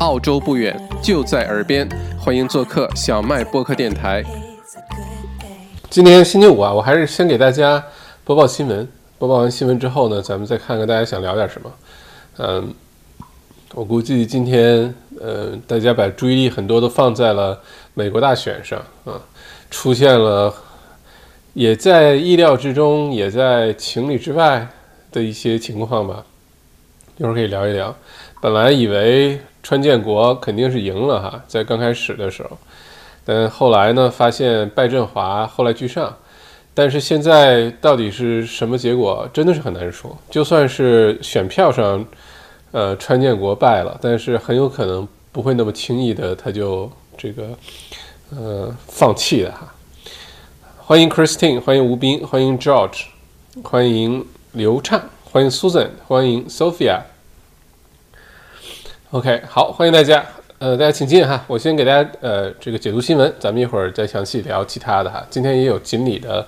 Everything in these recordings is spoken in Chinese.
澳洲不远，就在耳边，欢迎做客小麦播客电台。今天星期五啊，我还是先给大家播报新闻。播报完新闻之后呢，咱们再看看大家想聊点什么。嗯，我估计今天，呃，大家把注意力很多都放在了美国大选上啊，出现了也在意料之中，也在情理之外的一些情况吧。一会儿可以聊一聊。本来以为川建国肯定是赢了哈，在刚开始的时候，但后来呢，发现拜振华后来居上。但是现在到底是什么结果，真的是很难说。就算是选票上，呃，川建国败了，但是很有可能不会那么轻易的他就这个呃放弃的哈。欢迎 Christine，欢迎吴斌，欢迎 George，欢迎刘畅，欢迎 Susan，欢迎 Sophia。OK，好，欢迎大家，呃，大家请进哈。我先给大家呃这个解读新闻，咱们一会儿再详细聊其他的哈。今天也有锦鲤的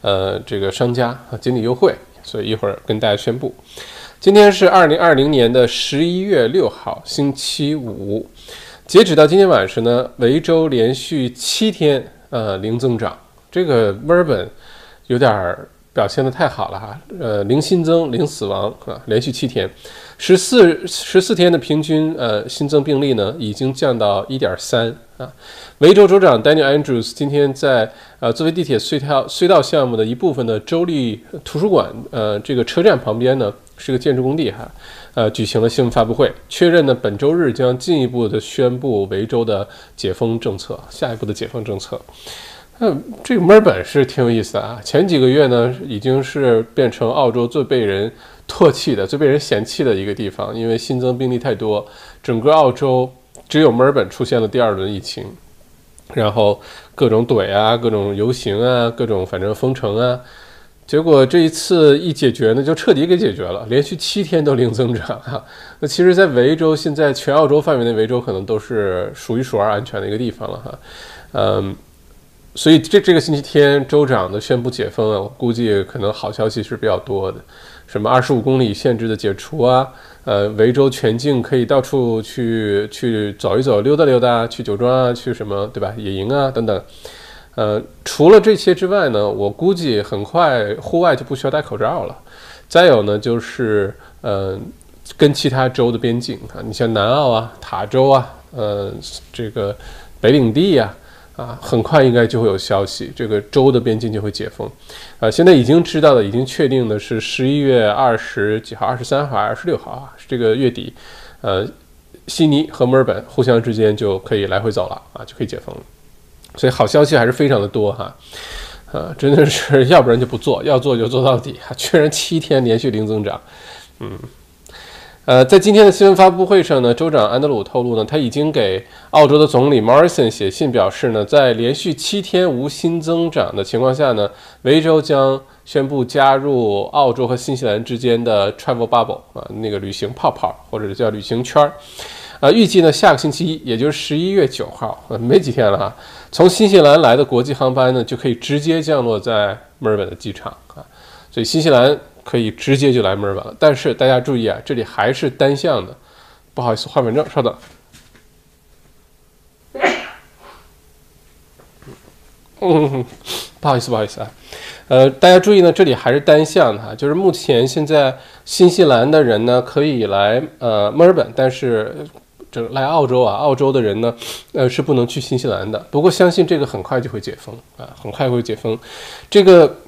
呃这个商家啊锦鲤优惠，所以一会儿跟大家宣布。今天是二零二零年的十一月六号，星期五，截止到今天晚上呢，维州连续七天呃零增长，这个墨尔本有点。表现的太好了哈，呃，零新增，零死亡啊，连续七天，十四十四天的平均呃新增病例呢，已经降到一点三啊。维州州长 Daniel Andrews 今天在呃作为地铁隧道隧道项目的一部分的州立图书馆呃这个车站旁边呢，是个建筑工地哈，呃举行了新闻发布会，确认呢本周日将进一步的宣布维州的解封政策，下一步的解封政策。那这个墨尔本是挺有意思的啊，前几个月呢，已经是变成澳洲最被人唾弃的、最被人嫌弃的一个地方，因为新增病例太多，整个澳洲只有墨尔本出现了第二轮疫情，然后各种怼啊、各种游行啊、各种反正封城啊，结果这一次一解决呢，就彻底给解决了，连续七天都零增长哈。那其实，在维州，现在全澳洲范围内，维州可能都是数一数二安全的一个地方了哈，嗯。所以这这个星期天，州长的宣布解封啊，我估计可能好消息是比较多的，什么二十五公里限制的解除啊，呃，维州全境可以到处去去走一走、溜达溜达，去酒庄啊，去什么对吧？野营啊等等。呃，除了这些之外呢，我估计很快户外就不需要戴口罩了。再有呢，就是呃，跟其他州的边境啊，你像南澳啊、塔州啊，呃，这个北领地呀。啊，很快应该就会有消息，这个州的边境就会解封。啊，现在已经知道的、已经确定的是十一月二十几号、二十三号、二十六号啊，这个月底，呃，悉尼和墨尔本互相之间就可以来回走了啊，就可以解封了。所以好消息还是非常的多哈，呃，真的是 要不然就不做，要做就做到底啊！居然七天连续零增长，嗯。呃，在今天的新闻发布会上呢，州长安德鲁透露呢，他已经给澳洲的总理 Morrison 写信表示呢，在连续七天无新增长的情况下呢，维州将宣布加入澳洲和新西兰之间的 Travel Bubble 啊，那个旅行泡泡或者叫旅行圈儿，啊，预计呢下个星期一，也就是十一月九号，没几天了哈，从新西兰来的国际航班呢就可以直接降落在墨尔本的机场啊，所以新西兰。可以直接就来墨尔本了，但是大家注意啊，这里还是单向的。不好意思，换本证，稍等。嗯，不好意思，不好意思啊。呃，大家注意呢，这里还是单向的哈，就是目前现在新西兰的人呢可以来呃墨尔本，但是这来澳洲啊，澳洲的人呢呃是不能去新西兰的。不过相信这个很快就会解封啊，很快会解封。这个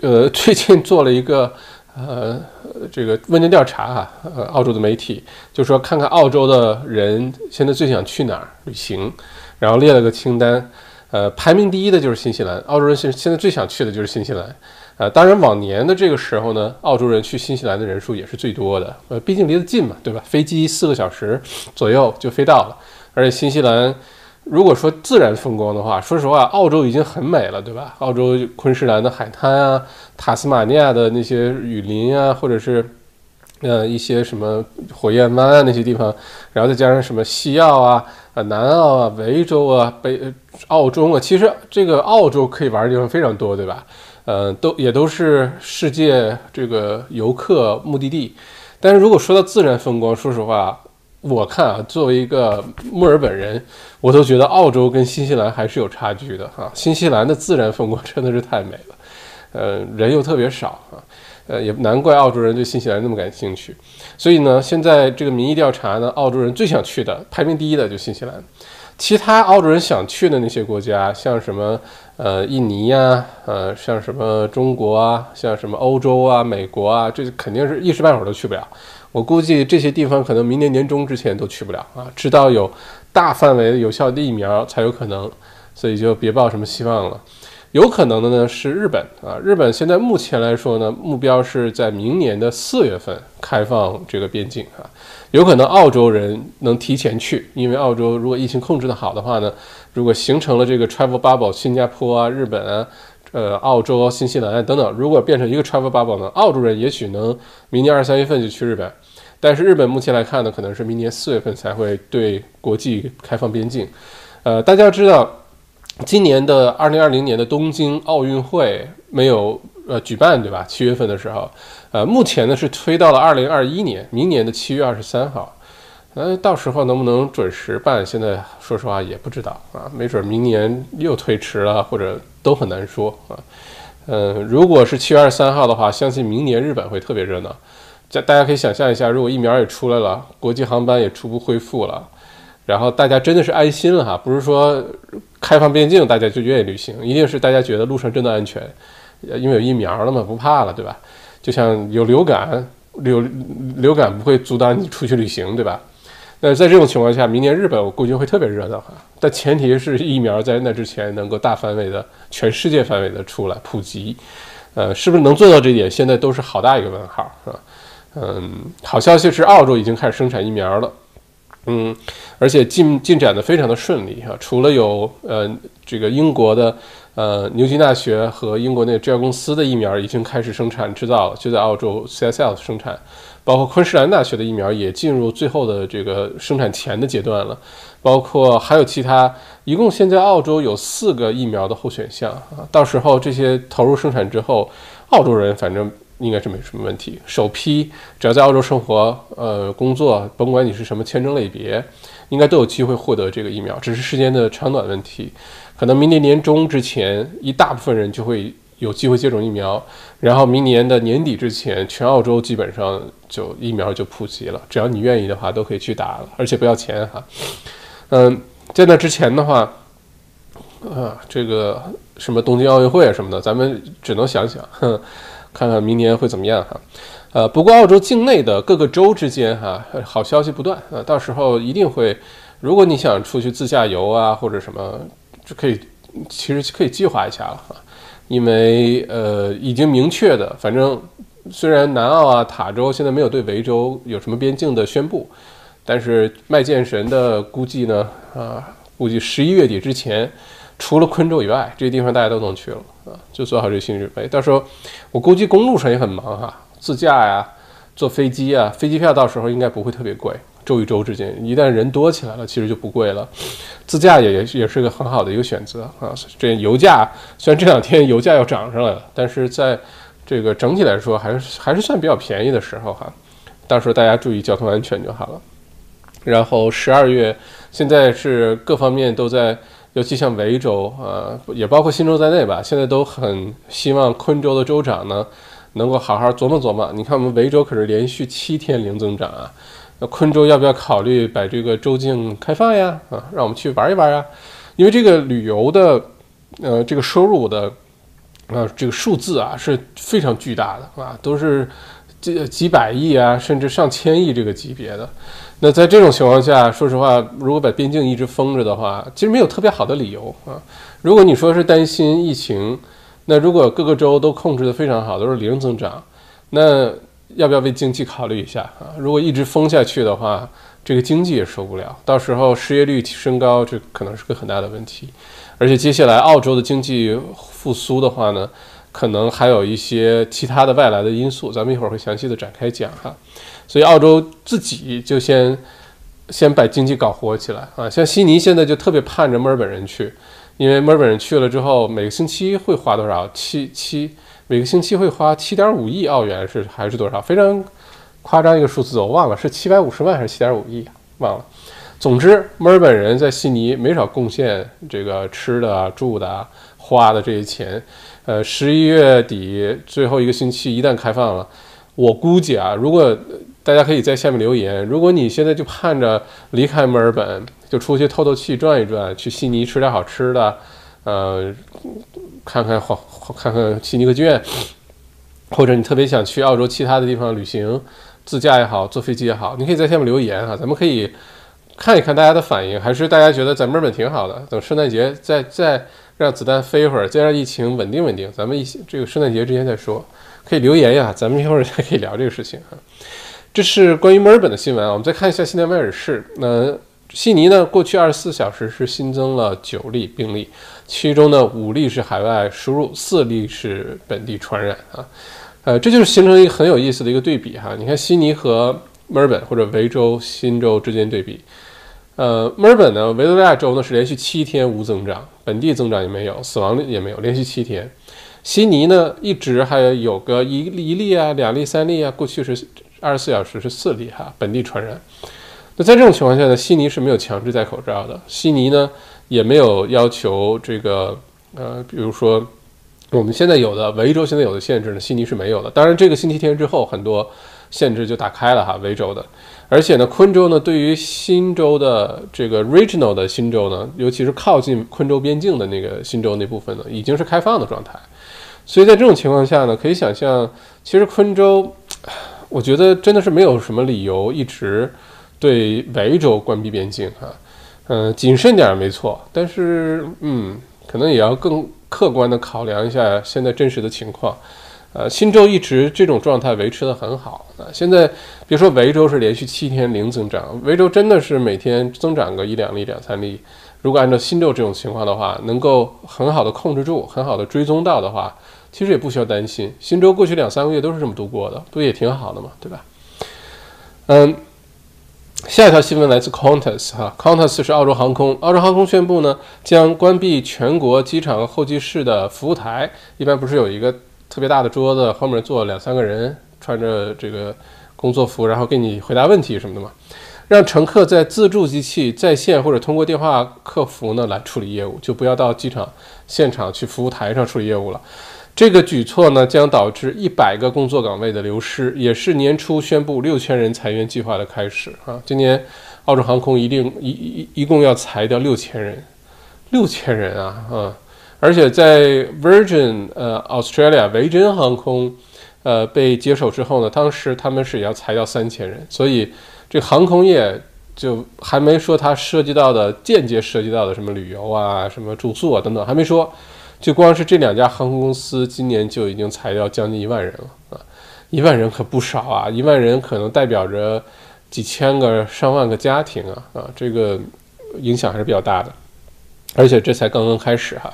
呃最近做了一个。呃，这个问卷调查哈，呃，澳洲的媒体就说看看澳洲的人现在最想去哪儿旅行，然后列了个清单，呃，排名第一的就是新西兰，澳洲人现现在最想去的就是新西兰，呃，当然往年的这个时候呢，澳洲人去新西兰的人数也是最多的，呃，毕竟离得近嘛，对吧？飞机四个小时左右就飞到了，而且新西兰。如果说自然风光的话，说实话，澳洲已经很美了，对吧？澳洲昆士兰的海滩啊，塔斯马尼亚的那些雨林啊，或者是，呃，一些什么火焰湾啊那些地方，然后再加上什么西澳啊、啊南澳啊、维州啊、北澳洲啊，其实这个澳洲可以玩的地方非常多，对吧？呃，都也都是世界这个游客目的地。但是如果说到自然风光，说实话。我看啊，作为一个墨尔本人，我都觉得澳洲跟新西兰还是有差距的哈。新西兰的自然风光真的是太美了，呃，人又特别少啊，呃，也难怪澳洲人对新西兰那么感兴趣。所以呢，现在这个民意调查呢，澳洲人最想去的排名第一的就新西兰，其他澳洲人想去的那些国家，像什么呃印尼呀，呃像什么中国啊，像什么欧洲啊、美国啊，这肯定是一时半会儿都去不了。我估计这些地方可能明年年中之前都去不了啊，直到有大范围的有效的疫苗才有可能，所以就别抱什么希望了。有可能的呢是日本啊，日本现在目前来说呢，目标是在明年的四月份开放这个边境啊，有可能澳洲人能提前去，因为澳洲如果疫情控制的好的话呢，如果形成了这个 travel bubble，新加坡啊、日本啊。呃，澳洲、新西兰等等，如果变成一个 travel bubble 呢，澳洲人也许能明年二三月份就去日本，但是日本目前来看呢，可能是明年四月份才会对国际开放边境。呃，大家要知道，今年的二零二零年的东京奥运会没有呃举办，对吧？七月份的时候，呃，目前呢是推到了二零二一年，明年的七月二十三号。呃，到时候能不能准时办？现在说实话也不知道啊，没准明年又推迟了，或者都很难说啊。嗯，如果是七月二十三号的话，相信明年日本会特别热闹。大家可以想象一下，如果疫苗也出来了，国际航班也初步恢复了，然后大家真的是安心了哈，不是说开放边境大家就愿意旅行，一定是大家觉得路上真的安全，因为有疫苗了嘛，不怕了，对吧？就像有流感，流流感不会阻挡你出去旅行，对吧？那在这种情况下，明年日本我估计会特别热闹哈，但前提是疫苗在那之前能够大范围的、全世界范围的出来普及，呃，是不是能做到这一点？现在都是好大一个问号，是吧？嗯，好消息是澳洲已经开始生产疫苗了，嗯，而且进进展的非常的顺利哈，除了有呃这个英国的呃牛津大学和英国那个制药公司的疫苗已经开始生产制造了，就在澳洲 CSL 生产。包括昆士兰大学的疫苗也进入最后的这个生产前的阶段了，包括还有其他，一共现在澳洲有四个疫苗的候选项啊，到时候这些投入生产之后，澳洲人反正应该是没什么问题，首批只要在澳洲生活、呃工作，甭管你是什么签证类别，应该都有机会获得这个疫苗，只是时间的长短问题，可能明年年中之前，一大部分人就会。有机会接种疫苗，然后明年的年底之前，全澳洲基本上就疫苗就普及了。只要你愿意的话，都可以去打了，而且不要钱哈。嗯，在那之前的话，啊，这个什么东京奥运会啊什么的，咱们只能想想，哼，看看明年会怎么样哈。呃，不过澳洲境内的各个州之间哈，好消息不断啊，到时候一定会，如果你想出去自驾游啊或者什么，就可以，其实可以计划一下了哈。因为呃，已经明确的，反正虽然南澳啊、塔州现在没有对维州有什么边境的宣布，但是麦剑神的估计呢，啊，估计十一月底之前，除了昆州以外，这些地方大家都能去了啊，就做好这个心理准备。到时候我估计公路上也很忙哈，自驾呀、坐飞机啊，飞机票到时候应该不会特别贵。州与州之间，一旦人多起来了，其实就不贵了。自驾也也也是个很好的一个选择啊。这油价虽然这两天油价又涨上来了，但是在这个整体来说，还是还是算比较便宜的时候哈。到时候大家注意交通安全就好了。然后十二月现在是各方面都在，尤其像维州啊，也包括新州在内吧，现在都很希望昆州的州长呢能够好好琢磨琢磨。你看我们维州可是连续七天零增长啊。那昆州要不要考虑把这个州境开放呀？啊，让我们去玩一玩啊！因为这个旅游的，呃，这个收入的，呃，这个数字啊是非常巨大的啊，都是几几百亿啊，甚至上千亿这个级别的。那在这种情况下，说实话，如果把边境一直封着的话，其实没有特别好的理由啊。如果你说是担心疫情，那如果各个州都控制的非常好，都是零增长，那。要不要为经济考虑一下啊？如果一直封下去的话，这个经济也受不了，到时候失业率升高，这可能是个很大的问题。而且接下来澳洲的经济复苏的话呢，可能还有一些其他的外来的因素，咱们一会儿会详细的展开讲哈。所以澳洲自己就先先把经济搞活起来啊。像悉尼现在就特别盼着墨尔本人去，因为墨尔本人去了之后，每个星期会花多少？七七。每个星期会花七点五亿澳元，是还是多少？非常夸张一个数字，我忘了是七百五十万还是七点五亿忘了。总之，墨尔本人在悉尼没少贡献这个吃的、住的、花的这些钱。呃，十一月底最后一个星期一旦开放了，我估计啊，如果大家可以在下面留言，如果你现在就盼着离开墨尔本，就出去透透气、转一转，去悉尼吃点好吃的，呃，看看好看看悉尼歌剧院，或者你特别想去澳洲其他的地方旅行，自驾也好，坐飞机也好，你可以在下面留言啊，咱们可以看一看大家的反应，还是大家觉得在墨尔本挺好的，等圣诞节再再。让子弹飞一会儿，再让疫情稳定稳定，咱们一起这个圣诞节之前再说，可以留言呀，咱们一会儿还可以聊这个事情啊。这是关于墨尔本的新闻啊，我们再看一下新南威尔士。那悉尼呢？过去二十四小时是新增了九例病例，其中呢五例是海外输入，四例是本地传染啊。呃，这就是形成一个很有意思的一个对比哈。你看悉尼和墨尔本或者维州、新州之间对比。呃，墨尔本呢，维多利亚州呢是连续七天无增长，本地增长也没有，死亡率也没有，连续七天。悉尼呢一直还有个一一例啊，两例、三例啊，过去是二十四小时是四例哈，本地传染。那在这种情况下呢，悉尼是没有强制戴口罩的，悉尼呢也没有要求这个呃，比如说我们现在有的维州现在有的限制呢，悉尼是没有的。当然，这个星期天之后很多限制就打开了哈，维州的。而且呢，昆州呢，对于新州的这个 regional 的新州呢，尤其是靠近昆州边境的那个新州那部分呢，已经是开放的状态。所以在这种情况下呢，可以想象，其实昆州，我觉得真的是没有什么理由一直对维州关闭边境哈。嗯，谨慎点没错，但是嗯，可能也要更客观的考量一下现在真实的情况。呃，新州一直这种状态维持得很好啊。现在别说维州是连续七天零增长，维州真的是每天增长个一两例、两三例。如果按照新州这种情况的话，能够很好的控制住、很好的追踪到的话，其实也不需要担心。新州过去两三个月都是这么度过的，不也挺好的嘛，对吧？嗯，下一条新闻来自 Qantas 哈，Qantas 是澳洲航空，澳洲航空宣布呢将关闭全国机场和候机室的服务台，一般不是有一个。特别大的桌子后面坐两三个人，穿着这个工作服，然后给你回答问题什么的嘛，让乘客在自助机器在线或者通过电话客服呢来处理业务，就不要到机场现场去服务台上处理业务了。这个举措呢将导致一百个工作岗位的流失，也是年初宣布六千人裁员计划的开始啊。今年澳洲航空一定一一一共要裁掉六千人，六千人啊啊！而且在 Virgin 呃 Australia 维珍航空，呃被接手之后呢，当时他们是也要裁掉三千人，所以这航空业就还没说它涉及到的间接涉及到的什么旅游啊、什么住宿啊等等，还没说，就光是这两家航空公司今年就已经裁掉将近一万人了啊，一万人可不少啊，一万人可能代表着几千个、上万个家庭啊啊，这个影响还是比较大的，而且这才刚刚开始哈。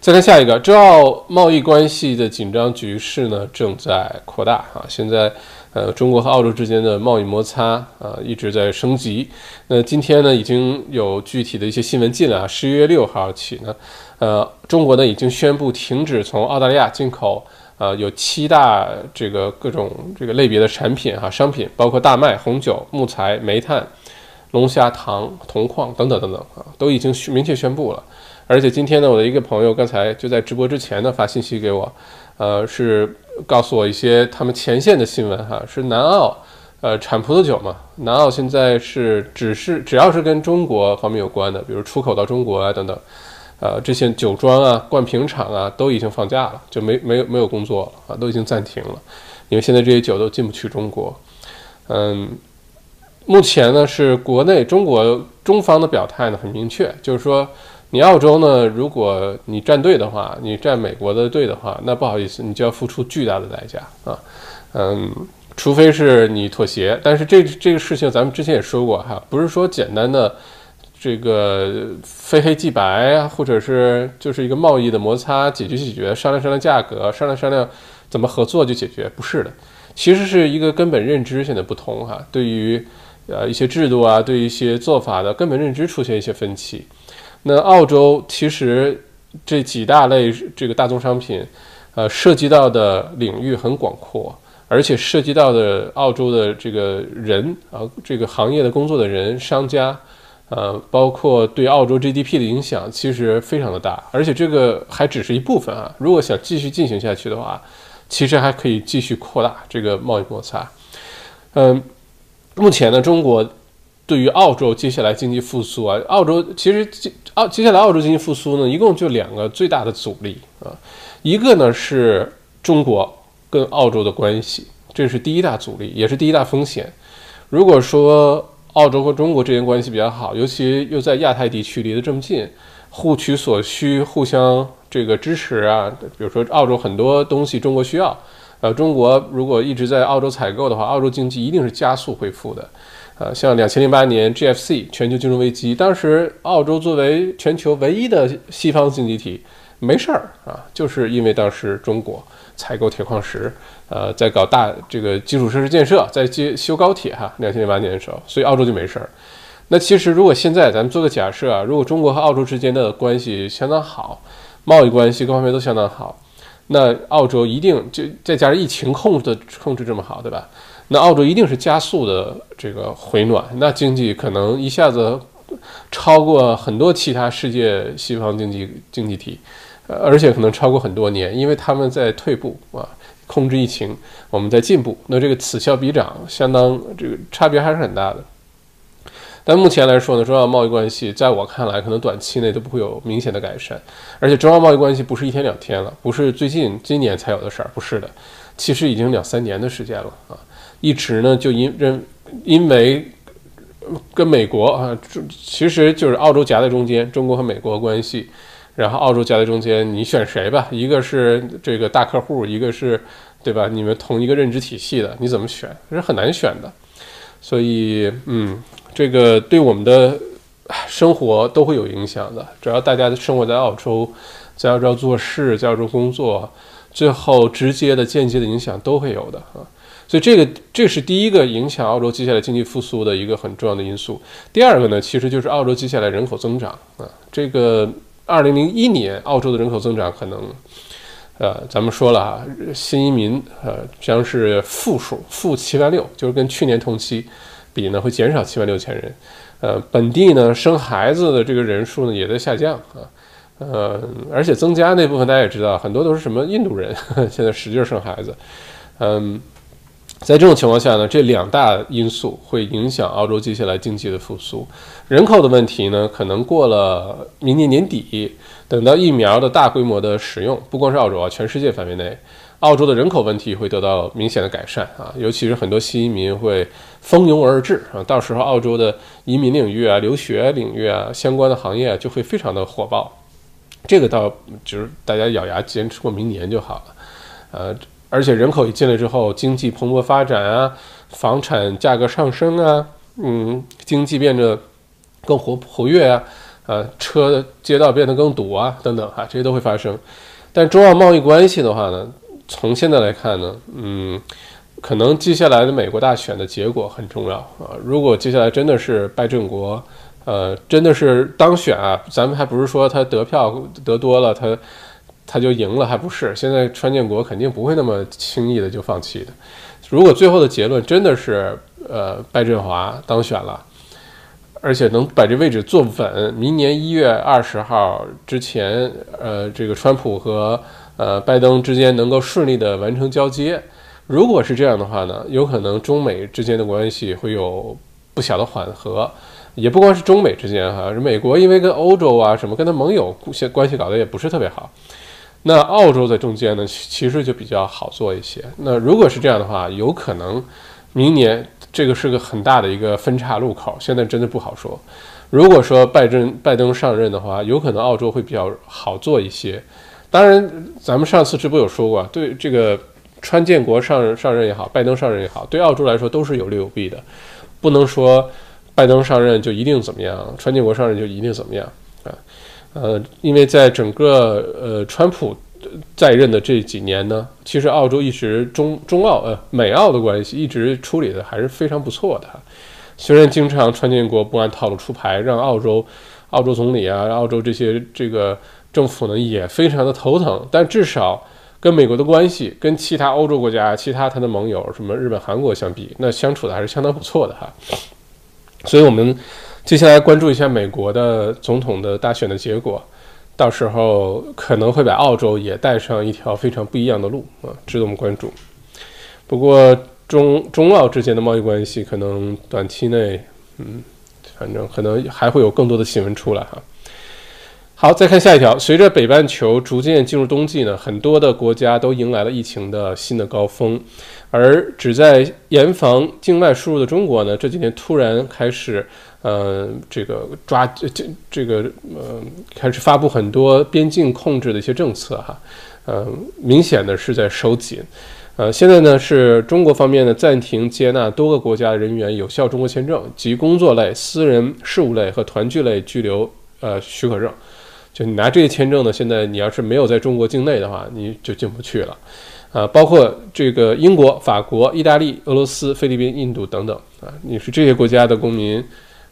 再看下一个，中澳贸易关系的紧张局势呢正在扩大啊！现在，呃，中国和澳洲之间的贸易摩擦啊一直在升级。那今天呢，已经有具体的一些新闻进来啊。十一月六号起呢，呃，中国呢已经宣布停止从澳大利亚进口，呃，有七大这个各种这个类别的产品哈，商品包括大麦、红酒、木材、煤炭、龙虾、糖、铜矿等等等等啊，都已经明确宣布了。而且今天呢，我的一个朋友刚才就在直播之前呢发信息给我，呃，是告诉我一些他们前线的新闻哈，是南澳，呃，产葡萄酒嘛，南澳现在是只是只要是跟中国方面有关的，比如出口到中国啊等等，呃，这些酒庄啊、灌瓶厂啊都已经放假了，就没没有没有工作了啊，都已经暂停了，因为现在这些酒都进不去中国。嗯，目前呢是国内中国中方的表态呢很明确，就是说。你澳洲呢？如果你站队的话，你站美国的队的话，那不好意思，你就要付出巨大的代价啊。嗯，除非是你妥协，但是这这个事情咱们之前也说过哈，不是说简单的这个非黑即白啊，或者是就是一个贸易的摩擦解决解决，商量商量价格，商量商量怎么合作就解决，不是的，其实是一个根本认知现在不同哈，对于呃一些制度啊，对一些做法的根本认知出现一些分歧。那澳洲其实这几大类这个大宗商品，呃，涉及到的领域很广阔，而且涉及到的澳洲的这个人啊，这个行业的工作的人、商家，呃，包括对澳洲 GDP 的影响，其实非常的大。而且这个还只是一部分啊，如果想继续进行下去的话，其实还可以继续扩大这个贸易摩擦。嗯，目前呢，中国对于澳洲接下来经济复苏啊，澳洲其实澳接下来澳洲经济复苏呢，一共就两个最大的阻力啊，一个呢是中国。跟澳洲的关系，这是第一大阻力，也是第一大风险。如果说澳洲和中国之间关系比较好，尤其又在亚太地区离得这么近，互取所需，互相这个支持啊。比如说澳洲很多东西中国需要，呃，中国如果一直在澳洲采购的话，澳洲经济一定是加速恢复的。呃，像两千零八年 GFC 全球金融危机，当时澳洲作为全球唯一的西方经济体，没事儿啊，就是因为当时中国。采购铁矿石，呃，在搞大这个基础设施建设，在接修高铁哈。两千零八年的时候，所以澳洲就没事儿。那其实如果现在咱们做个假设啊，如果中国和澳洲之间的关系相当好，贸易关系各方面都相当好，那澳洲一定就再加上疫情控制的控制这么好，对吧？那澳洲一定是加速的这个回暖，那经济可能一下子超过很多其他世界西方经济经济体。而且可能超过很多年，因为他们在退步啊，控制疫情，我们在进步，那这个此消彼长，相当这个差别还是很大的。但目前来说呢，中澳贸易关系在我看来，可能短期内都不会有明显的改善。而且中澳贸易关系不是一天两天了，不是最近今年才有的事儿，不是的，其实已经两三年的时间了啊，一直呢就因认因为跟美国啊，其实就是澳洲夹在中间，中国和美国关系。然后澳洲夹在中间，你选谁吧？一个是这个大客户，一个是，对吧？你们同一个认知体系的，你怎么选？是很难选的。所以，嗯，这个对我们的生活都会有影响的。只要大家生活在澳洲，在澳洲做事，在澳洲工作，最后直接的、间接的影响都会有的啊。所以，这个这是第一个影响澳洲接下来经济复苏的一个很重要的因素。第二个呢，其实就是澳洲接下来人口增长啊，这个。二零零一年，澳洲的人口增长可能，呃，咱们说了啊，新移民呃将是负数，负七万六，就是跟去年同期比呢，会减少七万六千人。呃，本地呢生孩子的这个人数呢也在下降啊，呃，而且增加那部分大家也知道，很多都是什么印度人，现在使劲生孩子，嗯。在这种情况下呢，这两大因素会影响澳洲接下来经济的复苏。人口的问题呢，可能过了明年年底，等到疫苗的大规模的使用，不光是澳洲啊，全世界范围内，澳洲的人口问题会得到明显的改善啊。尤其是很多新移民会蜂拥而至啊，到时候澳洲的移民领域啊、留学领域啊相关的行业就会非常的火爆。这个倒就是大家咬牙坚持过明年就好了，呃。而且人口一进来之后，经济蓬勃发展啊，房产价格上升啊，嗯，经济变得更活活跃啊，呃，车街道变得更堵啊，等等哈，这些都会发生。但中澳贸易关系的话呢，从现在来看呢，嗯，可能接下来的美国大选的结果很重要啊。如果接下来真的是拜政国，呃，真的是当选啊，咱们还不是说他得票得多了，他。他就赢了，还不是？现在川建国肯定不会那么轻易的就放弃的。如果最后的结论真的是，呃，拜振华当选了，而且能把这位置坐稳，明年一月二十号之前，呃，这个川普和呃拜登之间能够顺利的完成交接。如果是这样的话呢，有可能中美之间的关系会有不小的缓和，也不光是中美之间哈，美国因为跟欧洲啊什么跟他盟友关系搞得也不是特别好。那澳洲在中间呢，其实就比较好做一些。那如果是这样的话，有可能明年这个是个很大的一个分岔路口，现在真的不好说。如果说拜登拜登上任的话，有可能澳洲会比较好做一些。当然，咱们上次直播有说过，对这个川建国上上任也好，拜登上任也好，对澳洲来说都是有利有弊的。不能说拜登上任就一定怎么样，川建国上任就一定怎么样啊。呃，因为在整个呃川普在任的这几年呢，其实澳洲一直中中澳呃美澳的关系一直处理的还是非常不错的。虽然经常川建国不按套路出牌，让澳洲澳洲总理啊、澳洲这些这个政府呢也非常的头疼，但至少跟美国的关系，跟其他欧洲国家、其他他的盟友，什么日本、韩国相比，那相处的还是相当不错的哈。所以，我们接下来关注一下美国的总统的大选的结果，到时候可能会把澳洲也带上一条非常不一样的路啊，值得我们关注。不过，中中澳之间的贸易关系可能短期内，嗯，反正可能还会有更多的新闻出来哈。好，再看下一条。随着北半球逐渐进入冬季呢，很多的国家都迎来了疫情的新的高峰，而只在严防境外输入的中国呢，这几年突然开始，呃，这个抓这这个呃，开始发布很多边境控制的一些政策哈，呃，明显的是在收紧。呃，现在呢是中国方面呢暂停接纳多个国家人员有效中国签证及工作类、私人事务类和团聚类居留呃许可证。就你拿这些签证呢，现在你要是没有在中国境内的话，你就进不去了，啊，包括这个英国、法国、意大利、俄罗斯、菲律宾、印度等等啊，你是这些国家的公民，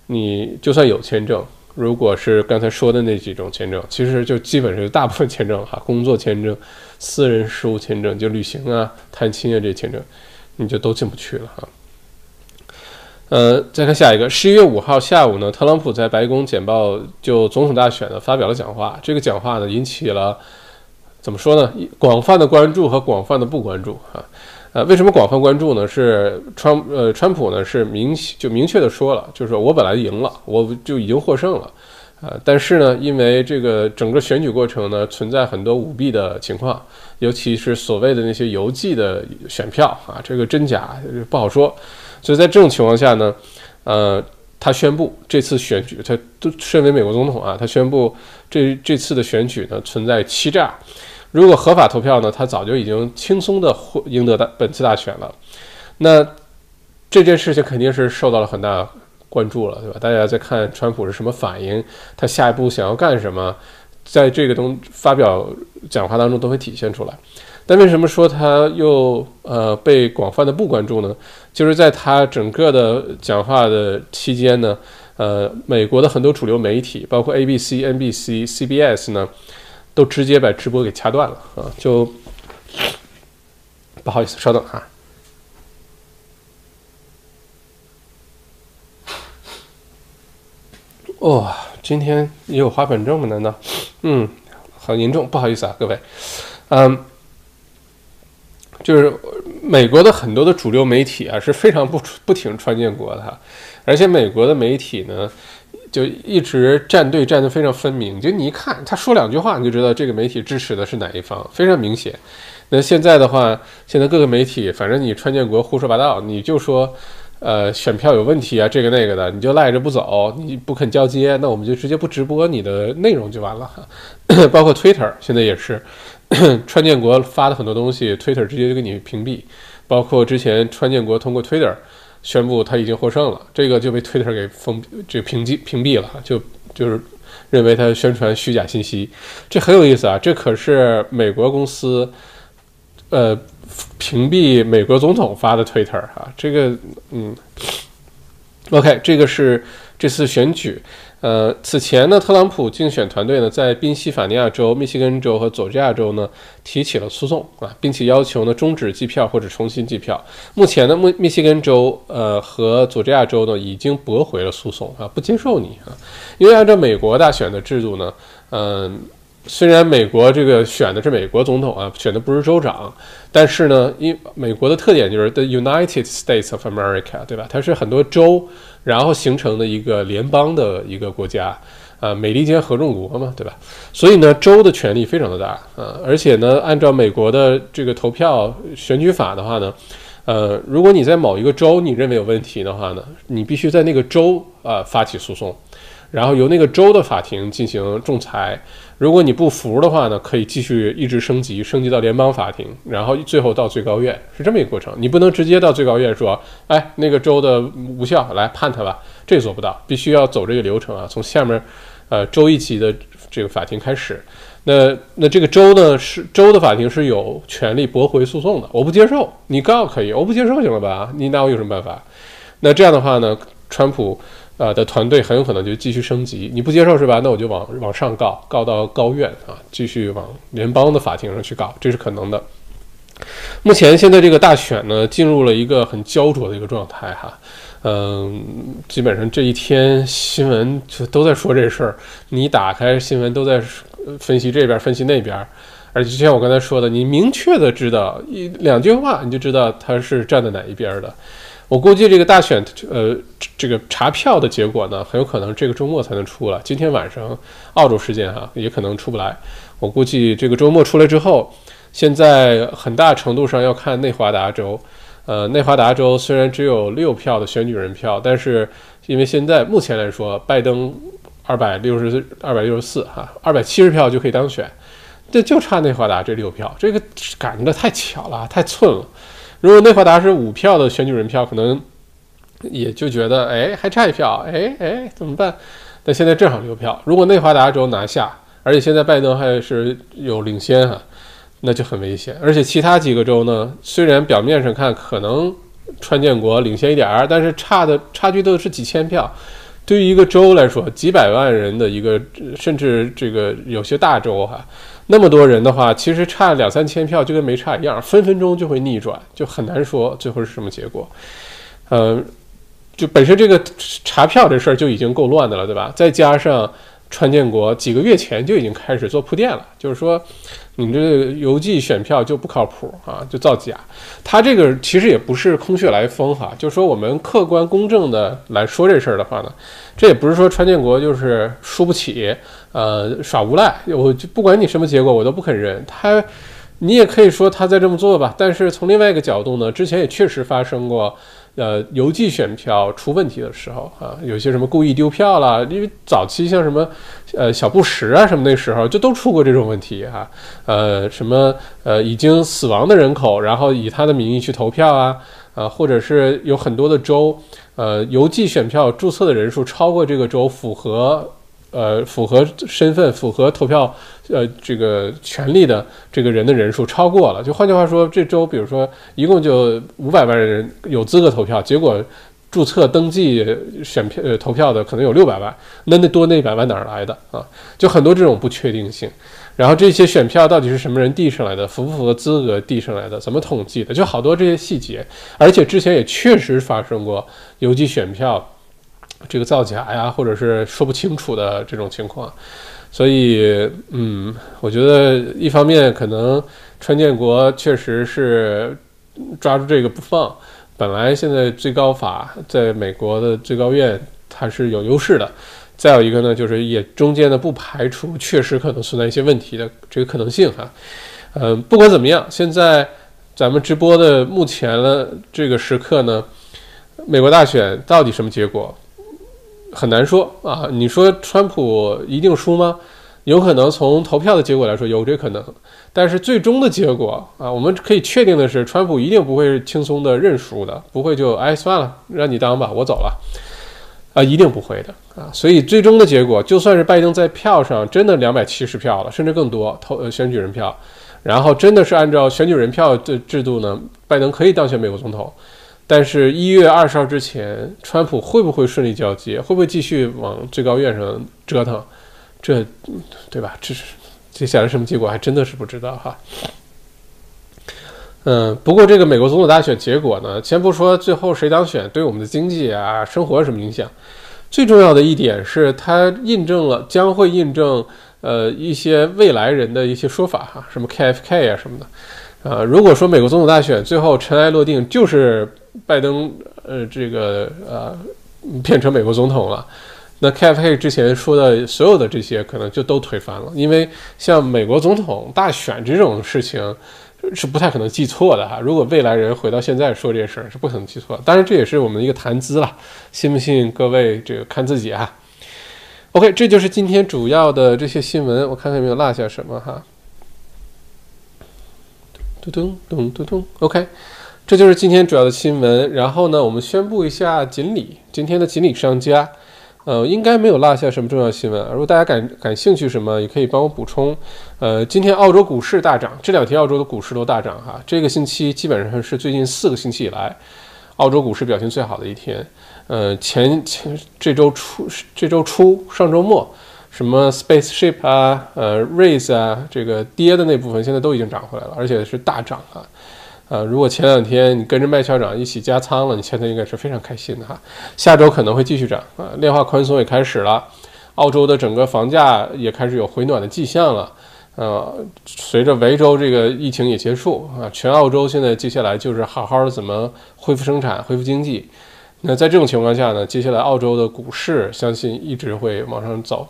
你就算有签证，如果是刚才说的那几种签证，其实就基本上就大部分签证哈，工作签证、私人事务签证，就旅行啊、探亲啊这签证，你就都进不去了哈。呃，再看下一个，十一月五号下午呢，特朗普在白宫简报就总统大选呢发表了讲话。这个讲话呢引起了怎么说呢？广泛的关注和广泛的不关注啊。呃，为什么广泛关注呢？是川呃川普呢是明就明确的说了，就是说我本来赢了，我就已经获胜了啊。但是呢，因为这个整个选举过程呢存在很多舞弊的情况，尤其是所谓的那些邮寄的选票啊，这个真假不好说。所以在这种情况下呢，呃，他宣布这次选举，他都身为美国总统啊，他宣布这这次的选举呢存在欺诈。如果合法投票呢，他早就已经轻松的获赢得大本次大选了。那这件事情肯定是受到了很大关注了，对吧？大家在看川普是什么反应，他下一步想要干什么，在这个东发表讲话当中都会体现出来。但为什么说他又呃被广泛的不关注呢？就是在他整个的讲话的期间呢，呃，美国的很多主流媒体，包括 ABC、NBC、CBS 呢，都直接把直播给掐断了啊！就不好意思，稍等哈。哦，今天也有花粉症吗？难道？嗯，很严重，不好意思啊，各位，嗯。就是美国的很多的主流媒体啊是非常不不挺川建国的，而且美国的媒体呢就一直站队站得非常分明，就你一看他说两句话你就知道这个媒体支持的是哪一方，非常明显。那现在的话，现在各个媒体反正你川建国胡说八道，你就说呃选票有问题啊这个那个的，你就赖着不走，你不肯交接，那我们就直接不直播你的内容就完了。包括 Twitter 现在也是。川建国发的很多东西，Twitter 直接就给你屏蔽，包括之前川建国通过 Twitter 宣布他已经获胜了，这个就被 Twitter 给封，这屏蔽屏蔽了，就就是认为他宣传虚假信息，这很有意思啊，这可是美国公司，呃，屏蔽美国总统发的 Twitter 哈，这个嗯，OK，这个是这次选举。呃，此前呢，特朗普竞选团队呢，在宾夕法尼亚州、密西根州和佐治亚州呢，提起了诉讼啊，并且要求呢，终止计票或者重新计票。目前呢，密密西根州呃和佐治亚州呢，已经驳回了诉讼啊，不接受你啊，因为按照美国大选的制度呢，嗯。虽然美国这个选的是美国总统啊，选的不是州长，但是呢，因美国的特点就是 The United States of America，对吧？它是很多州然后形成的一个联邦的一个国家啊，美利坚合众国嘛，对吧？所以呢，州的权力非常的大啊，而且呢，按照美国的这个投票选举法的话呢，呃，如果你在某一个州你认为有问题的话呢，你必须在那个州啊发起诉讼，然后由那个州的法庭进行仲裁。如果你不服的话呢，可以继续一直升级，升级到联邦法庭，然后最后到最高院，是这么一个过程。你不能直接到最高院说，哎，那个州的无效，来判他吧，这做不到，必须要走这个流程啊，从下面，呃，州一级的这个法庭开始。那那这个州呢，是州的法庭是有权利驳回诉讼的。我不接受，你告可以，我不接受行了吧？你拿我有什么办法？那这样的话呢，川普。呃的团队很有可能就继续升级。你不接受是吧？那我就往往上告，告到高院啊，继续往联邦的法庭上去告，这是可能的。目前现在这个大选呢，进入了一个很焦灼的一个状态哈。嗯，基本上这一天新闻就都在说这事儿，你打开新闻都在分析这边分析那边，而且就像我刚才说的，你明确的知道一两句话，你就知道他是站在哪一边的。我估计这个大选，呃，这个查票的结果呢，很有可能这个周末才能出来。今天晚上澳洲时间哈，也可能出不来。我估计这个周末出来之后，现在很大程度上要看内华达州。呃，内华达州虽然只有六票的选举人票，但是因为现在目前来说，拜登二百六十二百六十四哈，二百七十票就可以当选，这就差内华达这六票，这个赶的太巧了，太寸了。如果内华达是五票的选举人票，可能也就觉得哎还差一票，哎哎怎么办？但现在正好六票，如果内华达州拿下，而且现在拜登还是有领先哈。那就很危险，而且其他几个州呢，虽然表面上看可能川建国领先一点儿，但是差的差距都是几千票。对于一个州来说，几百万人的一个，甚至这个有些大州哈，那么多人的话，其实差两三千票就跟没差一样，分分钟就会逆转，就很难说最后是什么结果。呃，就本身这个查票这事儿就已经够乱的了，对吧？再加上川建国几个月前就已经开始做铺垫了，就是说。你这个邮寄选票就不靠谱啊，就造假。他这个其实也不是空穴来风哈，就说我们客观公正的来说这事儿的话呢，这也不是说川建国就是输不起，呃，耍无赖。我就不管你什么结果，我都不肯认他。你也可以说他在这么做吧，但是从另外一个角度呢，之前也确实发生过。呃，邮寄选票出问题的时候啊，有些什么故意丢票啦，因为早期像什么，呃，小布什啊什么那时候就都出过这种问题哈。呃，什么呃已经死亡的人口，然后以他的名义去投票啊，啊，或者是有很多的州，呃，邮寄选票注册的人数超过这个州符合。呃，符合身份、符合投票呃这个权利的这个人的人数超过了，就换句话说，这周比如说一共就五百万人有资格投票，结果注册登记选票呃投票的可能有六百万，那那多那一百万哪儿来的啊？就很多这种不确定性。然后这些选票到底是什么人递上来的，符不符合资格递上来的，怎么统计的，就好多这些细节。而且之前也确实发生过邮寄选票。这个造假呀，或者是说不清楚的这种情况，所以，嗯，我觉得一方面可能川建国确实是抓住这个不放，本来现在最高法在美国的最高院它是有优势的，再有一个呢，就是也中间呢不排除确实可能存在一些问题的这个可能性哈，嗯，不管怎么样，现在咱们直播的目前的这个时刻呢，美国大选到底什么结果？很难说啊！你说川普一定输吗？有可能从投票的结果来说有这可能，但是最终的结果啊，我们可以确定的是，川普一定不会轻松的认输的，不会就哎算了，让你当吧，我走了啊，一定不会的啊！所以最终的结果，就算是拜登在票上真的两百七十票了，甚至更多投呃选举人票，然后真的是按照选举人票的制度呢，拜登可以当选美国总统。但是，一月二十号之前，川普会不会顺利交接？会不会继续往最高院上折腾？这，对吧？这是接下来什么结果，还真的是不知道哈。嗯，不过这个美国总统大选结果呢，先不说最后谁当选，对我们的经济啊、生活有什么影响？最重要的一点是，它印证了，将会印证呃一些未来人的一些说法哈，什么 KFK 啊什么的。呃，如果说美国总统大选最后尘埃落定，就是。拜登，呃，这个呃，变成美国总统了，那 k f k 之前说的所有的这些可能就都推翻了，因为像美国总统大选这种事情是不太可能记错的哈。如果未来人回到现在说这事儿，是不可能记错。当然，这也是我们的一个谈资了，信不信各位这个看自己啊。OK，这就是今天主要的这些新闻，我看看有没有落下什么哈。嘟嘟咚嘟咚，OK。这就是今天主要的新闻。然后呢，我们宣布一下锦鲤今天的锦鲤商家，呃，应该没有落下什么重要新闻。如果大家感感兴趣什么，也可以帮我补充。呃，今天澳洲股市大涨，这两天澳洲的股市都大涨哈。这个星期基本上是最近四个星期以来，澳洲股市表现最好的一天。呃，前前这周初这周初上周末，什么 Spaceship 啊，呃，Raise 啊，这个跌的那部分现在都已经涨回来了，而且是大涨啊。呃，如果前两天你跟着麦校长一起加仓了，你现在应该是非常开心的哈。下周可能会继续涨啊，量化宽松也开始了，澳洲的整个房价也开始有回暖的迹象了。呃，随着维州这个疫情也结束啊，全澳洲现在接下来就是好好的怎么恢复生产、恢复经济。那在这种情况下呢，接下来澳洲的股市相信一直会往上走。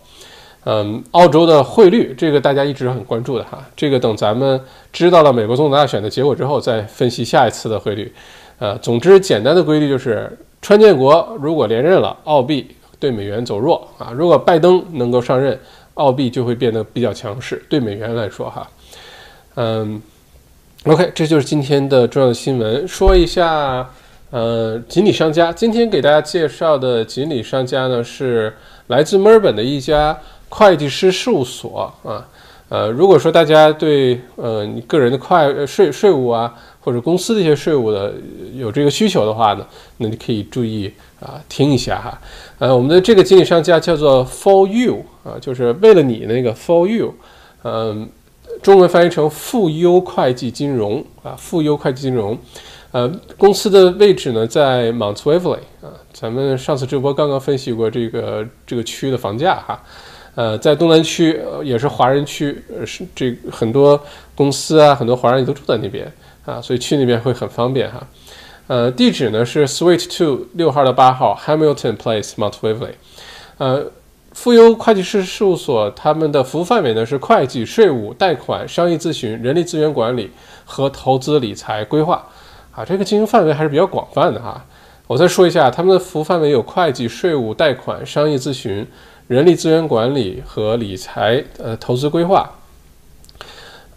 嗯，澳洲的汇率，这个大家一直很关注的哈。这个等咱们知道了美国总统大选的结果之后，再分析下一次的汇率。呃，总之简单的规律就是，川建国如果连任了，澳币对美元走弱啊；如果拜登能够上任，澳币就会变得比较强势。对美元来说哈，嗯，OK，这就是今天的重要的新闻。说一下，呃，锦鲤商家，今天给大家介绍的锦鲤商家呢，是来自墨尔本的一家。会计师事务所啊，呃，如果说大家对呃你个人的会税税务啊，或者公司的一些税务的有这个需求的话呢，那你可以注意啊听一下哈。呃，我们的这个经理商家叫做 For You 啊，就是为了你那个 For You，嗯，中文翻译成富优会计金融啊，富优会计金融，呃，公司的位置呢在 Mount Waverley 啊，咱们上次直播刚刚分析过这个这个区的房价哈。呃，在东南区，呃，也是华人区，呃，是这很多公司啊，很多华人也都住在那边啊，所以去那边会很方便哈。呃，地址呢是 Suite Two 六号到八号 Hamilton Place Mount Waverly。呃，富优会计师事务所他们的服务范围呢是会计、税务、贷款、商业咨询、人力资源管理和投资理财规划啊，这个经营范围还是比较广泛的哈。我再说一下，他们的服务范围有会计、税务、贷款、商业咨询。人力资源管理和理财，呃，投资规划，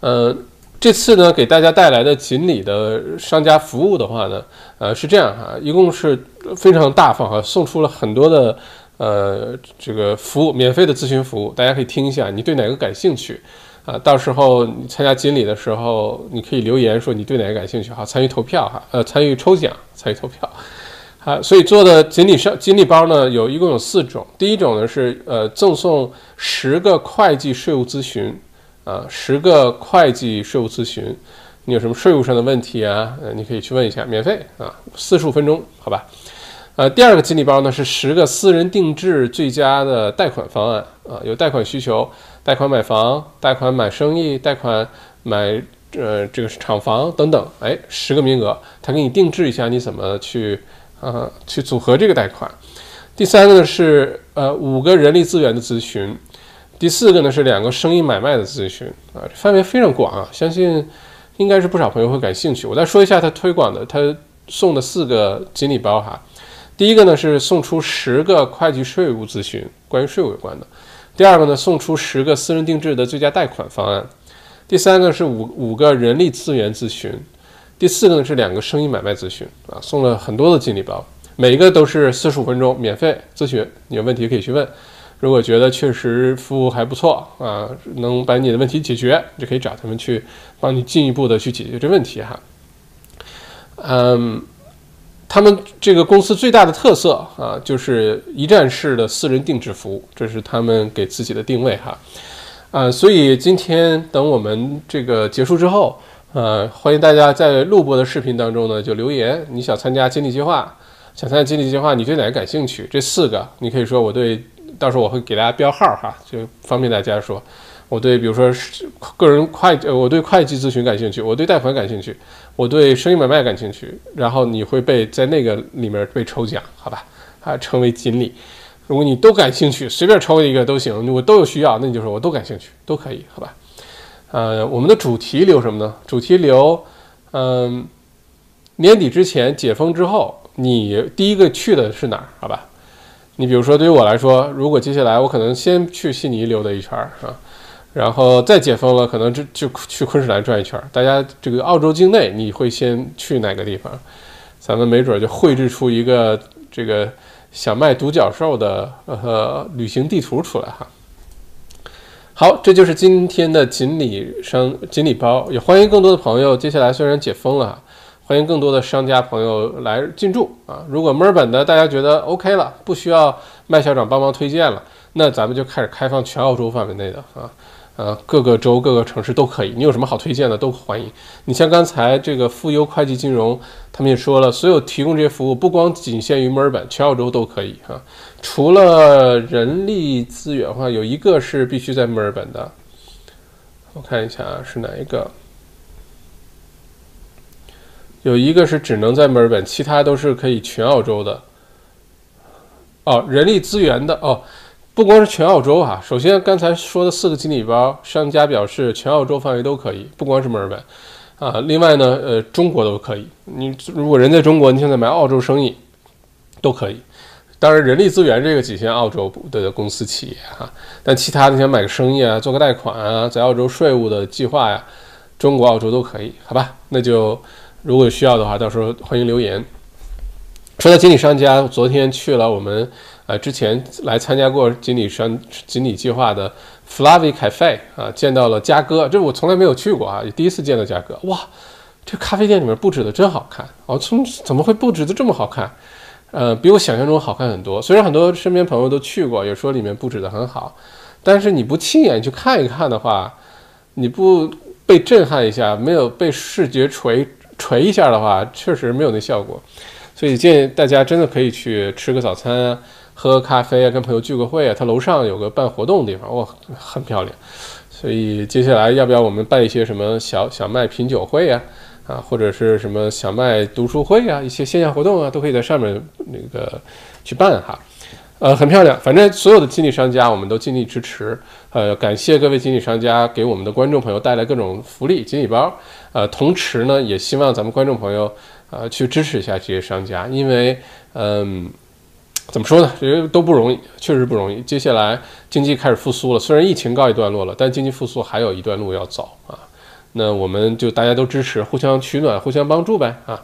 呃，这次呢，给大家带来的锦鲤的商家服务的话呢，呃，是这样哈，一共是非常大方哈，送出了很多的呃这个服务，免费的咨询服务，大家可以听一下，你对哪个感兴趣啊？到时候你参加锦鲤的时候，你可以留言说你对哪个感兴趣，好，参与投票哈，呃，参与抽奖，参与投票。啊，所以做的锦鲤上锦鲤包呢，有一共有四种。第一种呢是呃赠送十个会计税务咨询，啊，十个会计税务咨询，你有什么税务上的问题啊？呃，你可以去问一下，免费啊，四十五分钟，好吧？呃，第二个锦鲤包呢是十个私人定制最佳的贷款方案，啊，有贷款需求，贷款买房，贷款买生意，贷款买呃这个厂房等等，哎，十个名额，他给你定制一下，你怎么去？呃，去组合这个贷款。第三个呢是呃五个人力资源的咨询，第四个呢是两个生意买卖的咨询啊，范围非常广啊，相信应该是不少朋友会感兴趣。我再说一下他推广的，他送的四个锦鲤包哈。第一个呢是送出十个会计税务咨询，关于税务有关的。第二个呢送出十个私人定制的最佳贷款方案。第三个是五五个人力资源咨询。第四个呢是两个生意买卖咨询啊，送了很多的锦鲤包，每一个都是四十五分钟免费咨询，你有问题可以去问。如果觉得确实服务还不错啊，能把你的问题解决，就可以找他们去帮你进一步的去解决这问题哈。嗯，他们这个公司最大的特色啊，就是一站式的私人定制服务，这是他们给自己的定位哈。啊，所以今天等我们这个结束之后。呃，欢迎大家在录播的视频当中呢，就留言你想参加经理计划，想参加经理计划，你对哪个感兴趣？这四个你可以说我对，到时候我会给大家标号哈，就方便大家说，我对比如说个人会计，我对会计咨询感兴趣，我对贷款感兴趣，我对生意买卖感兴趣，然后你会被在那个里面被抽奖，好吧？啊，成为锦鲤。如果你都感兴趣，随便抽一个都行，我都有需要，那你就说我都感兴趣，都可以，好吧？呃，我们的主题留什么呢？主题留，嗯，年底之前解封之后，你第一个去的是哪儿？好吧，你比如说，对于我来说，如果接下来我可能先去悉尼溜达一圈儿啊，然后再解封了，可能就就去昆士兰转一圈儿。大家这个澳洲境内，你会先去哪个地方？咱们没准就绘制出一个这个想卖独角兽的呃旅行地图出来哈。好，这就是今天的锦鲤商锦鲤包，也欢迎更多的朋友。接下来虽然解封了，欢迎更多的商家朋友来进驻啊！如果墨尔本的大家觉得 OK 了，不需要麦校长帮忙推荐了，那咱们就开始开放全澳洲范围内的啊，呃，各个州、各个城市都可以。你有什么好推荐的，都欢迎。你像刚才这个富优会计金融，他们也说了，所有提供这些服务，不光仅限于墨尔本，全澳洲都可以哈。除了人力资源的话，有一个是必须在墨尔本的，我看一下啊，是哪一个？有一个是只能在墨尔本，其他都是可以全澳洲的。哦，人力资源的哦，不光是全澳洲啊。首先刚才说的四个经理包，商家表示全澳洲范围都可以，不光是墨尔本啊。另外呢，呃，中国都可以。你如果人在中国，你现在买澳洲生意都可以。当然，人力资源这个仅限澳洲的公司企业哈，但其他你想买个生意啊，做个贷款啊，在澳洲税务的计划呀，中国、澳洲都可以，好吧？那就。如果需要的话，到时候欢迎留言。说到锦鲤商家，昨天去了我们呃之前来参加过锦鲤山锦鲤计划的 Flavy Cafe 啊，见到了嘉哥，这我从来没有去过啊，也第一次见到嘉哥。哇，这咖啡店里面布置的真好看哦！从怎么会布置的这么好看？呃，比我想象中好看很多。虽然很多身边朋友都去过，也说里面布置的很好，但是你不亲眼去看一看的话，你不被震撼一下，没有被视觉锤。锤一下的话，确实没有那效果，所以建议大家真的可以去吃个早餐啊，喝咖啡啊，跟朋友聚个会啊。他楼上有个办活动的地方，哇，很漂亮。所以接下来要不要我们办一些什么小小麦品酒会呀？啊，或者是什么小麦读书会啊，一些线下活动啊，都可以在上面那个去办哈。呃，很漂亮。反正所有的经理商家，我们都尽力支持。呃，感谢各位经理商家给我们的观众朋友带来各种福利、锦鲤包。呃，同时呢，也希望咱们观众朋友呃去支持一下这些商家，因为嗯，怎么说呢，这些都不容易，确实不容易。接下来经济开始复苏了，虽然疫情告一段落了，但经济复苏还有一段路要走啊。那我们就大家都支持，互相取暖，互相帮助呗啊。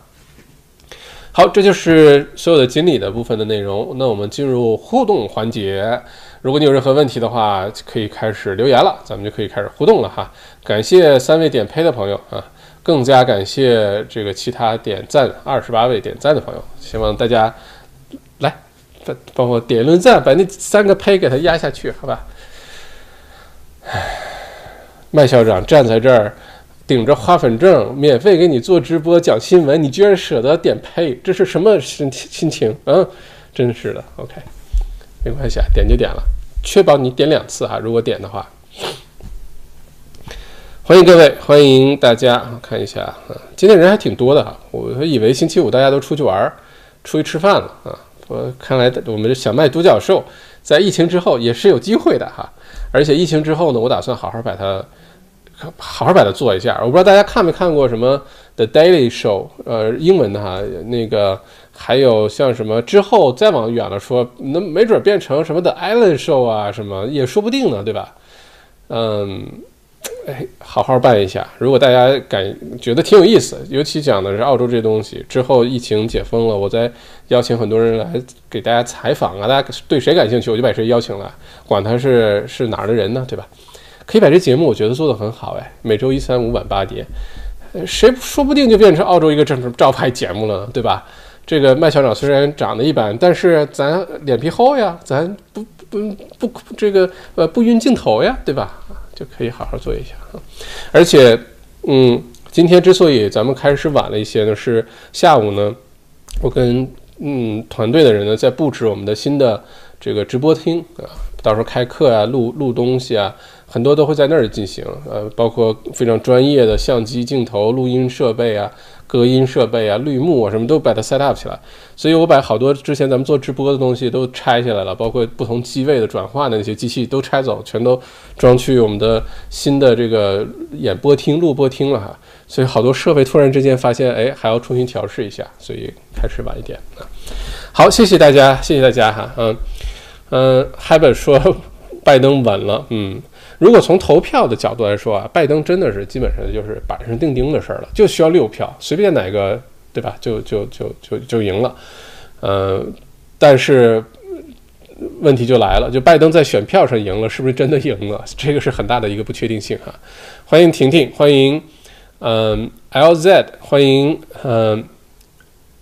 好，这就是所有的锦鲤的部分的内容。那我们进入互动环节。如果你有任何问题的话，可以开始留言了，咱们就可以开始互动了哈。感谢三位点呸的朋友啊，更加感谢这个其他点赞二十八位点赞的朋友。希望大家来帮我点一轮赞，把那三个呸给他压下去，好吧？麦校长站在这儿。顶着花粉症，免费给你做直播讲新闻，你居然舍得点呸，这是什么心心情？嗯，真是的。OK，没关系啊，点就点了，确保你点两次哈。如果点的话，欢迎各位，欢迎大家看一下啊，今天人还挺多的哈。我以为星期五大家都出去玩，出去吃饭了啊。我看来我们的小麦独角兽在疫情之后也是有机会的哈。而且疫情之后呢，我打算好好把它。好好把它做一下，我不知道大家看没看过什么 The Daily Show，呃，英文的哈，那个还有像什么之后再往远了说，那没准变成什么的 Ellen Show 啊，什么也说不定呢，对吧？嗯，哎，好好办一下。如果大家感觉得挺有意思，尤其讲的是澳洲这东西，之后疫情解封了，我再邀请很多人来给大家采访啊，大家对谁感兴趣，我就把谁邀请来，管他是是哪儿的人呢，对吧？可以把这节目我觉得做得很好哎，每周一、三、五晚八点，谁说不定就变成澳洲一个正式招牌节目了，对吧？这个麦校长虽然长得一般，但是咱脸皮厚呀，咱不不不这个呃不晕镜头呀，对吧？就可以好好做一下啊。而且，嗯，今天之所以咱们开始晚了一些呢，是下午呢，我跟嗯团队的人呢在布置我们的新的这个直播厅啊，到时候开课啊，录录东西啊。很多都会在那儿进行，呃，包括非常专业的相机镜头、录音设备啊、隔音设备啊、绿幕啊，什么都把它 set up 起来。所以我把好多之前咱们做直播的东西都拆下来了，包括不同机位的转换的那些机器都拆走，全都装去我们的新的这个演播厅、录播厅了哈。所以好多设备突然之间发现，哎，还要重新调试一下，所以开始晚一点啊。好，谢谢大家，谢谢大家哈，嗯嗯，Habit 说 拜登稳了，嗯。如果从投票的角度来说啊，拜登真的是基本上就是板上钉钉的事儿了，就需要六票，随便哪个，对吧？就就就就就赢了。呃，但是问题就来了，就拜登在选票上赢了，是不是真的赢了？这个是很大的一个不确定性哈。欢迎婷婷，欢迎嗯，LZ 欢迎，嗯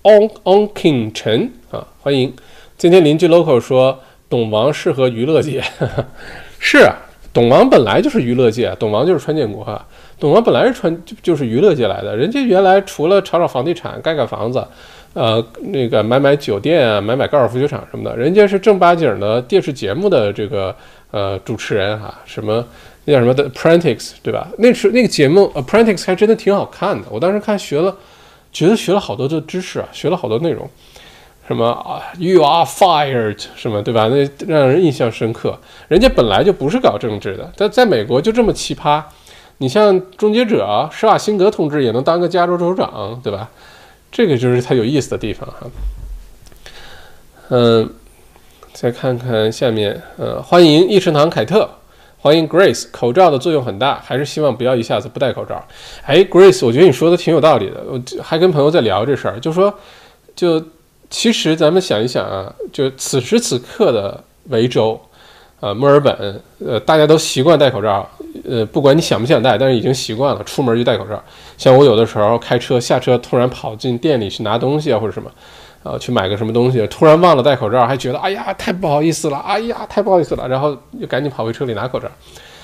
，On On King 陈啊，欢迎。今天邻居 local 说董王适合娱乐界，是啊，董王本来就是娱乐界，董王就是川建国啊，董王本来是川就就是娱乐界来的，人家原来除了炒炒房地产、盖盖房子，呃，那个买买酒店啊、买买高尔夫球场什么的，人家是正八经的电视节目的这个呃主持人哈，什么那叫什么的？prentice 对吧？那是那个节目 Apprentice 还真的挺好看的，我当时看学了，觉得学了好多的知识啊，学了好多内容。什么？You are fired，什么对吧？那让人印象深刻。人家本来就不是搞政治的，但在美国就这么奇葩。你像终结者施瓦辛格同志也能当个加州州长，对吧？这个就是他有意思的地方哈。嗯，再看看下面，呃，欢迎益生堂凯特，欢迎 Grace。口罩的作用很大，还是希望不要一下子不戴口罩。哎，Grace，我觉得你说的挺有道理的。我还跟朋友在聊这事儿，就说就。其实咱们想一想啊，就此时此刻的维州，呃，墨尔本，呃，大家都习惯戴口罩，呃，不管你想不想戴，但是已经习惯了，出门就戴口罩。像我有的时候开车下车，突然跑进店里去拿东西啊，或者什么，啊，去买个什么东西，突然忘了戴口罩，还觉得哎呀太不好意思了，哎呀太不好意思了，然后就赶紧跑回车里拿口罩，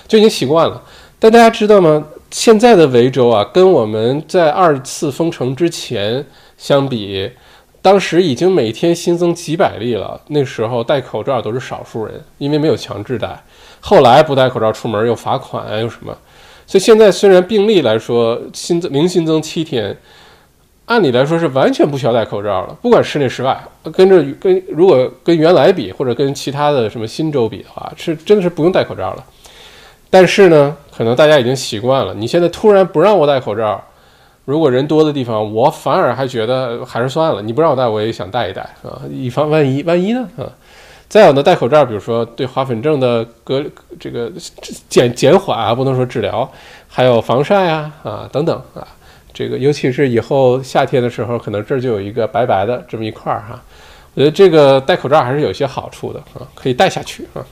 就已经习惯了。但大家知道吗？现在的维州啊，跟我们在二次封城之前相比。当时已经每天新增几百例了，那时候戴口罩都是少数人，因为没有强制戴。后来不戴口罩出门又罚款又什么，所以现在虽然病例来说新增零新增七天，按理来说是完全不需要戴口罩了，不管室内室外。跟着跟如果跟原来比，或者跟其他的什么新州比的话，是真的是不用戴口罩了。但是呢，可能大家已经习惯了，你现在突然不让我戴口罩。如果人多的地方，我反而还觉得还是算了。你不让我戴，我也想戴一戴啊，以防万一，万一呢啊？再有呢，戴口罩，比如说对花粉症的隔这个减减缓啊，不能说治疗，还有防晒啊啊等等啊，这个尤其是以后夏天的时候，可能这儿就有一个白白的这么一块儿哈。我觉得这个戴口罩还是有些好处的啊，可以戴下去啊。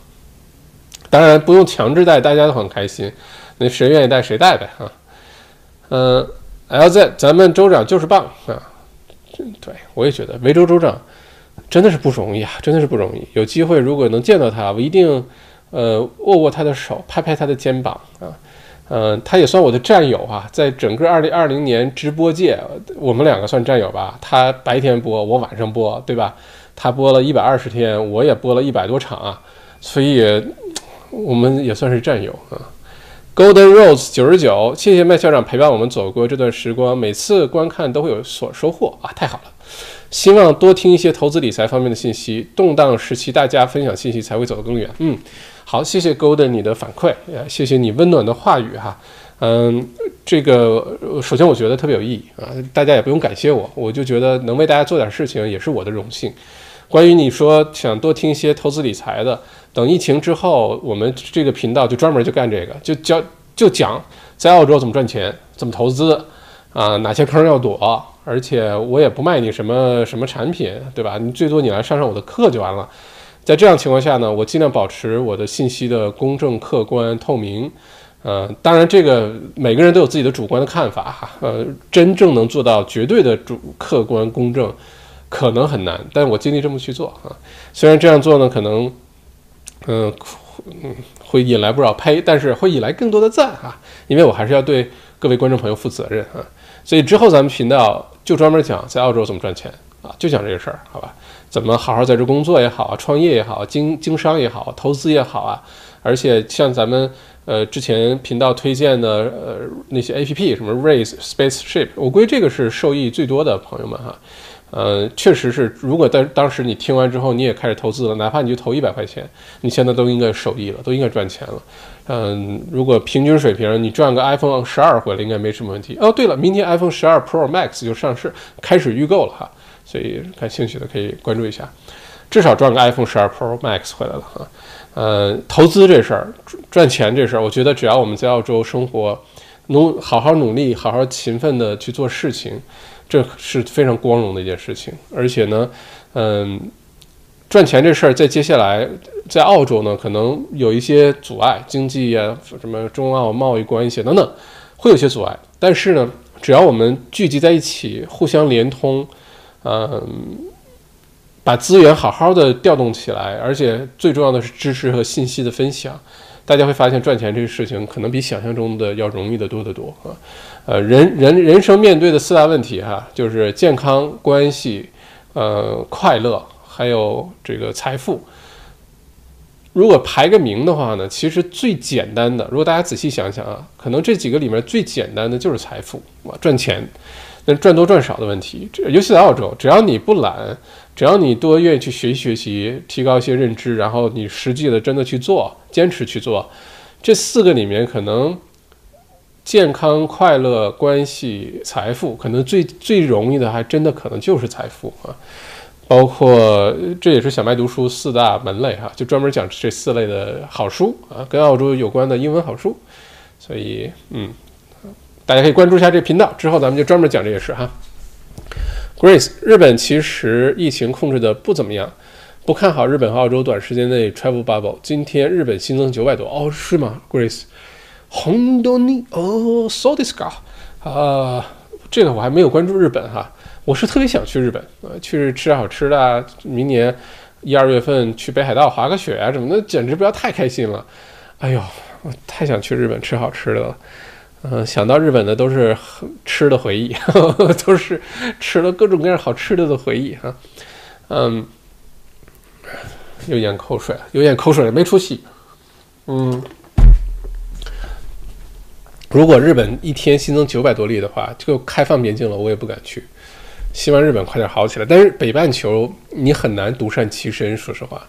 当然不用强制戴，大家都很开心，那谁愿意戴谁戴呗啊，嗯。LZ，咱们州长就是棒啊！对我也觉得维州州长真的是不容易啊，真的是不容易。有机会如果能见到他，我一定呃握握他的手，拍拍他的肩膀啊。嗯，他也算我的战友啊，在整个二零二零年直播界，我们两个算战友吧。他白天播，我晚上播，对吧？他播了一百二十天，我也播了一百多场啊，所以我们也算是战友啊。Golden Rose 九十九，谢谢麦校长陪伴我们走过这段时光，每次观看都会有所收获啊，太好了！希望多听一些投资理财方面的信息，动荡时期大家分享信息才会走得更远。嗯，好，谢谢 Golden 你的反馈，也谢谢你温暖的话语哈。嗯，这个首先我觉得特别有意义啊，大家也不用感谢我，我就觉得能为大家做点事情也是我的荣幸。关于你说想多听一些投资理财的。等疫情之后，我们这个频道就专门就干这个，就教就讲在澳洲怎么赚钱，怎么投资，啊，哪些坑要躲，而且我也不卖你什么什么产品，对吧？你最多你来上上我的课就完了。在这样情况下呢，我尽量保持我的信息的公正、客观、透明。呃，当然这个每个人都有自己的主观的看法哈，呃，真正能做到绝对的主客观公正，可能很难，但我尽力这么去做啊。虽然这样做呢，可能。嗯，嗯，会引来不少呸，但是会引来更多的赞啊！因为我还是要对各位观众朋友负责任啊，所以之后咱们频道就专门讲在澳洲怎么赚钱啊，就讲这个事儿，好吧？怎么好好在这工作也好啊，创业也好，经经商也好，投资也好啊，而且像咱们呃之前频道推荐的呃那些 A P P，什么 Raise Spaceship，我估计这个是受益最多的朋友们哈。呃，确实是，如果在当时你听完之后，你也开始投资了，哪怕你就投一百块钱，你现在都应该受益了，都应该赚钱了。嗯，如果平均水平你赚个 iPhone 十二回来，应该没什么问题。哦，对了，明天 iPhone 十二 Pro Max 就上市，开始预购了哈，所以感兴趣的可以关注一下，至少赚个 iPhone 十二 Pro Max 回来了哈。呃，投资这事儿，赚钱这事儿，我觉得只要我们在澳洲生活，努好好努力，好好勤奋的去做事情。这是非常光荣的一件事情，而且呢，嗯，赚钱这事儿在接下来在澳洲呢，可能有一些阻碍，经济呀，什么中澳贸易关系等等，会有些阻碍。但是呢，只要我们聚集在一起，互相连通，嗯，把资源好好的调动起来，而且最重要的是知识和信息的分享，大家会发现赚钱这个事情可能比想象中的要容易的多得多啊。呃，人人人生面对的四大问题哈，就是健康、关系、呃快乐，还有这个财富。如果排个名的话呢，其实最简单的，如果大家仔细想想啊，可能这几个里面最简单的就是财富啊，赚钱。那赚多赚少的问题，这尤其在澳洲，只要你不懒，只要你多愿意去学习学习，提高一些认知，然后你实际的真的去做，坚持去做，这四个里面可能健康、快乐、关系、财富，可能最最容易的还真的可能就是财富啊。包括这也是小麦读书四大门类哈，就专门讲这四类的好书啊，跟澳洲有关的英文好书。所以，嗯，大家可以关注一下这频道，之后咱们就专门讲这些事哈。Grace，日本其实疫情控制的不怎么样，不看好日本和澳洲短时间内 travel bubble。今天日本新增九百多哦，是吗？Grace，红豆泥哦，so this guy 啊，这个我还没有关注日本哈。我是特别想去日本，呃，去吃好吃的。明年一二月份去北海道滑个雪啊什么的，简直不要太开心了。哎呦，我太想去日本吃好吃的了。嗯，想到日本的都是吃的回忆，都是吃了各种各样好吃的的回忆哈。嗯，又咽口水了，有咽口水了没出息。嗯，如果日本一天新增九百多例的话，就开放边境了，我也不敢去。希望日本快点好起来，但是北半球你很难独善其身。说实话，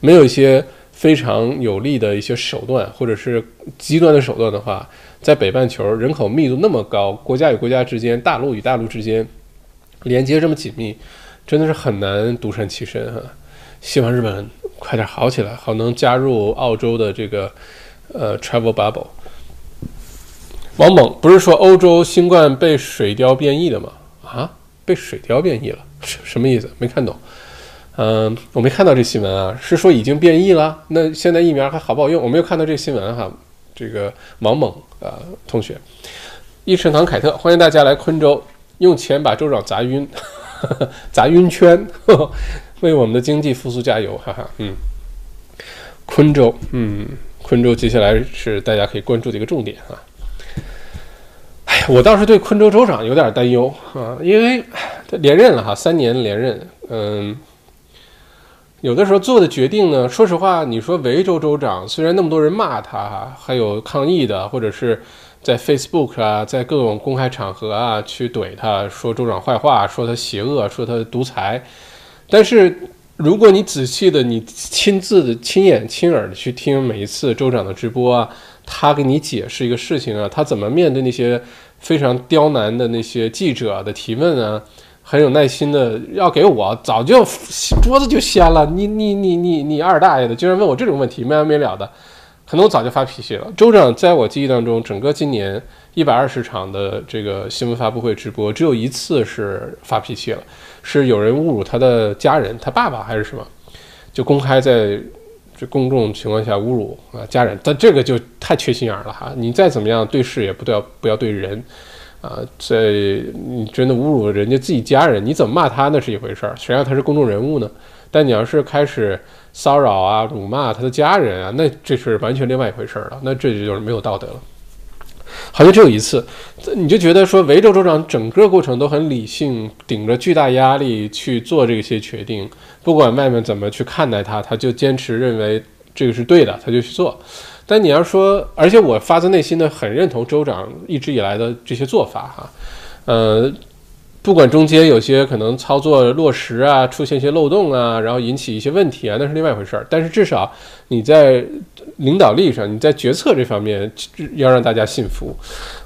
没有一些非常有利的一些手段，或者是极端的手段的话，在北半球人口密度那么高，国家与国家之间、大陆与大陆之间连接这么紧密，真的是很难独善其身哈。希望日本快点好起来，好能加入澳洲的这个呃 travel bubble。王猛不是说欧洲新冠被水貂变异的吗？啊？被水貂变异了，什什么意思？没看懂。嗯，我没看到这新闻啊，是说已经变异了？那现在疫苗还好不好用？我没有看到这新闻哈。这个王猛啊同学，益盛堂凯特，欢迎大家来昆州，用钱把州长砸晕，砸晕圈，为我们的经济复苏加油，哈哈。嗯，昆州，嗯，昆州接下来是大家可以关注的一个重点啊。我倒是对昆州州长有点担忧啊，因为他连任了哈，三年连任，嗯，有的时候做的决定呢，说实话，你说维州州长虽然那么多人骂他，还有抗议的，或者是在 Facebook 啊，在各种公开场合啊去怼他，说州长坏话，说他邪恶，说他独裁，但是如果你仔细的，你亲自的、亲眼亲耳的去听每一次州长的直播啊。他给你解释一个事情啊，他怎么面对那些非常刁难的那些记者的提问啊，很有耐心的要给我，早就桌子就掀了。你你你你你二大爷的，居然问我这种问题，没完没了的，可能我早就发脾气了。州长在我记忆当中，整个今年一百二十场的这个新闻发布会直播，只有一次是发脾气了，是有人侮辱他的家人，他爸爸还是什么，就公开在。这公众情况下侮辱啊家人，但这个就太缺心眼了哈！你再怎么样对事也不对不要对人，啊，这你真的侮辱人家自己家人，你怎么骂他那是一回事儿，谁让他是公众人物呢？但你要是开始骚扰啊、辱骂他的家人啊，那这是完全另外一回事儿了，那这就是没有道德了。好像只有一次，你就觉得说维州州长整个过程都很理性，顶着巨大压力去做这些决定，不管外面怎么去看待他，他就坚持认为这个是对的，他就去做。但你要说，而且我发自内心的很认同州长一直以来的这些做法，哈，呃。不管中间有些可能操作落实啊，出现一些漏洞啊，然后引起一些问题啊，那是另外一回事儿。但是至少你在领导力上，你在决策这方面要让大家信服。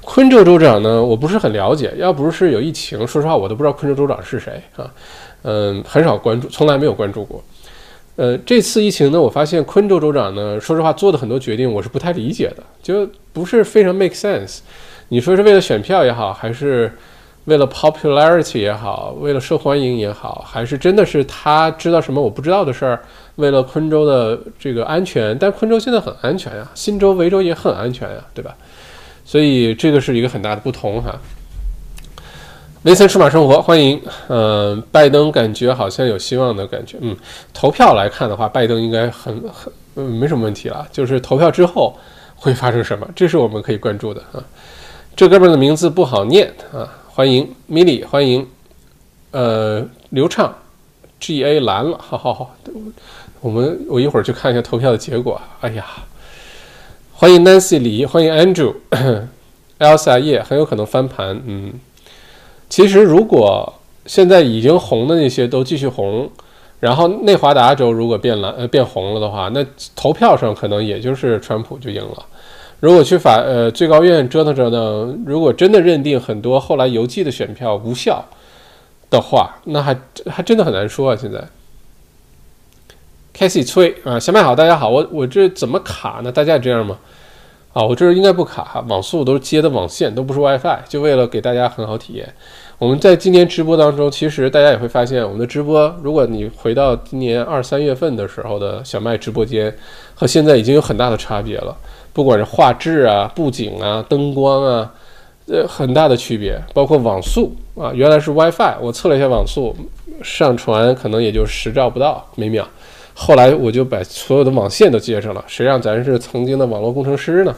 昆州州长呢，我不是很了解，要不是有疫情，说实话我都不知道昆州州长是谁啊。嗯，很少关注，从来没有关注过。呃，这次疫情呢，我发现昆州州长呢，说实话做的很多决定我是不太理解的，就不是非常 make sense。你说是为了选票也好，还是？为了 popularity 也好，为了受欢迎也好，还是真的是他知道什么我不知道的事儿？为了昆州的这个安全，但昆州现在很安全呀，新州、维州也很安全呀，对吧？所以这个是一个很大的不同哈。维森数码生活，欢迎。嗯，拜登感觉好像有希望的感觉。嗯，投票来看的话，拜登应该很很嗯没什么问题了。就是投票之后会发生什么，这是我们可以关注的啊。这哥们儿的名字不好念啊，欢迎米莉，欢迎。呃，刘畅，G A 蓝了，好好好。我们我一会儿去看一下投票的结果。哎呀，欢迎 Nancy 李，欢迎 Andrew，Elsa 叶很有可能翻盘。嗯。其实，如果现在已经红的那些都继续红，然后内华达州如果变蓝呃变红了的话，那投票上可能也就是川普就赢了。如果去法呃最高院折腾折腾，如果真的认定很多后来邮寄的选票无效的话，那还还真的很难说啊。现在 c a s e y 催啊，小麦好，大家好，我我这怎么卡呢？大家也这样吗？啊，我这应该不卡，网速都是接的网线，都不是 WiFi，就为了给大家很好体验。我们在今年直播当中，其实大家也会发现，我们的直播，如果你回到今年二三月份的时候的小麦直播间，和现在已经有很大的差别了，不管是画质啊、布景啊、灯光啊，呃，很大的区别，包括网速啊，原来是 WiFi，我测了一下网速，上传可能也就十兆不到每秒。后来我就把所有的网线都接上了，谁让咱是曾经的网络工程师呢？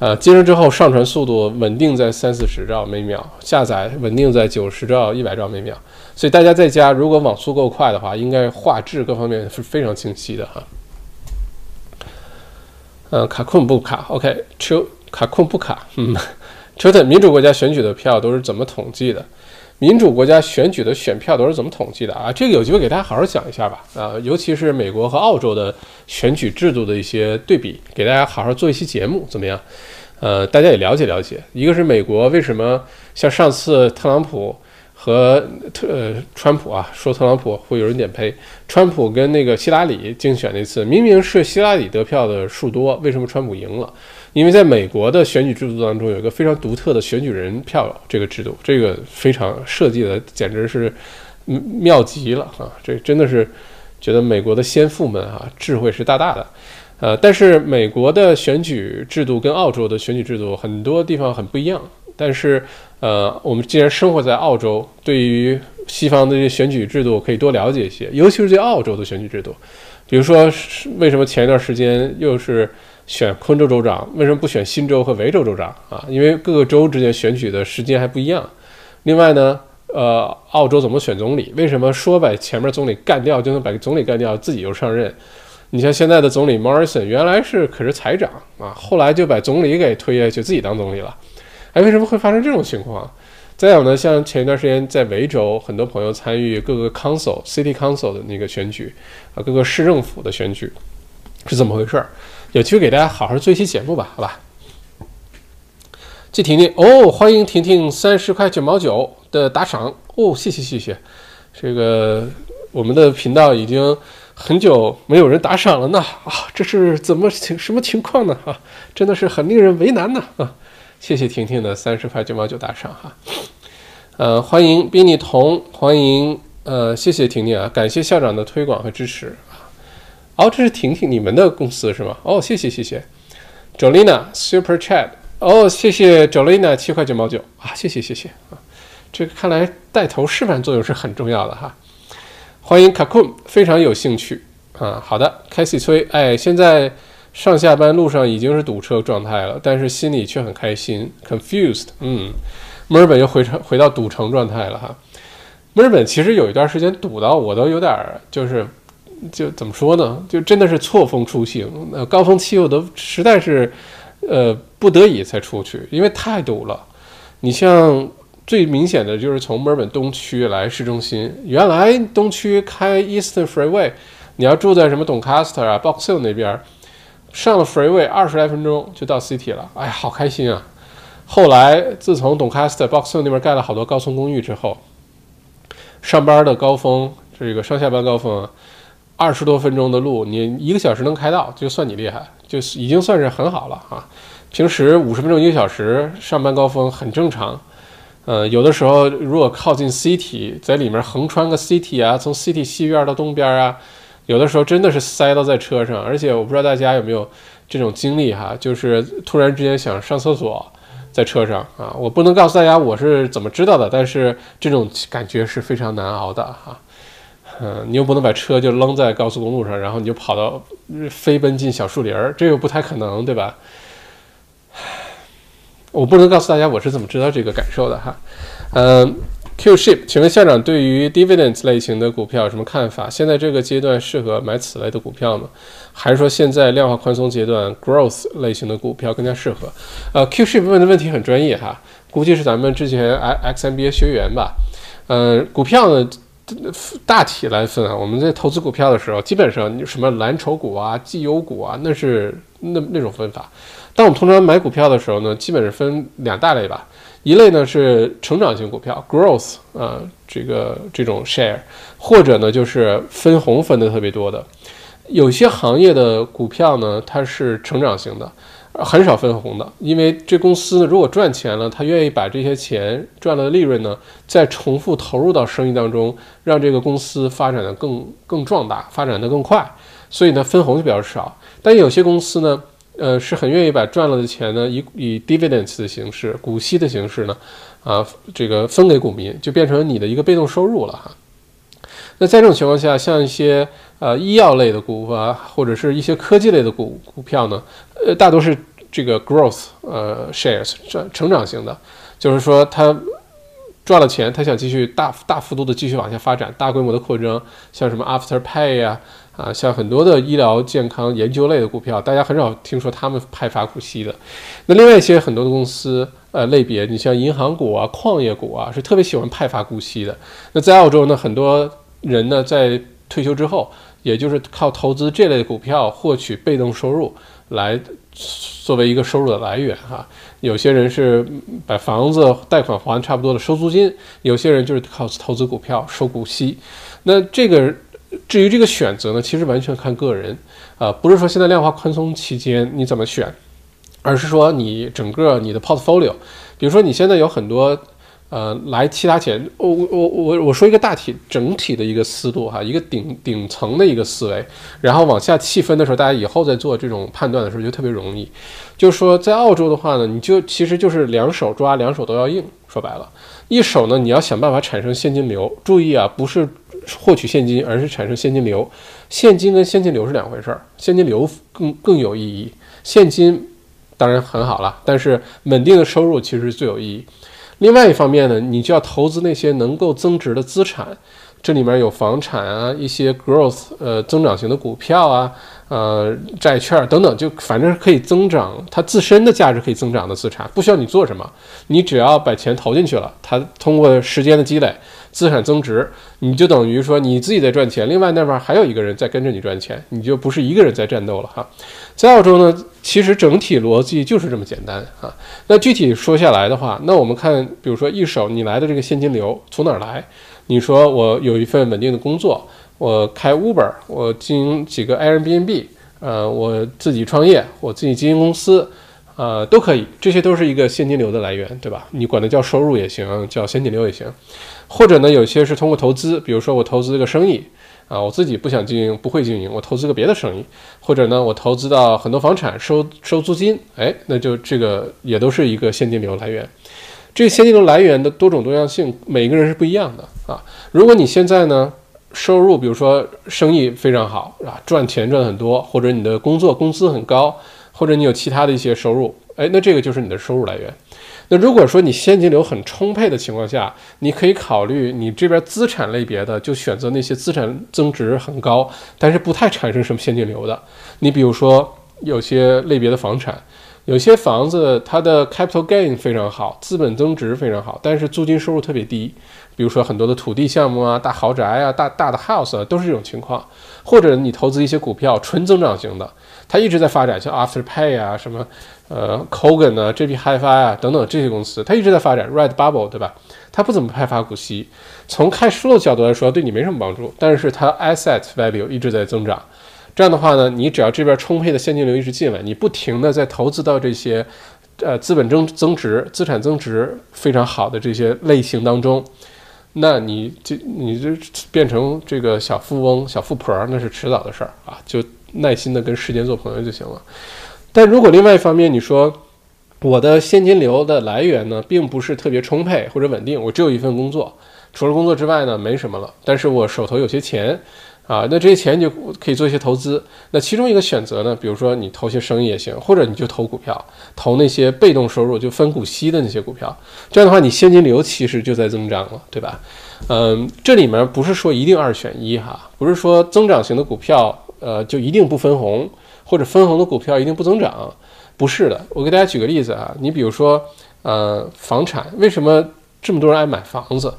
呃，接上之后上传速度稳定在三四十兆每秒，下载稳定在九十兆、一百兆每秒。所以大家在家如果网速够快的话，应该画质各方面是非常清晰的哈。嗯，卡控不卡？OK，秋卡控不卡？嗯，秋特民主国家选举的票都是怎么统计的？民主国家选举的选票都是怎么统计的啊？这个有机会给大家好好讲一下吧。啊，尤其是美国和澳洲的选举制度的一些对比，给大家好好做一期节目，怎么样？呃，大家也了解了解。一个是美国为什么像上次特朗普和特呃川普啊，说特朗普会有人点呸，川普跟那个希拉里竞选那次，明明是希拉里得票的数多，为什么川普赢了？因为在美国的选举制度当中，有一个非常独特的选举人票这个制度，这个非常设计的简直是妙极了啊！这真的是觉得美国的先父们啊，智慧是大大的。呃，但是美国的选举制度跟澳洲的选举制度很多地方很不一样。但是，呃，我们既然生活在澳洲，对于西方的这些选举制度可以多了解一些，尤其是对澳洲的选举制度，比如说为什么前一段时间又是。选昆州州长，为什么不选新州和维州州长啊？因为各个州之间选举的时间还不一样。另外呢，呃，澳洲怎么选总理？为什么说把前面总理干掉就能把总理干掉，自己又上任？你像现在的总理 Morrison，原来是可是财长啊，后来就把总理给推下去，自己当总理了。哎，为什么会发生这种情况？再有呢，像前一段时间在维州，很多朋友参与各个 council、city council 的那个选举啊，各个市政府的选举是怎么回事？有机会给大家好好做一期节目吧，好吧？季婷婷哦，欢迎婷婷三十块九毛九的打赏哦，谢谢谢谢。这个我们的频道已经很久没有人打赏了呢啊，这是怎么情什么情况呢啊？真的是很令人为难呢啊！谢谢婷婷的三十块九毛九打赏哈。呃，欢迎宾尼童，欢迎呃，谢谢婷婷啊，感谢校长的推广和支持。哦，这是婷婷你们的公司是吗？哦，谢谢谢谢，Jolina Super Chat，哦，谢谢 Jolina 七块九毛九啊，谢谢谢谢啊，这个看来带头示范作用是很重要的哈。欢迎 Kakun，非常有兴趣啊。好的 c a s i y 崔，哎，现在上下班路上已经是堵车状态了，但是心里却很开心，confused，嗯，墨尔本又回城回到堵城状态了哈。墨尔本其实有一段时间堵到我都有点就是。就怎么说呢？就真的是错峰出行，那高峰期我都实在是，呃，不得已才出去，因为太堵了。你像最明显的就是从墨尔本东区来市中心，原来东区开 Eastern Freeway，你要住在什么 Doncaster 啊、Box Hill 那边，上了 Freeway 二十来分钟就到 City 了，哎呀，好开心啊！后来自从 Doncaster、Box Hill 那边盖了好多高层公寓之后，上班的高峰，这个上下班高峰。二十多分钟的路，你一个小时能开到，就算你厉害，就已经算是很好了啊。平时五十分钟一个小时，上班高峰很正常。呃，有的时候如果靠近 City，在里面横穿个 City 啊，从 City 西边到东边啊，有的时候真的是塞到在车上。而且我不知道大家有没有这种经历哈，就是突然之间想上厕所，在车上啊，我不能告诉大家我是怎么知道的，但是这种感觉是非常难熬的哈。嗯，你又不能把车就扔在高速公路上，然后你就跑到飞奔进小树林儿，这又不太可能，对吧？我不能告诉大家我是怎么知道这个感受的哈。嗯，Q Ship，请问校长对于 Dividends 类型的股票有什么看法？现在这个阶段适合买此类的股票吗？还是说现在量化宽松阶段 Growth 类型的股票更加适合？呃，Q Ship 问的问题很专业哈，估计是咱们之前 X MBA 学员吧。呃，股票呢？大体来分啊，我们在投资股票的时候，基本上什么蓝筹股啊、绩优股啊，那是那那种分法。但我们通常买股票的时候呢，基本是分两大类吧。一类呢是成长型股票，growth 啊，这个这种 share，或者呢就是分红分的特别多的。有些行业的股票呢，它是成长型的。很少分红的，因为这公司呢，如果赚钱了，他愿意把这些钱赚了的利润呢，再重复投入到生意当中，让这个公司发展的更更壮大，发展的更快，所以呢，分红就比较少。但有些公司呢，呃，是很愿意把赚了的钱呢，以以 dividends 的形式，股息的形式呢，啊，这个分给股民，就变成你的一个被动收入了哈。那在这种情况下，像一些呃医药类的股啊，或者是一些科技类的股股票呢，呃，大多是这个 growth 呃 shares 成成长型的，就是说它赚了钱，它想继续大大幅度的继续往下发展，大规模的扩张，像什么 Afterpay 呀，啊，啊像很多的医疗健康研究类的股票，大家很少听说他们派发股息的。那另外一些很多的公司呃类别，你像银行股啊、矿业股啊，是特别喜欢派发股息的。那在澳洲呢，很多人呢，在退休之后，也就是靠投资这类股票获取被动收入，来作为一个收入的来源哈。有些人是把房子贷款还差不多的收租金，有些人就是靠投资股票收股息。那这个至于这个选择呢，其实完全看个人啊，不是说现在量化宽松期间你怎么选，而是说你整个你的 portfolio，比如说你现在有很多。呃，来其他钱，我我我我说一个大体整体的一个思路哈，一个顶顶层的一个思维，然后往下细分的时候，大家以后再做这种判断的时候就特别容易。就是说，在澳洲的话呢，你就其实就是两手抓，两手都要硬。说白了，一手呢，你要想办法产生现金流。注意啊，不是获取现金，而是产生现金流。现金跟现金流是两回事儿，现金流更更有意义。现金当然很好了，但是稳定的收入其实最有意义。另外一方面呢，你就要投资那些能够增值的资产，这里面有房产啊，一些 growth 呃增长型的股票啊，呃债券等等，就反正可以增长它自身的价值可以增长的资产，不需要你做什么，你只要把钱投进去了，它通过时间的积累。资产增值，你就等于说你自己在赚钱，另外那边还有一个人在跟着你赚钱，你就不是一个人在战斗了哈。在澳洲呢，其实整体逻辑就是这么简单啊。那具体说下来的话，那我们看，比如说一手你来的这个现金流从哪儿来？你说我有一份稳定的工作，我开 Uber，我经营几个 Airbnb，呃，我自己创业，我自己经营公司。呃，都可以，这些都是一个现金流的来源，对吧？你管它叫收入也行，叫现金流也行。或者呢，有些是通过投资，比如说我投资一个生意，啊，我自己不想经营，不会经营，我投资个别的生意。或者呢，我投资到很多房产，收收租金，哎，那就这个也都是一个现金流来源。这个现金流来源的多种多样性，每个人是不一样的啊。如果你现在呢，收入比如说生意非常好啊，赚钱赚很多，或者你的工作工资很高。或者你有其他的一些收入，哎，那这个就是你的收入来源。那如果说你现金流很充沛的情况下，你可以考虑你这边资产类别的，就选择那些资产增值很高，但是不太产生什么现金流的。你比如说有些类别的房产，有些房子它的 capital gain 非常好，资本增值非常好，但是租金收入特别低。比如说很多的土地项目啊，大豪宅啊，大大的 house 啊，都是这种情况。或者你投资一些股票，纯增长型的。它一直在发展，像 Afterpay 啊，什么呃 Kogan 啊，JP Hi-Fi 啊等等这些公司，它一直在发展。Redbubble 对吧？它不怎么派发股息，从看书的角度来说，对你没什么帮助。但是它 asset value 一直在增长。这样的话呢，你只要这边充沛的现金流一直进来，你不停的在投资到这些呃资本增增值、资产增值非常好的这些类型当中，那你就你就变成这个小富翁、小富婆，那是迟早的事儿啊！就。耐心的跟时间做朋友就行了，但如果另外一方面你说，我的现金流的来源呢，并不是特别充沛或者稳定，我只有一份工作，除了工作之外呢，没什么了。但是我手头有些钱，啊，那这些钱就可以做一些投资。那其中一个选择呢，比如说你投些生意也行，或者你就投股票，投那些被动收入就分股息的那些股票。这样的话，你现金流其实就在增长了，对吧？嗯，这里面不是说一定二选一哈，不是说增长型的股票，呃，就一定不分红，或者分红的股票一定不增长。不是的，我给大家举个例子啊，你比如说，呃，房产为什么这么多人爱买房子，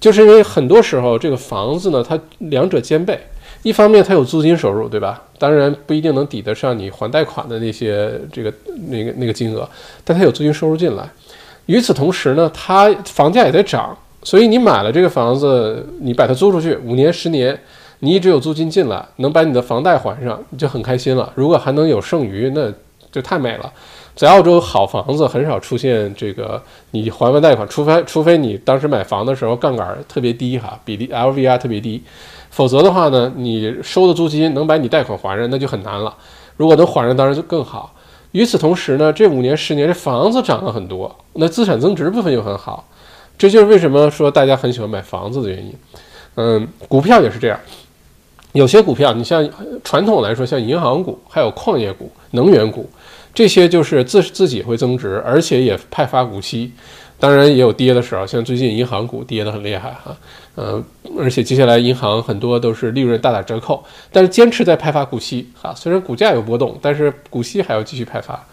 就是因为很多时候这个房子呢，它两者兼备，一方面它有租金收入，对吧？当然不一定能抵得上你还贷款的那些这个那个那个金额，但它有租金收入进来。与此同时呢，它房价也在涨，所以你买了这个房子，你把它租出去五年十年，你一直有租金进来，能把你的房贷还上，你就很开心了。如果还能有剩余，那就太美了，在澳洲好房子很少出现这个，你还完贷款，除非除非你当时买房的时候杠杆特别低哈，比例 LVR 特别低，否则的话呢，你收的租金能把你贷款还上，那就很难了。如果能还上，当然就更好。与此同时呢，这五年十年这房子涨了很多，那资产增值部分又很好，这就是为什么说大家很喜欢买房子的原因。嗯，股票也是这样。有些股票，你像传统来说，像银行股、还有矿业股、能源股，这些就是自自己会增值，而且也派发股息。当然也有跌的时候，像最近银行股跌得很厉害哈，嗯，而且接下来银行很多都是利润大打折扣，但是坚持在派发股息哈。虽然股价有波动，但是股息还要继续派发。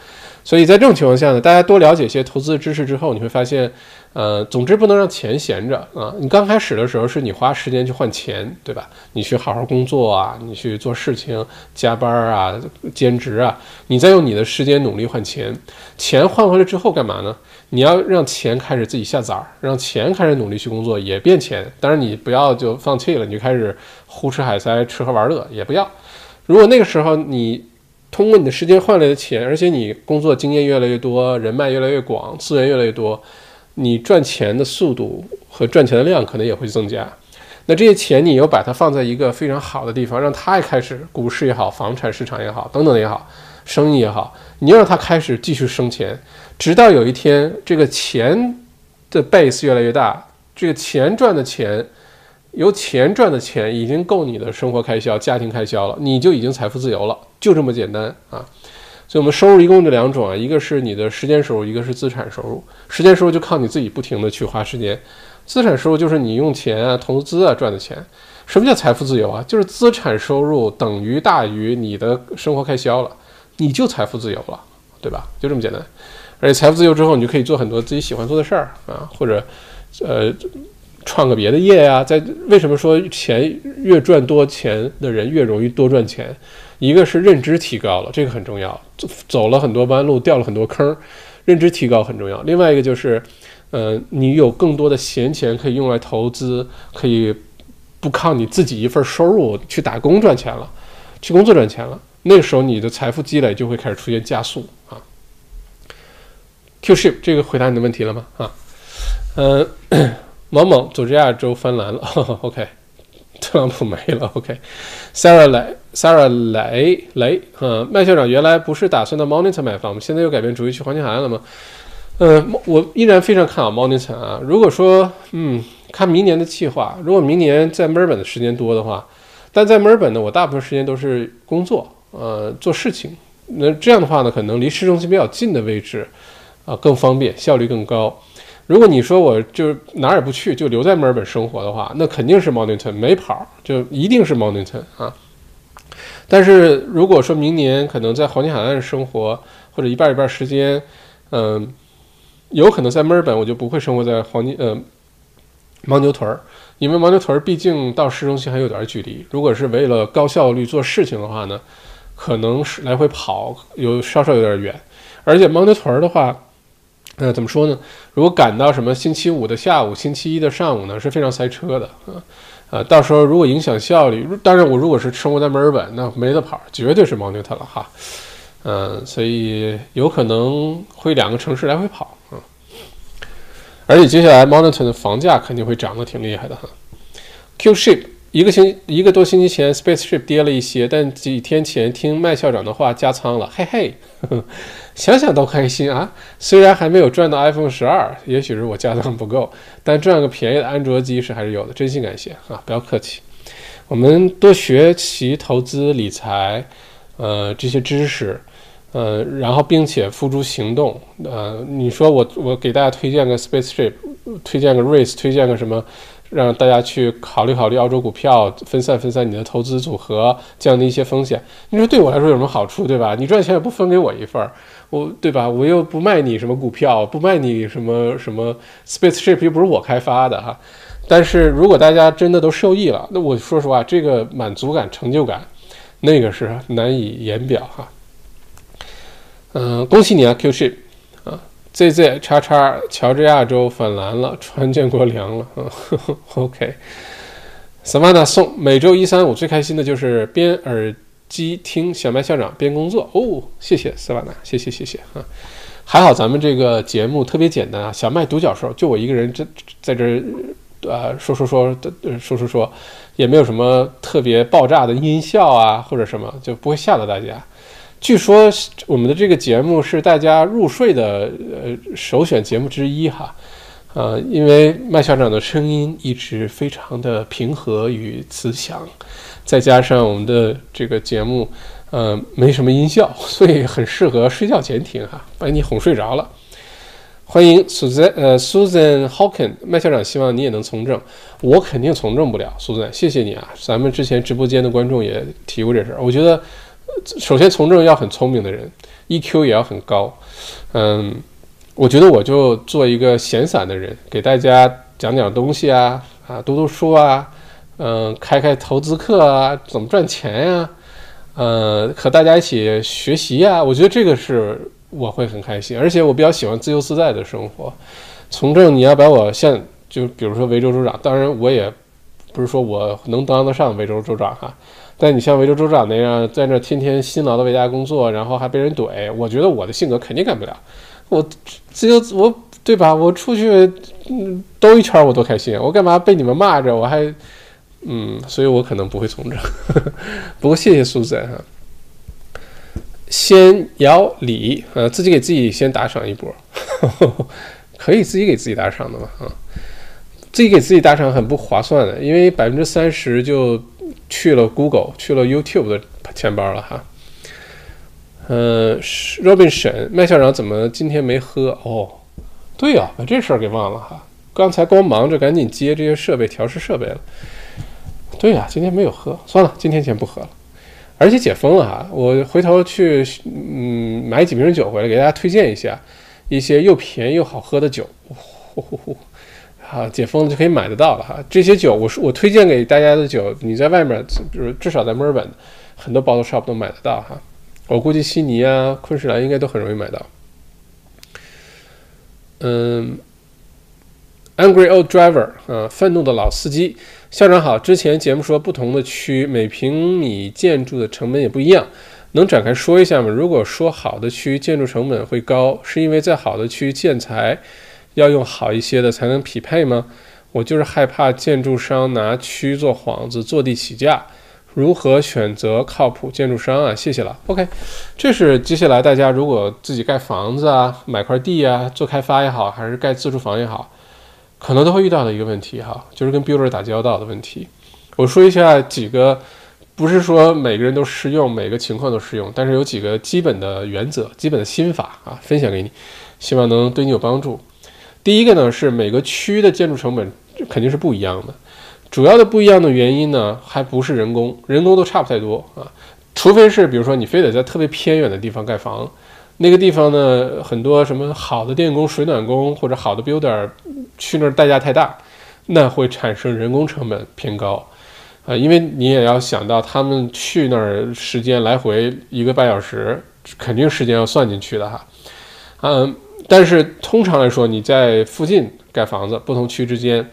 所以在这种情况下呢，大家多了解一些投资知识之后，你会发现，呃，总之不能让钱闲着啊。你刚开始的时候是你花时间去换钱，对吧？你去好好工作啊，你去做事情、加班啊、兼职啊，你再用你的时间努力换钱。钱换回来之后干嘛呢？你要让钱开始自己下崽儿，让钱开始努力去工作，也变钱。当然你不要就放弃了，你就开始胡吃海塞、吃喝玩乐也不要。如果那个时候你。通过你的时间换来的钱，而且你工作经验越来越多，人脉越来越广，资源越来越多，你赚钱的速度和赚钱的量可能也会增加。那这些钱你又把它放在一个非常好的地方，让它也开始股市也好，房产市场也好，等等也好，生意也好，你要让它开始继续生钱，直到有一天这个钱的 base 越来越大，这个钱赚的钱。由钱赚的钱已经够你的生活开销、家庭开销了，你就已经财富自由了，就这么简单啊！所以，我们收入一共就两种啊，一个是你的时间收入，一个是资产收入。时间收入就靠你自己不停的去花时间，资产收入就是你用钱啊、投资啊赚的钱。什么叫财富自由啊？就是资产收入等于大于你的生活开销了，你就财富自由了，对吧？就这么简单。而且财富自由之后，你就可以做很多自己喜欢做的事儿啊，或者，呃。创个别的业呀，在为什么说钱越赚多钱的人越容易多赚钱？一个是认知提高了，这个很重要，走走了很多弯路，掉了很多坑，认知提高很重要。另外一个就是，呃，你有更多的闲钱可以用来投资，可以不靠你自己一份收入去打工赚钱了，去工作赚钱了，那个时候你的财富积累就会开始出现加速啊。Q ship 这个回答你的问题了吗？啊，嗯。某某佐治亚州翻蓝了，OK，特朗普没了，OK，Sarah 来，Sarah 来雷，嗯，麦校长原来不是打算到 Monitor 买房吗？现在又改变主意去黄金海岸了吗？嗯，我依然非常看好 Monitor 啊。如果说，嗯，看明年的计划，如果明年在墨尔本的时间多的话，但在墨尔本呢，我大部分时间都是工作，呃，做事情。那这样的话呢，可能离市中心比较近的位置，啊，更方便，效率更高。如果你说我就哪儿也不去，就留在墨尔本生活的话，那肯定是 Mountain 没跑，就一定是 Mountain 啊。但是如果说明年可能在黄金海岸生活，或者一半一半时间，嗯，有可能在墨尔本我就不会生活在黄金呃牦牛屯儿，因为牦牛屯儿毕竟到市中心还有点距离。如果是为了高效率做事情的话呢，可能是来回跑有稍稍有点远，而且牦牛屯儿的话。那怎么说呢？如果赶到什么星期五的下午、星期一的上午呢，是非常塞车的啊！呃，到时候如果影响效率，当然我如果是生活在墨尔本，那没得跑，绝对是 Mountain 了哈。嗯，所以有可能会两个城市来回跑啊。而且接下来 Mountain 的房价肯定会涨得挺厉害的哈。Q ship 一个星一个多星期前，Spaceship 跌了一些，但几天前听麦校长的话加仓了，嘿嘿，想想都开心啊！虽然还没有赚到 iPhone 十二，也许是我加仓不够，但赚个便宜的安卓机是还是有的，真心感谢啊！不要客气，我们多学习投资理财，呃，这些知识，呃，然后并且付诸行动，呃，你说我我给大家推荐个 Spaceship，推荐个 Race，推荐个什么？让大家去考虑考虑澳洲股票，分散分散你的投资组合，降低一些风险。你说对我来说有什么好处，对吧？你赚钱也不分给我一份儿，我对吧？我又不卖你什么股票，不卖你什么什么 spaceship，又不是我开发的哈。但是如果大家真的都受益了，那我说实话，这个满足感、成就感，那个是难以言表哈。嗯，恭喜你啊，Q ship。Z Z 叉叉，乔治亚州反蓝了，川建国凉了。嗯，OK，Savannah 送每周一三五最开心的就是边耳机听小麦校长边工作哦，谢谢 Savannah，谢谢谢谢啊，还好咱们这个节目特别简单啊，小麦独角兽就我一个人这在这呃说说说说说说，也没有什么特别爆炸的音效啊或者什么，就不会吓到大家。据说我们的这个节目是大家入睡的呃首选节目之一哈，呃，因为麦校长的声音一直非常的平和与慈祥，再加上我们的这个节目呃没什么音效，所以很适合睡觉前听哈，把你哄睡着了。欢迎 Susan 呃 Susan Hawken 麦校长，希望你也能从政，我肯定从政不了，Susan，谢谢你啊，咱们之前直播间的观众也提过这事儿，我觉得。首先，从政要很聪明的人，EQ 也要很高。嗯，我觉得我就做一个闲散的人，给大家讲讲东西啊，啊，读读书啊，嗯，开开投资课啊，怎么赚钱呀，呃，和大家一起学习呀。我觉得这个是我会很开心，而且我比较喜欢自由自在的生活。从政，你要把我像，就比如说维州州长，当然我也不是说我能当得上维州州长哈。但你像维州州长那样，在那天天辛劳的为大家工作，然后还被人怼，我觉得我的性格肯定干不了。我自由，我对吧？我出去兜一圈我多开心，我干嘛被你们骂着？我还嗯，所以我可能不会从政。不过谢谢苏子哈，先摇礼呃，自己给自己先打赏一波，可以自己给自己打赏的嘛啊？自己给自己打赏很不划算的，因为百分之三十就。去了 Google，去了 YouTube 的钱包了哈。嗯，Robin 沈麦校长怎么今天没喝？哦，对呀，把这事儿给忘了哈。刚才光忙着赶紧接这些设备调试设备了。对呀，今天没有喝，算了，今天先不喝了。而且解封了哈，我回头去嗯买几瓶酒回来给大家推荐一下一些又便宜又好喝的酒。呼呼呼。啊，解封了就可以买得到了哈。这些酒，我说我推荐给大家的酒，你在外面，就是至少在墨尔本，很多 bottle shop 都买得到哈。我估计悉尼啊、昆士兰应该都很容易买到。嗯，Angry Old Driver，啊，愤怒的老司机，校长好。之前节目说不同的区每平米建筑的成本也不一样，能展开说一下吗？如果说好的区建筑成本会高，是因为在好的区建材。要用好一些的才能匹配吗？我就是害怕建筑商拿区做幌子，坐地起价。如何选择靠谱建筑商啊？谢谢了。OK，这是接下来大家如果自己盖房子啊、买块地啊、做开发也好，还是盖自住房也好，可能都会遇到的一个问题哈，就是跟 builder 打交道的问题。我说一下几个，不是说每个人都适用，每个情况都适用，但是有几个基本的原则、基本的心法啊，分享给你，希望能对你有帮助。第一个呢是每个区的建筑成本肯定是不一样的，主要的不一样的原因呢还不是人工，人工都差不太多啊，除非是比如说你非得在特别偏远的地方盖房，那个地方呢很多什么好的电工、水暖工或者好的 builder 去那儿代价太大，那会产生人工成本偏高。啊，因为你也要想到他们去那儿时间来回一个半小时，肯定时间要算进去的哈，嗯。但是通常来说，你在附近盖房子，不同区之间，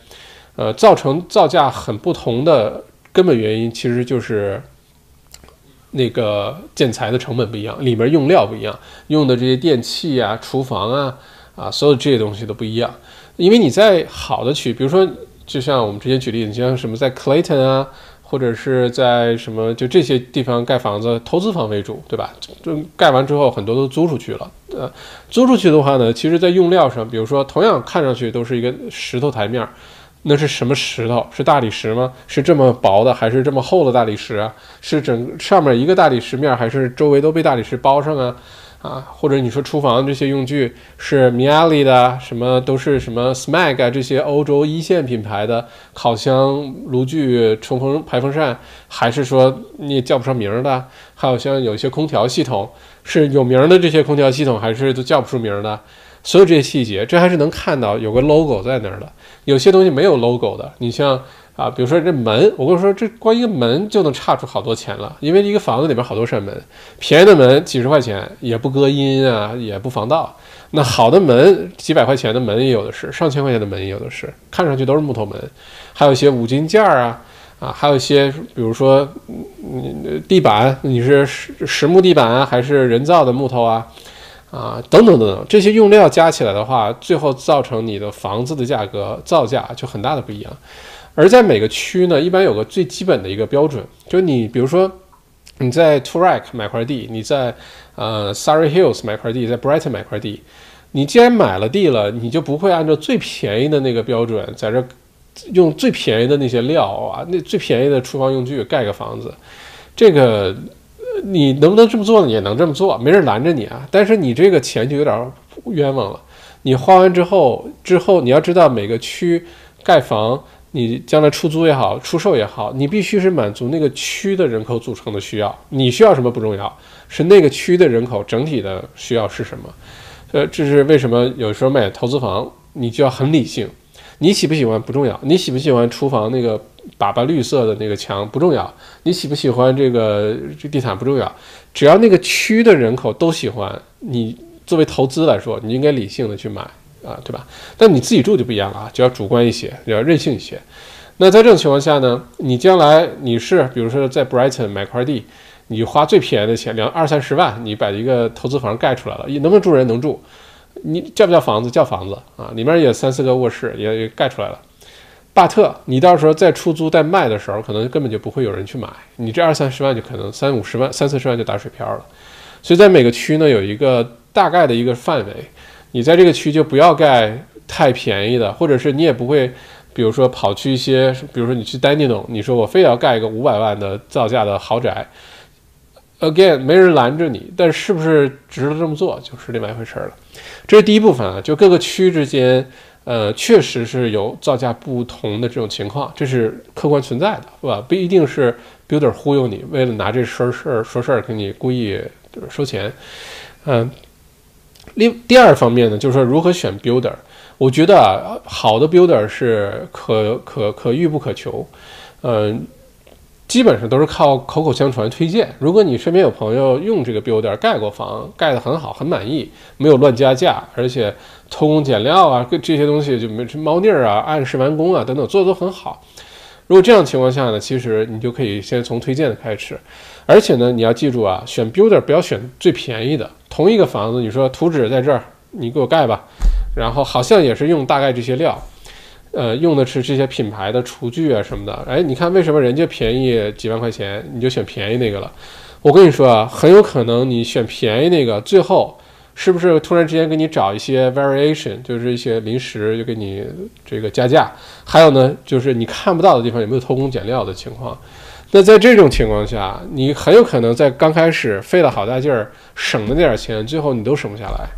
呃，造成造价很不同的根本原因，其实就是那个建材的成本不一样，里面用料不一样，用的这些电器啊、厨房啊啊，所有这些东西都不一样。因为你在好的区，比如说，就像我们之前举例子，你像什么在 Clayton 啊或者是在什么就这些地方盖房子，投资房为主，对吧？就盖完之后很多都租出去了。呃，租出去的话呢，其实在用料上，比如说同样看上去都是一个石头台面，那是什么石头？是大理石吗？是这么薄的还是这么厚的大理石啊？是整上面一个大理石面，还是周围都被大理石包上啊？啊，或者你说厨房这些用具是 Miele 的，什么都是什么 Smeg 啊，这些欧洲一线品牌的烤箱、炉具、冲锋排风扇，还是说你也叫不上名的？还有像有一些空调系统是有名的这些空调系统，还是都叫不出名的？所有这些细节，这还是能看到有个 logo 在那儿的。有些东西没有 logo 的，你像。啊，比如说这门，我跟你说，这光一个门就能差出好多钱了，因为一个房子里边好多扇门，便宜的门几十块钱也不隔音啊，也不防盗，那好的门几百块钱的门也有的是，上千块钱的门也有的是，看上去都是木头门，还有一些五金件儿啊，啊，还有一些比如说，嗯，地板你是实实木地板啊，还是人造的木头啊，啊，等等等等，这些用料加起来的话，最后造成你的房子的价格造价就很大的不一样。而在每个区呢，一般有个最基本的一个标准，就你比如说你在 Toorak 买块地，你在呃 Surrey Hills 买块地，在 Brighton 买块地，你既然买了地了，你就不会按照最便宜的那个标准，在这用最便宜的那些料啊，那最便宜的厨房用具盖个房子，这个你能不能这么做呢？也能这么做，没人拦着你啊。但是你这个钱就有点冤枉了，你花完之后，之后你要知道每个区盖房。你将来出租也好，出售也好，你必须是满足那个区的人口组成的需要。你需要什么不重要，是那个区的人口整体的需要是什么。呃，这是为什么有时候买投资房，你就要很理性。你喜不喜欢不重要，你喜不喜欢厨房那个粑粑绿色的那个墙不重要，你喜不喜欢这个这地毯不重要，只要那个区的人口都喜欢，你作为投资来说，你应该理性的去买。啊，对吧？但你自己住就不一样了啊，就要主观一些，要任性一些。那在这种情况下呢，你将来你是比如说在 Brighton 买块地，你花最便宜的钱，两二三十万，你把一个投资房盖出来了，你能不能住人？能住。你叫不叫房子？叫房子啊，里面也三四个卧室，也盖出来了。巴特，你到时候再出租再卖的时候，可能根本就不会有人去买，你这二三十万就可能三五十万、三四十万就打水漂了。所以在每个区呢，有一个大概的一个范围。你在这个区就不要盖太便宜的，或者是你也不会，比如说跑去一些，比如说你去丹尼农，你说我非要盖一个五百万的造价的豪宅，again 没人拦着你，但是不是值得这么做就是另外一回事了。这是第一部分啊，就各个区之间，呃，确实是有造价不同的这种情况，这是客观存在的，是吧？不一定是 builder 忽悠你，为了拿这说事儿说事儿给你故意收钱，嗯。另第二方面呢，就是说如何选 builder，我觉得啊，好的 builder 是可可可遇不可求，嗯，基本上都是靠口口相传推荐。如果你身边有朋友用这个 builder 盖过房，盖得很好，很满意，没有乱加价，而且偷工减料啊，这些东西就没猫腻儿啊，按时完工啊等等，做的都很好。如果这样情况下呢，其实你就可以先从推荐的开始，而且呢，你要记住啊，选 builder 不要选最便宜的。同一个房子，你说图纸在这儿，你给我盖吧，然后好像也是用大概这些料，呃，用的是这些品牌的厨具啊什么的。哎，你看为什么人家便宜几万块钱，你就选便宜那个了？我跟你说啊，很有可能你选便宜那个，最后是不是突然之间给你找一些 variation，就是一些临时就给你这个加价？还有呢，就是你看不到的地方有没有偷工减料的情况？那在这种情况下，你很有可能在刚开始费了好大劲儿，省的那点钱，最后你都省不下来。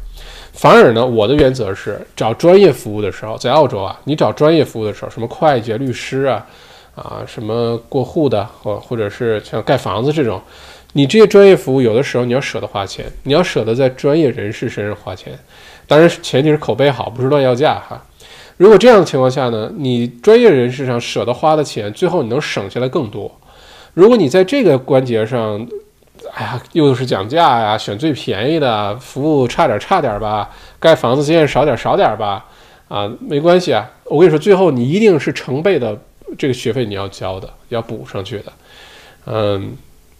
反而呢，我的原则是找专业服务的时候，在澳洲啊，你找专业服务的时候，什么会计、律师啊，啊，什么过户的，或或者是像盖房子这种，你这些专业服务有的时候你要舍得花钱，你要舍得在专业人士身上花钱。当然前提是口碑好，不是乱要价哈。如果这样的情况下呢，你专业人士上舍得花的钱，最后你能省下来更多。如果你在这个关节上，哎呀，又是讲价呀，选最便宜的，服务差点差点吧，盖房子经验少点少点吧，啊，没关系啊，我跟你说，最后你一定是成倍的这个学费你要交的，要补上去的，嗯，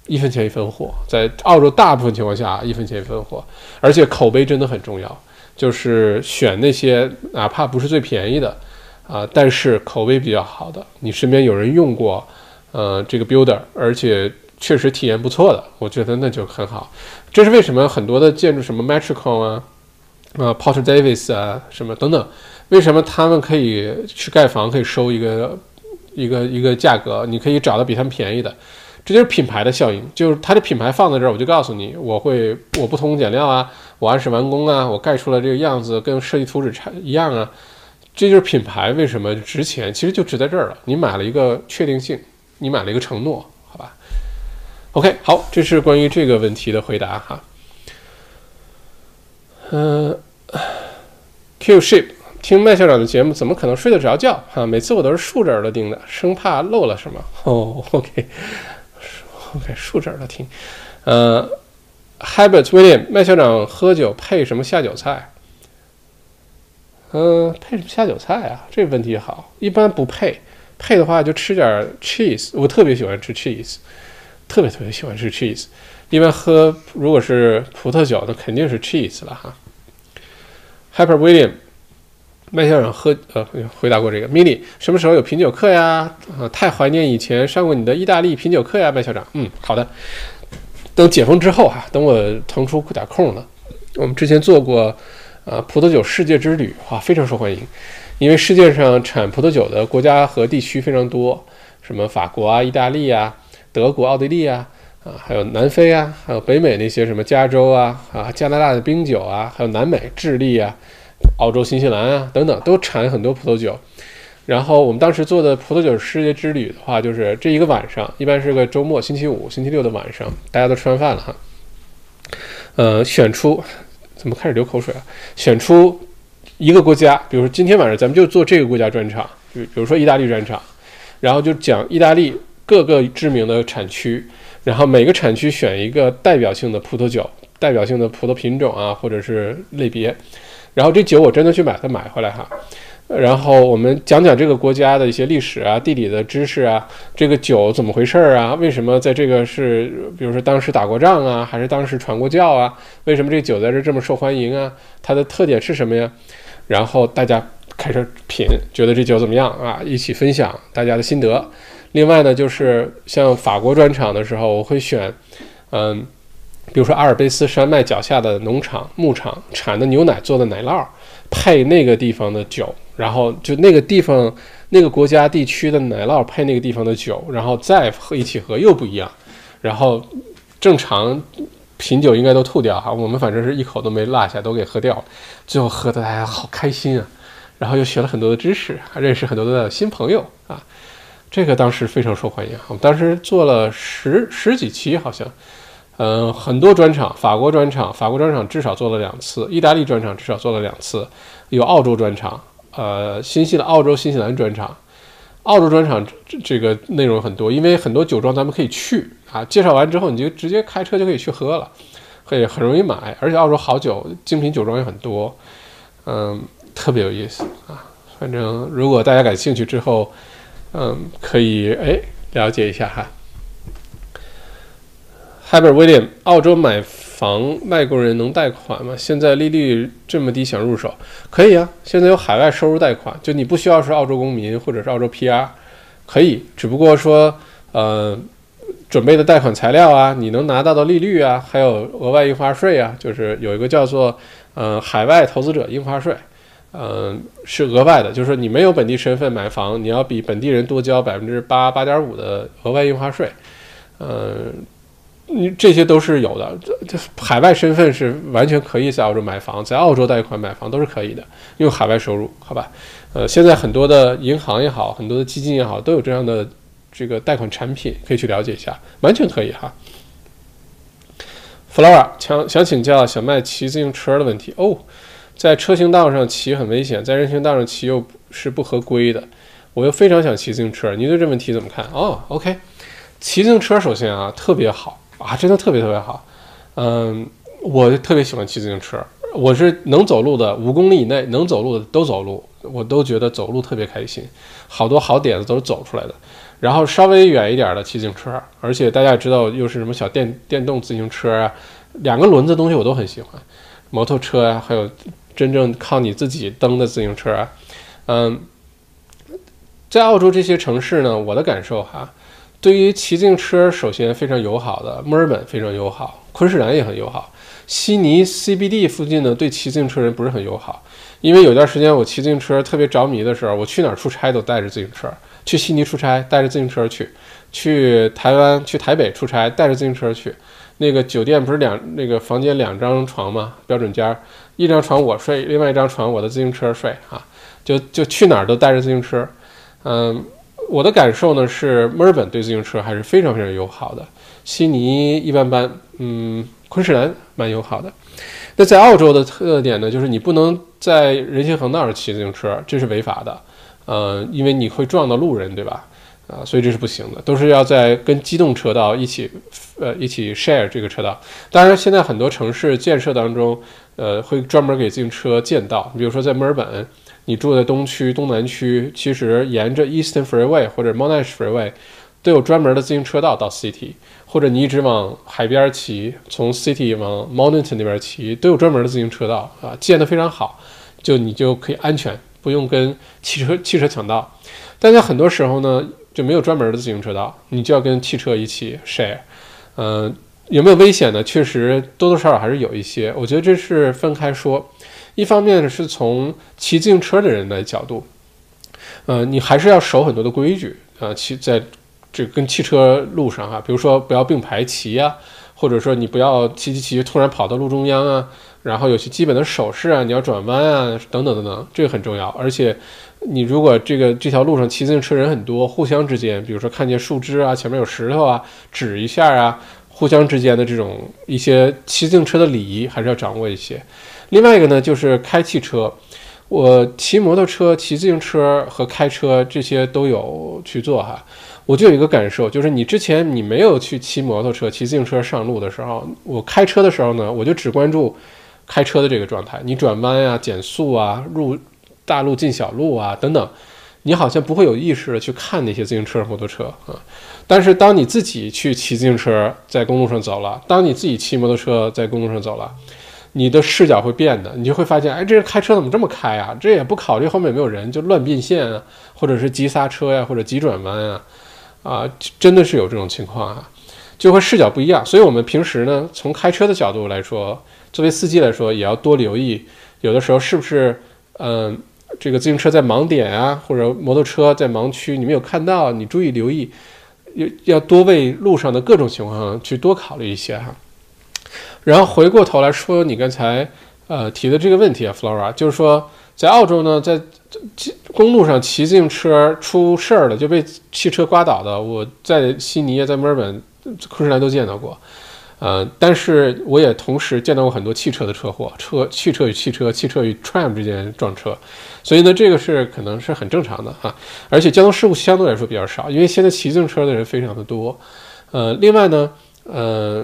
一分钱一分货，在澳洲大部分情况下一分钱一分货，而且口碑真的很重要，就是选那些哪怕不是最便宜的，啊，但是口碑比较好的，你身边有人用过。呃这个 builder，而且确实体验不错的，我觉得那就很好。这是为什么很多的建筑，什么 Metricon 啊，啊 Porter Davis 啊，什么等等，为什么他们可以去盖房，可以收一个一个一个价格，你可以找到比他们便宜的。这就是品牌的效应，就是它的品牌放在这儿，我就告诉你，我会我不偷工减料啊，我按时完工啊，我盖出来这个样子跟设计图纸差一样啊，这就是品牌为什么值钱，其实就值在这儿了。你买了一个确定性，你买了一个承诺，？OK，好，这是关于这个问题的回答哈。嗯，Q ship 听麦校长的节目怎么可能睡得着觉哈？每次我都是竖着耳朵听的，生怕漏了什么。哦，OK。OK，竖着耳朵听，呃，Habit William 麦校长喝酒配什么下酒菜？嗯，配什么下酒菜啊？这个问题好，一般不配，配的话就吃点 cheese。我特别喜欢吃 cheese，特别特别喜欢吃 cheese。一般喝如果是葡萄酒，那肯定是 cheese 了哈。Hyper William，。麦校长喝呃回答过这个，Mini 什么时候有品酒课呀？啊，太怀念以前上过你的意大利品酒课呀，麦校长。嗯，好的，等解封之后哈，等我腾出点空了，我们之前做过啊葡萄酒世界之旅，哇，非常受欢迎，因为世界上产葡萄酒的国家和地区非常多，什么法国啊、意大利啊、德国、奥地利啊，啊，还有南非啊，还有北美那些什么加州啊、啊加拿大的冰酒啊，还有南美智利啊。澳洲、新西兰啊，等等都产很多葡萄酒。然后我们当时做的葡萄酒世界之旅的话，就是这一个晚上，一般是个周末，星期五、星期六的晚上，大家都吃完饭了哈。呃，选出怎么开始流口水啊？选出一个国家，比如说今天晚上咱们就做这个国家专场，比比如说意大利专场，然后就讲意大利各个知名的产区，然后每个产区选一个代表性的葡萄酒，代表性的葡萄品种啊，或者是类别。然后这酒我真的去买它买回来哈，然后我们讲讲这个国家的一些历史啊、地理的知识啊，这个酒怎么回事儿啊？为什么在这个是，比如说当时打过仗啊，还是当时传过教啊？为什么这酒在这这么受欢迎啊？它的特点是什么呀？然后大家开始品，觉得这酒怎么样啊？一起分享大家的心得。另外呢，就是像法国专场的时候，我会选，嗯。比如说阿尔卑斯山脉脚下的农场、牧场产的牛奶做的奶酪，配那个地方的酒，然后就那个地方、那个国家地区的奶酪配那个地方的酒，然后再喝一起喝又不一样。然后正常品酒应该都吐掉哈，我们反正是一口都没落下，都给喝掉了。最后喝的大家好开心啊，然后又学了很多的知识，认识很多的新朋友啊。这个当时非常受欢迎，我们当时做了十十几期好像。嗯，很多专场，法国专场，法国专场至少做了两次，意大利专场至少做了两次，有澳洲专场，呃，新西兰、澳洲、新西兰专场，澳洲专场这个内容很多，因为很多酒庄咱们可以去啊，介绍完之后你就直接开车就可以去喝了，会很容易买，而且澳洲好酒，精品酒庄也很多，嗯，特别有意思啊，反正如果大家感兴趣之后，嗯，可以哎了解一下哈。Haber William，澳洲买房外国人能贷款吗？现在利率这么低，想入手可以啊。现在有海外收入贷款，就你不需要是澳洲公民或者是澳洲 PR，可以。只不过说，呃，准备的贷款材料啊，你能拿到的利率啊，还有额外印花税啊，就是有一个叫做呃海外投资者印花税，嗯，是额外的，就是说你没有本地身份买房，你要比本地人多交百分之八八点五的额外印花税，嗯。你这些都是有的，这这海外身份是完全可以在澳洲买房，在澳洲贷款买房都是可以的，用海外收入，好吧？呃，现在很多的银行也好，很多的基金也好，都有这样的这个贷款产品，可以去了解一下，完全可以哈。Flora 想想请教小麦骑自行车的问题哦，在车行道上骑很危险，在人行道上骑又是不合规的，我又非常想骑自行车，你对这问题怎么看？哦，OK，骑自行车首先啊特别好。啊，真的特别特别好，嗯，我特别喜欢骑自行车，我是能走路的，五公里以内能走路的都走路，我都觉得走路特别开心，好多好点子都是走出来的。然后稍微远一点的骑自行车，而且大家也知道又是什么小电电动自行车啊，两个轮子东西我都很喜欢，摩托车啊，还有真正靠你自己蹬的自行车啊，嗯，在澳洲这些城市呢，我的感受哈。对于骑自行车，首先非常友好的墨尔本非常友好，昆士兰也很友好。悉尼 CBD 附近呢，对骑自行车人不是很友好，因为有段时间我骑自行车特别着迷的时候，我去哪儿出差都带着自行车，去悉尼出差带着自行车去，去台湾去台北出差带着自行车去。那个酒店不是两那个房间两张床吗？标准间，一张床我睡，另外一张床我的自行车睡啊，就就去哪儿都带着自行车。嗯，我的感受呢是墨尔本对自行车还是非常非常友好的，悉尼一般般，嗯。昆士兰蛮友好的，那在澳洲的特点呢，就是你不能在人行横道上骑自行车，这是违法的，呃，因为你会撞到路人，对吧？啊，所以这是不行的，都是要在跟机动车道一起，呃，一起 share 这个车道。当然，现在很多城市建设当中，呃，会专门给自行车建道。比如说在墨尔本，你住在东区、东南区，其实沿着 Eastern Freeway 或者 Monash Freeway 都有专门的自行车道到 City。或者你一直往海边骑，从 city 往 mountain 那边骑，都有专门的自行车道啊，建得非常好，就你就可以安全，不用跟汽车汽车抢道。但在很多时候呢，就没有专门的自行车道，你就要跟汽车一起 share。嗯，有没有危险呢？确实多多少少还是有一些。我觉得这是分开说，一方面是从骑自行车的人的角度，呃，你还是要守很多的规矩啊，骑在。这跟汽车路上哈，比如说不要并排骑呀，或者说你不要骑骑骑突然跑到路中央啊，然后有些基本的手势啊，你要转弯啊，等等等等，这个很重要。而且你如果这个这条路上骑自行车人很多，互相之间，比如说看见树枝啊，前面有石头啊，指一下啊，互相之间的这种一些骑自行车的礼仪还是要掌握一些。另外一个呢，就是开汽车，我骑摩托车、骑自行车和开车这些都有去做哈。我就有一个感受，就是你之前你没有去骑摩托车、骑自行车上路的时候，我开车的时候呢，我就只关注开车的这个状态，你转弯呀、减速啊、入大路进小路啊等等，你好像不会有意识的去看那些自行车、摩托车啊。但是当你自己去骑自行车在公路上走了，当你自己骑摩托车在公路上走了，你的视角会变的，你就会发现，哎，这人开车怎么这么开啊？这也不考虑后面有没有人，就乱变线啊，或者是急刹车呀，或者急转弯啊。啊，真的是有这种情况啊，就会视角不一样。所以，我们平时呢，从开车的角度来说，作为司机来说，也要多留意，有的时候是不是，嗯，这个自行车在盲点啊，或者摩托车在盲区，你没有看到，你注意留意，要要多为路上的各种情况去多考虑一些哈。然后回过头来说，你刚才呃提的这个问题啊，Flora，就是说。在澳洲呢，在公路上骑自行车出事儿了，就被汽车刮倒的。我在悉尼、在墨尔本、昆士兰都见到过，呃，但是我也同时见到过很多汽车的车祸，车、汽车与汽车、汽车与 tram 之间撞车，所以呢，这个是可能是很正常的啊。而且交通事故相对来说比较少，因为现在骑自行车的人非常的多。呃，另外呢，呃，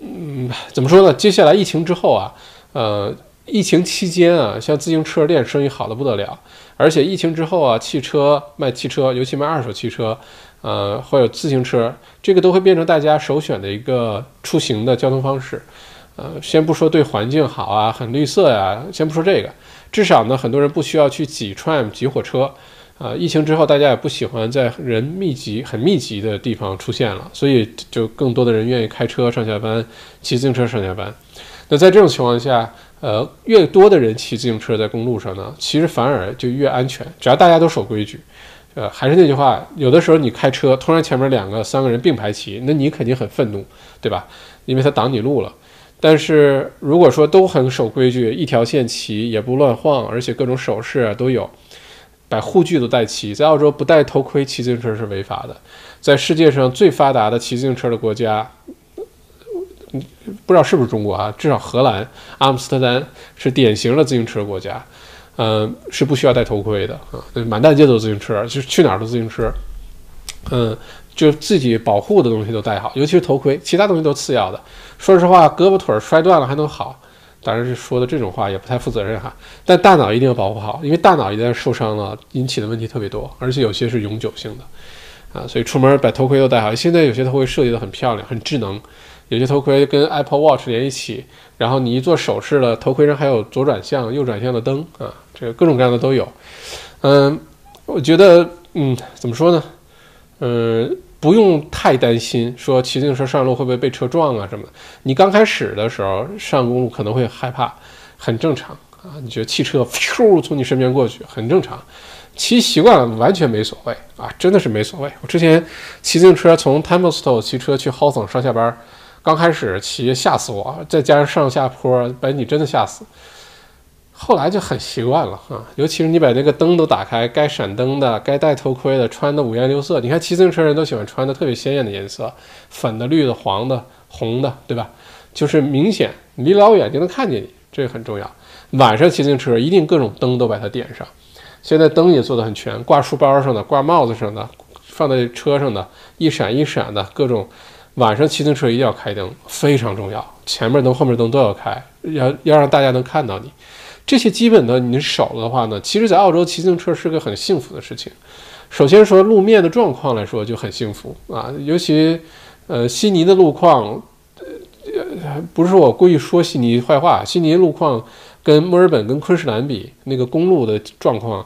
嗯，怎么说呢？接下来疫情之后啊，呃。疫情期间啊，像自行车店生意好的不得了，而且疫情之后啊，汽车卖汽车，尤其卖二手汽车，呃，或者自行车，这个都会变成大家首选的一个出行的交通方式。呃，先不说对环境好啊，很绿色呀，先不说这个，至少呢，很多人不需要去挤 tram 挤火车。啊，疫情之后，大家也不喜欢在人密集、很密集的地方出现了，所以就更多的人愿意开车上下班，骑自行车上下班。那在这种情况下，呃，越多的人骑自行车在公路上呢，其实反而就越安全。只要大家都守规矩，呃，还是那句话，有的时候你开车，突然前面两个、三个人并排骑，那你肯定很愤怒，对吧？因为他挡你路了。但是如果说都很守规矩，一条线骑，也不乱晃，而且各种手势都有，把护具都带齐，在澳洲不戴头盔骑自行车是违法的。在世界上最发达的骑自行车的国家。不知道是不是中国啊？至少荷兰阿姆斯特丹是典型的自行车国家，嗯，是不需要戴头盔的啊，满大街都是自行车，就是去哪儿都自行车，嗯，就自己保护的东西都带好，尤其是头盔，其他东西都次要的。说实话，胳膊腿摔断了还能好，当然是说的这种话也不太负责任哈。但大脑一定要保护好，因为大脑一旦受伤了，引起的问题特别多，而且有些是永久性的啊，所以出门把头盔都戴好。现在有些头盔设计的很漂亮，很智能。有些头盔跟 Apple Watch 连一起，然后你一做手势了，头盔上还有左转向、右转向的灯啊，这个各种各样的都有。嗯，我觉得，嗯，怎么说呢？嗯，不用太担心说骑自行车上路会不会被车撞啊什么的。你刚开始的时候上公路可能会害怕，很正常啊。你觉得汽车咻 从你身边过去很正常，骑习惯了完全没所谓啊，真的是没所谓。我之前骑自行车从 Templestowe 骑车去 Hawthorn 上下班，刚开始骑吓死我，再加上上下坡，把你真的吓死。后来就很习惯了啊，尤其是你把那个灯都打开，该闪灯的，该戴头盔的，穿的五颜六色。你看骑自行车人都喜欢穿的特别鲜艳的颜色，粉的、绿的、黄的、红的，对吧？就是明显，离老远就能看见你，这个很重要。晚上骑自行车一定各种灯都把它点上，现在灯也做得很全，挂书包上的，挂帽子上的，放在车上的，一闪一闪的各种。晚上骑自行车一定要开灯，非常重要，前面灯、后面灯都要开，要要让大家能看到你。这些基本的你少了的话呢，其实，在澳洲骑自行车是个很幸福的事情。首先说路面的状况来说就很幸福啊，尤其，呃，悉尼的路况，呃，不是我故意说悉尼坏话，悉尼路况跟墨尔本跟昆士兰比，那个公路的状况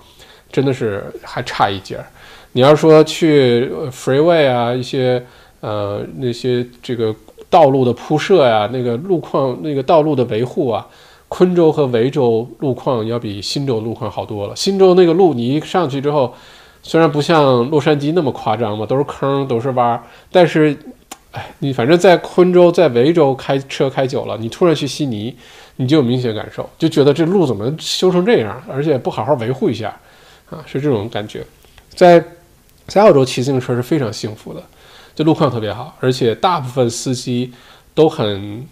真的是还差一截儿。你要说去 freeway 啊，一些呃那些这个道路的铺设呀，那个路况那个道路的维护啊。昆州和维州路况要比新州路况好多了。新州那个路，你一上去之后，虽然不像洛杉矶那么夸张嘛，都是坑，都是洼，但是，哎，你反正在昆州、在维州开车开久了，你突然去悉尼，你就有明显感受，就觉得这路怎么修成这样，而且不好好维护一下，啊，是这种感觉。在在澳洲骑自行车是非常幸福的，这路况特别好，而且大部分司机都很。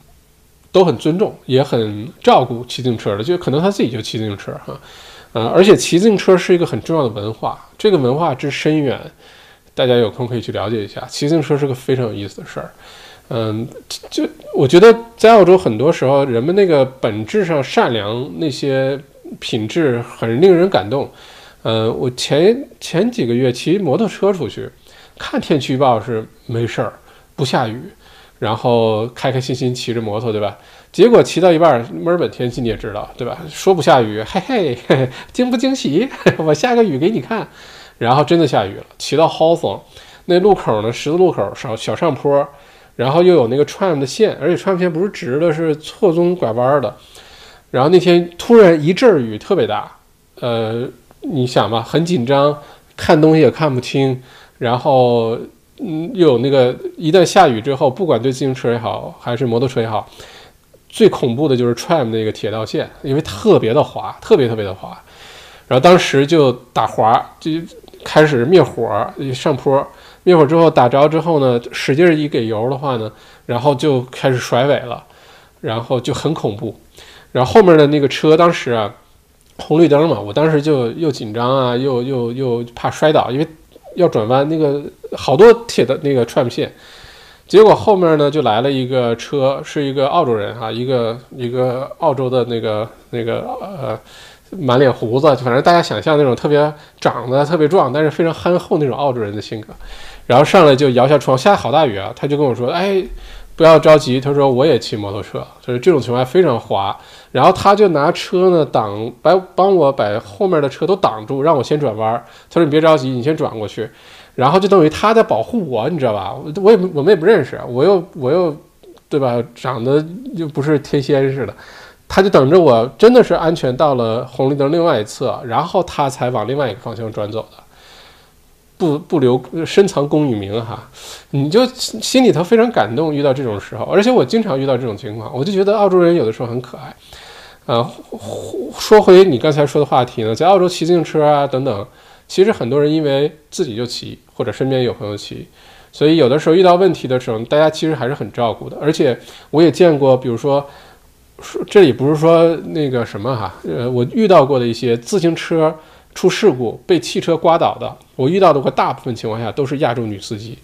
都很尊重，也很照顾骑自行车的，就可能他自己就骑自行车哈，呃，而且骑自行车是一个很重要的文化，这个文化之深远，大家有空可以去了解一下。骑自行车是个非常有意思的事儿，嗯，就我觉得在澳洲很多时候，人们那个本质上善良那些品质很令人感动。嗯，我前前几个月骑摩托车出去，看天气预报是没事儿，不下雨。然后开开心心骑着摩托，对吧？结果骑到一半，墨尔本天气你也知道，对吧？说不下雨，嘿嘿，惊不惊喜？我下个雨给你看。然后真的下雨了。骑到 Hawthorn 那路口呢，十字路口小小上坡，然后又有那个 tram 的线，而且 tram 线不是直的，是错综拐弯的。然后那天突然一阵雨特别大，呃，你想吧，很紧张，看东西也看不清，然后。嗯，又有那个一旦下雨之后，不管对自行车也好，还是摩托车也好，最恐怖的就是 tram 那个铁道线，因为特别的滑，特别特别的滑。然后当时就打滑，就开始灭火，上坡灭火之后打着之后呢，使劲一给油的话呢，然后就开始甩尾了，然后就很恐怖。然后后面的那个车当时啊，红绿灯嘛，我当时就又紧张啊，又又又怕摔倒，因为。要转弯，那个好多铁的那个串线，结果后面呢就来了一个车，是一个澳洲人哈，一个一个澳洲的那个那个呃满脸胡子，反正大家想象那种特别长得特别壮，但是非常憨厚那种澳洲人的性格，然后上来就摇下窗，下好大雨啊，他就跟我说，哎。不要着急，他说我也骑摩托车，就是这种情况非常滑，然后他就拿车呢挡，把帮我把后面的车都挡住，让我先转弯。他说你别着急，你先转过去，然后就等于他在保护我，你知道吧？我也我们也不认识，我又我又对吧？长得又不是天仙似的，他就等着我真的是安全到了红绿灯另外一侧，然后他才往另外一个方向转走的。不不留深藏功与名哈，你就心里头非常感动。遇到这种时候，而且我经常遇到这种情况，我就觉得澳洲人有的时候很可爱。呃，说回你刚才说的话题呢，在澳洲骑自行车啊等等，其实很多人因为自己就骑，或者身边有朋友骑，所以有的时候遇到问题的时候，大家其实还是很照顾的。而且我也见过，比如说，说这里不是说那个什么哈，呃，我遇到过的一些自行车。出事故被汽车刮倒的，我遇到的过大部分情况下都是亚洲女司机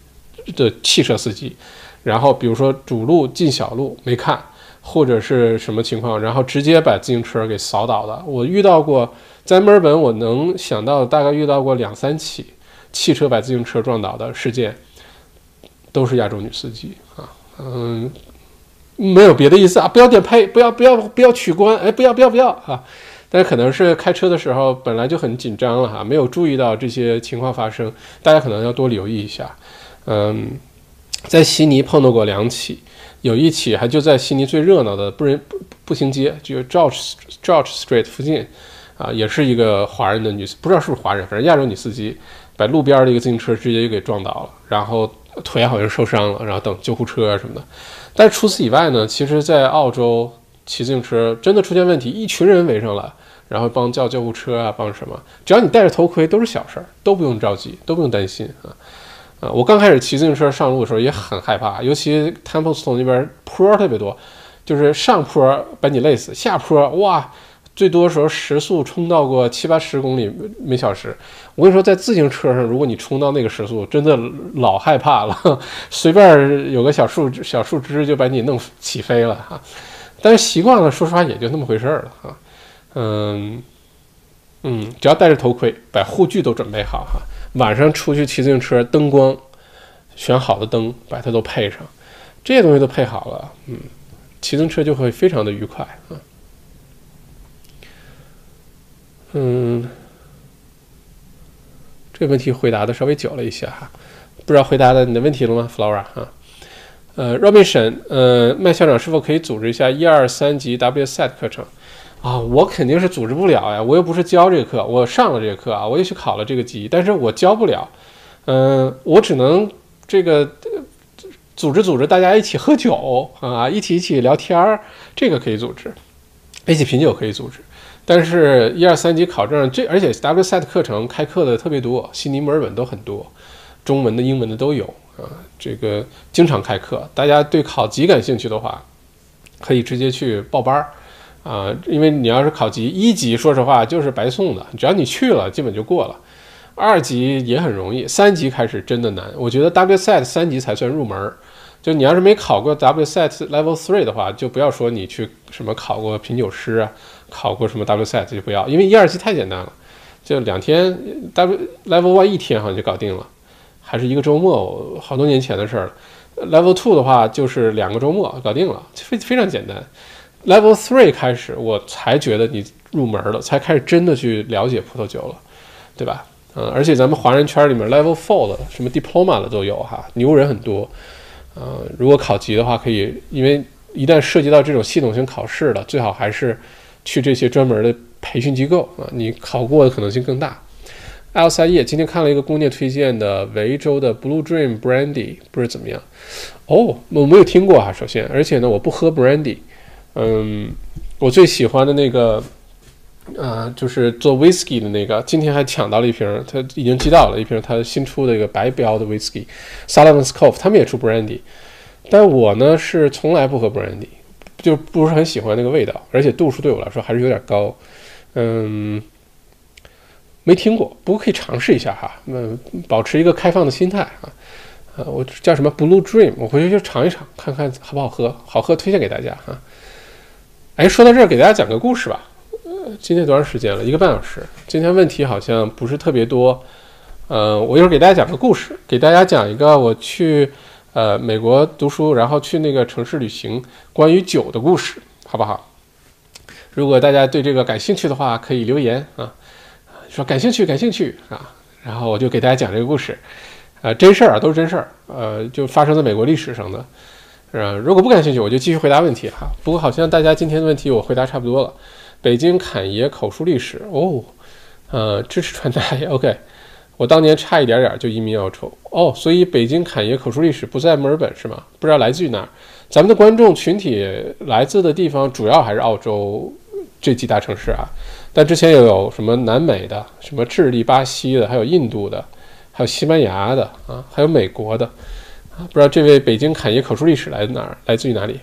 的汽车司机，然后比如说主路进小路没看，或者是什么情况，然后直接把自行车给扫倒的。我遇到过，在墨尔本我能想到大概遇到过两三起汽车把自行车撞倒的事件，都是亚洲女司机啊，嗯，没有别的意思啊，不要点呸，不要不要不要取关，哎，不要不要不要啊。但可能是开车的时候本来就很紧张了哈，没有注意到这些情况发生，大家可能要多留意一下。嗯，在悉尼碰到过两起，有一起还就在悉尼最热闹的步人步步行街，就是 George George Street 附近，啊，也是一个华人的女，不知道是不是华人，反正亚洲女司机，把路边的一个自行车直接就给撞倒了，然后腿好像受伤了，然后等救护车啊什么的。但除此以外呢，其实，在澳洲骑自行车真的出现问题，一群人围上来。然后帮叫救护车啊，帮什么？只要你戴着头盔，都是小事儿，都不用着急，都不用担心啊。啊，我刚开始骑自行车上路的时候也很害怕，尤其 Templeton 那边坡特别多，就是上坡把你累死，下坡哇，最多时候时速冲到过七八十公里每小时。我跟你说，在自行车上，如果你冲到那个时速，真的老害怕了，随便有个小树小树枝就把你弄起飞了哈。但是习惯了，说实话也就那么回事儿了哈。嗯，嗯，只要戴着头盔，把护具都准备好哈。晚上出去骑自行车，灯光选好的灯，把它都配上，这些东西都配好了，嗯，骑自行车就会非常的愉快啊。嗯，这个问题回答的稍微久了一些哈，不知道回答的你的问题了吗，Flora 啊？呃，Robinson，呃，麦校长是否可以组织一下一二三级 WSET 课程？啊，我肯定是组织不了呀！我又不是教这个课，我上了这个课啊，我也去考了这个级，但是我教不了。嗯，我只能这个组织组织大家一起喝酒啊，一起一起聊天儿，这个可以组织，一起品酒可以组织。但是，一二三级考证这，而且 WSET 课程开课的特别多，悉尼、墨尔本都很多，中文的、英文的都有啊。这个经常开课，大家对考级感兴趣的话，可以直接去报班儿。啊，因为你要是考级一级，说实话就是白送的，只要你去了，基本就过了。二级也很容易，三级开始真的难。我觉得 WSET 三级才算入门。就你要是没考过 WSET Level Three 的话，就不要说你去什么考过品酒师啊，考过什么 WSET 就不要，因为一二级太简单了，就两天 W Level One 一天好像就搞定了，还是一个周末，好多年前的事儿了。Level Two 的话就是两个周末搞定了，非非常简单。Level three 开始，我才觉得你入门了，才开始真的去了解葡萄酒了，对吧？嗯，而且咱们华人圈里面 Level four 的什么 Diploma 的都有哈，牛人很多。呃，如果考级的话，可以，因为一旦涉及到这种系统性考试了，最好还是去这些专门的培训机构啊，你考过的可能性更大。L 三叶今天看了一个姑娘推荐的维州的 Blue Dream Brandy，不知怎么样？哦，我没有听过哈，首先，而且呢，我不喝 Brandy。嗯，我最喜欢的那个，呃，就是做 whisky 的那个，今天还抢到了一瓶，他已经寄到了一瓶他新出的一个白标的 whisky，Sullivan's Cove，他们也出 brandy，但我呢是从来不喝 brandy，就不是很喜欢那个味道，而且度数对我来说还是有点高，嗯，没听过，不过可以尝试一下哈，嗯，保持一个开放的心态啊，呃，我叫什么 Blue Dream，我回去就尝一尝，看看好不好喝，好喝推荐给大家哈。哎，说到这儿，给大家讲个故事吧。呃，今天多长时间了？一个半小时。今天问题好像不是特别多。呃，我一会儿给大家讲个故事，给大家讲一个我去呃美国读书，然后去那个城市旅行，关于酒的故事，好不好？如果大家对这个感兴趣的话，可以留言啊，说感兴趣，感兴趣啊，然后我就给大家讲这个故事。呃，真事儿啊，都是真事儿。呃，就发生在美国历史上的。呃，如果不感兴趣，我就继续回答问题哈。不过好像大家今天的问题我回答差不多了。北京侃爷口述历史哦，呃，支持传达 OK。我当年差一点点就移民澳洲哦，所以北京侃爷口述历史不在墨尔本是吗？不知道来自于哪儿？咱们的观众群体来自的地方主要还是澳洲这几大城市啊，但之前又有什么南美的、什么智利、巴西的，还有印度的，还有西班牙的啊，还有美国的。不知道这位北京侃爷口述历史来哪儿？来自于哪里？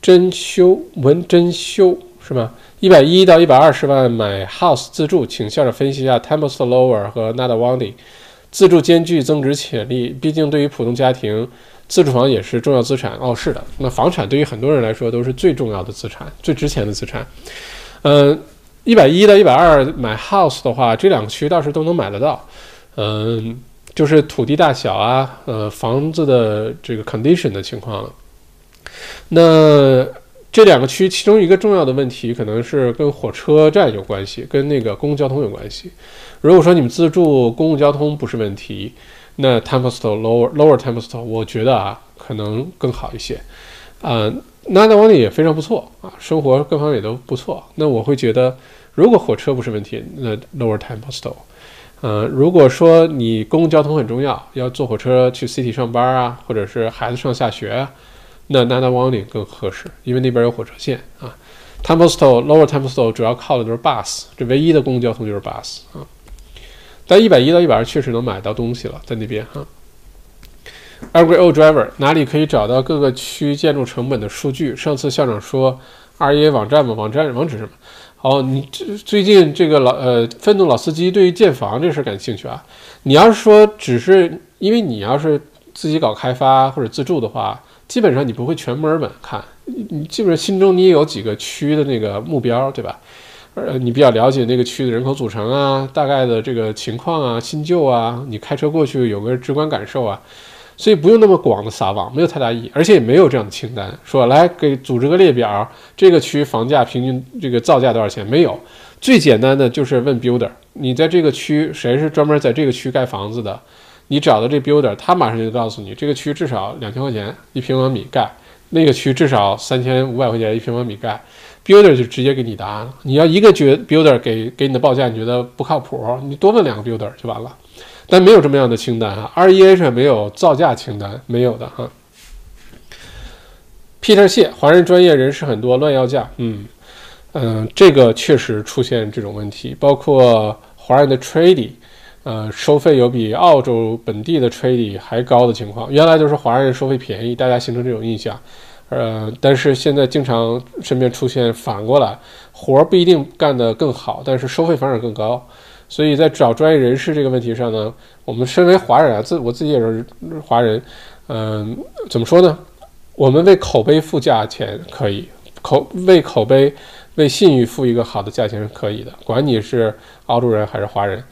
真修文真修是吗？一百一到一百二十万买 house 自住，请笑着分析一下 Tempest Lower 和 Nada Wandi 自住兼具增值潜力。毕竟对于普通家庭，自住房也是重要资产。哦，是的，那房产对于很多人来说都是最重要的资产，最值钱的资产。嗯，一百一到一百二买 house 的话，这两个区倒是都能买得到。嗯。就是土地大小啊，呃，房子的这个 condition 的情况了。那这两个区其中一个重要的问题，可能是跟火车站有关系，跟那个公共交通有关系。如果说你们自助，公共交通不是问题，那 Tempesto lower lower Tempesto，我觉得啊可能更好一些。啊、那达王里也非常不错啊，生活各方面也都不错。那我会觉得，如果火车不是问题，那 lower Templestowe。呃，如果说你公共交通很重要，要坐火车去 city 上班啊，或者是孩子上下学啊，那 Nana w a n g 更合适，因为那边有火车线啊。Templestowe Lower Templestowe 主要靠的都是 bus，这唯一的公共交通就是 bus 啊。但一百一到一百二确实能买到东西了，在那边哈。Angry Old Driver 哪里可以找到各个区建筑成本的数据？上次校长说 REA 网站嘛，网站网址什么？哦，你这最近这个老呃愤怒老司机对于建房这事感兴趣啊？你要是说只是因为你要是自己搞开发或者自住的话，基本上你不会全墨尔本看，你基本上心中你也有几个区的那个目标，对吧？呃，你比较了解那个区的人口组成啊，大概的这个情况啊，新旧啊，你开车过去有个直观感受啊。所以不用那么广的撒网，没有太大意义，而且也没有这样的清单，说来给组织个列表，这个区房价平均这个造价多少钱？没有，最简单的就是问 builder，你在这个区谁是专门在这个区盖房子的？你找到这 builder，他马上就告诉你，这个区至少两千块钱一平方米盖，那个区至少三千五百块钱一平方米盖，builder 就直接给你答案了。你要一个觉 builder 给给你的报价你觉得不靠谱，你多问两个 builder 就完了。但没有这么样的清单哈，REA 上没有造价清单，没有的哈。Peter 谢，华人专业人士很多，乱要价，嗯嗯，这个确实出现这种问题，包括华人的 trading，呃，收费有比澳洲本地的 trading 还高的情况。原来都是华人收费便宜，大家形成这种印象，呃，但是现在经常身边出现反过来，活儿不一定干得更好，但是收费反而更高。所以在找专业人士这个问题上呢，我们身为华人啊，自我自己也是华人，嗯，怎么说呢？我们为口碑付价钱可以，口为口碑、为信誉付一个好的价钱是可以的，管你是澳洲人还是华人，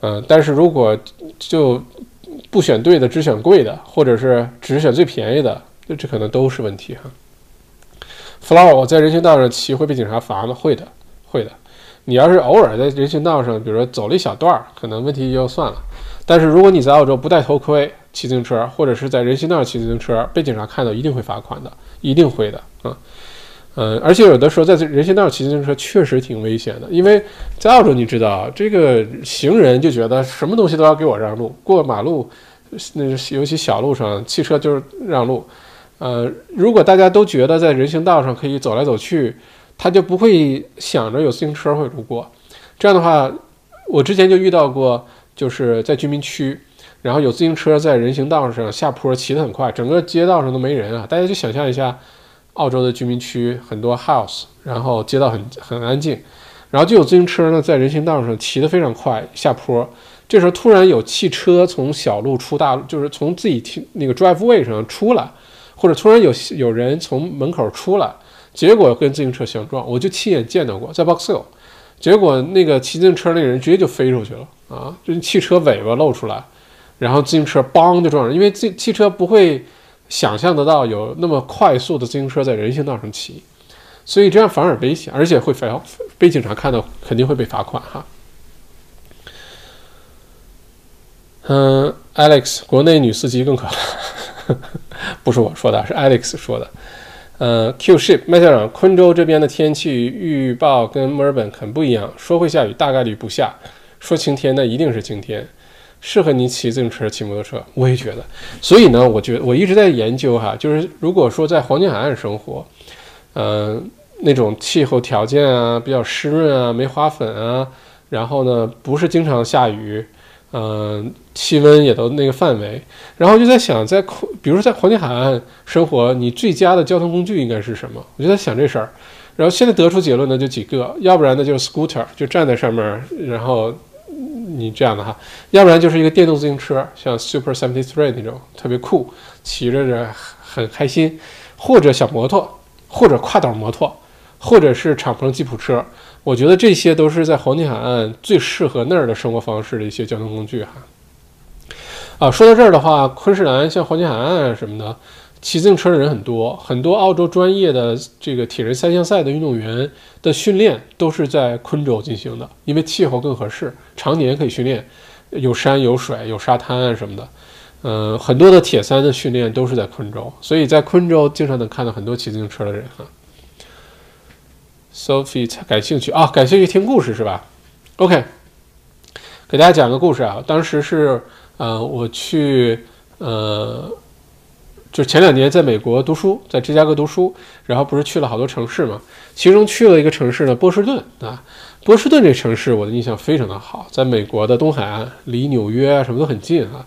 嗯，但是如果就不选对的，只选贵的，或者是只选最便宜的，这这可能都是问题哈。Flower，我在人行道上骑会被警察罚吗？会的，会的。你要是偶尔在人行道上，比如说走了一小段儿，可能问题就算了。但是如果你在澳洲不戴头盔骑自行车，或者是在人行道骑自行车，被警察看到一定会罚款的，一定会的啊。嗯，而且有的时候在人行道骑自行车确实挺危险的，因为在澳洲你知道，这个行人就觉得什么东西都要给我让路，过马路，那尤其小路上，汽车就是让路。呃，如果大家都觉得在人行道上可以走来走去。他就不会想着有自行车会路过，这样的话，我之前就遇到过，就是在居民区，然后有自行车在人行道上下坡骑得很快，整个街道上都没人啊。大家就想象一下，澳洲的居民区很多 house，然后街道很很安静，然后就有自行车呢在人行道上骑得非常快下坡，这时候突然有汽车从小路出大路，就是从自己停那个 drive way 上出来，或者突然有有人从门口出来。结果跟自行车相撞，我就亲眼见到过，在 Box Hill，结果那个骑自行车那个人直接就飞出去了啊！这汽车尾巴露出来，然后自行车邦就撞上，因为自汽车不会想象得到有那么快速的自行车在人行道上骑，所以这样反而危险，而且会被被警察看到，肯定会被罚款哈。嗯，Alex，国内女司机更可怕，不是我说的，是 Alex 说的。呃，Q ship 麦校长，昆州这边的天气预报跟墨尔本很不一样，说会下雨，大概率不下；说晴天，那一定是晴天。适合你骑自行车、骑摩托车，我也觉得。所以呢，我觉得我一直在研究哈，就是如果说在黄金海岸生活，呃，那种气候条件啊，比较湿润啊，没花粉啊，然后呢，不是经常下雨。嗯，气温也都那个范围，然后就在想，在比如说在黄金海岸生活，你最佳的交通工具应该是什么？我就在想这事儿，然后现在得出结论呢，就几个，要不然呢就是 scooter，就站在上面，然后你这样的哈，要不然就是一个电动自行车，像 Super Seventy Three 那种特别酷，骑着着很开心，或者小摩托，或者跨岛摩托，或者是敞篷吉普车。我觉得这些都是在黄金海岸最适合那儿的生活方式的一些交通工具哈。啊，说到这儿的话，昆士兰像黄金海岸啊什么的，骑自行车的人很多，很多澳洲专业的这个铁人三项赛的运动员的训练都是在昆州进行的，因为气候更合适，常年可以训练。有山有水有沙滩啊什么的。嗯，很多的铁三的训练都是在昆州，所以在昆州经常能看到很多骑自行车的人哈。Sophie 感兴趣啊，感兴趣听故事是吧？OK，给大家讲个故事啊。当时是呃，我去呃，就前两年在美国读书，在芝加哥读书，然后不是去了好多城市嘛，其中去了一个城市呢，波士顿啊。波士顿这城市我的印象非常的好，在美国的东海岸，离纽约啊什么都很近啊。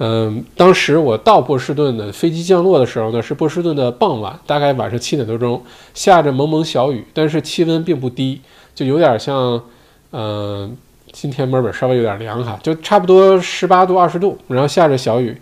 嗯，当时我到波士顿的飞机降落的时候呢，是波士顿的傍晚，大概晚上七点多钟，下着蒙蒙小雨，但是气温并不低，就有点像，嗯，今天墨尔本稍微有点凉哈，就差不多十八度、二十度，然后下着小雨，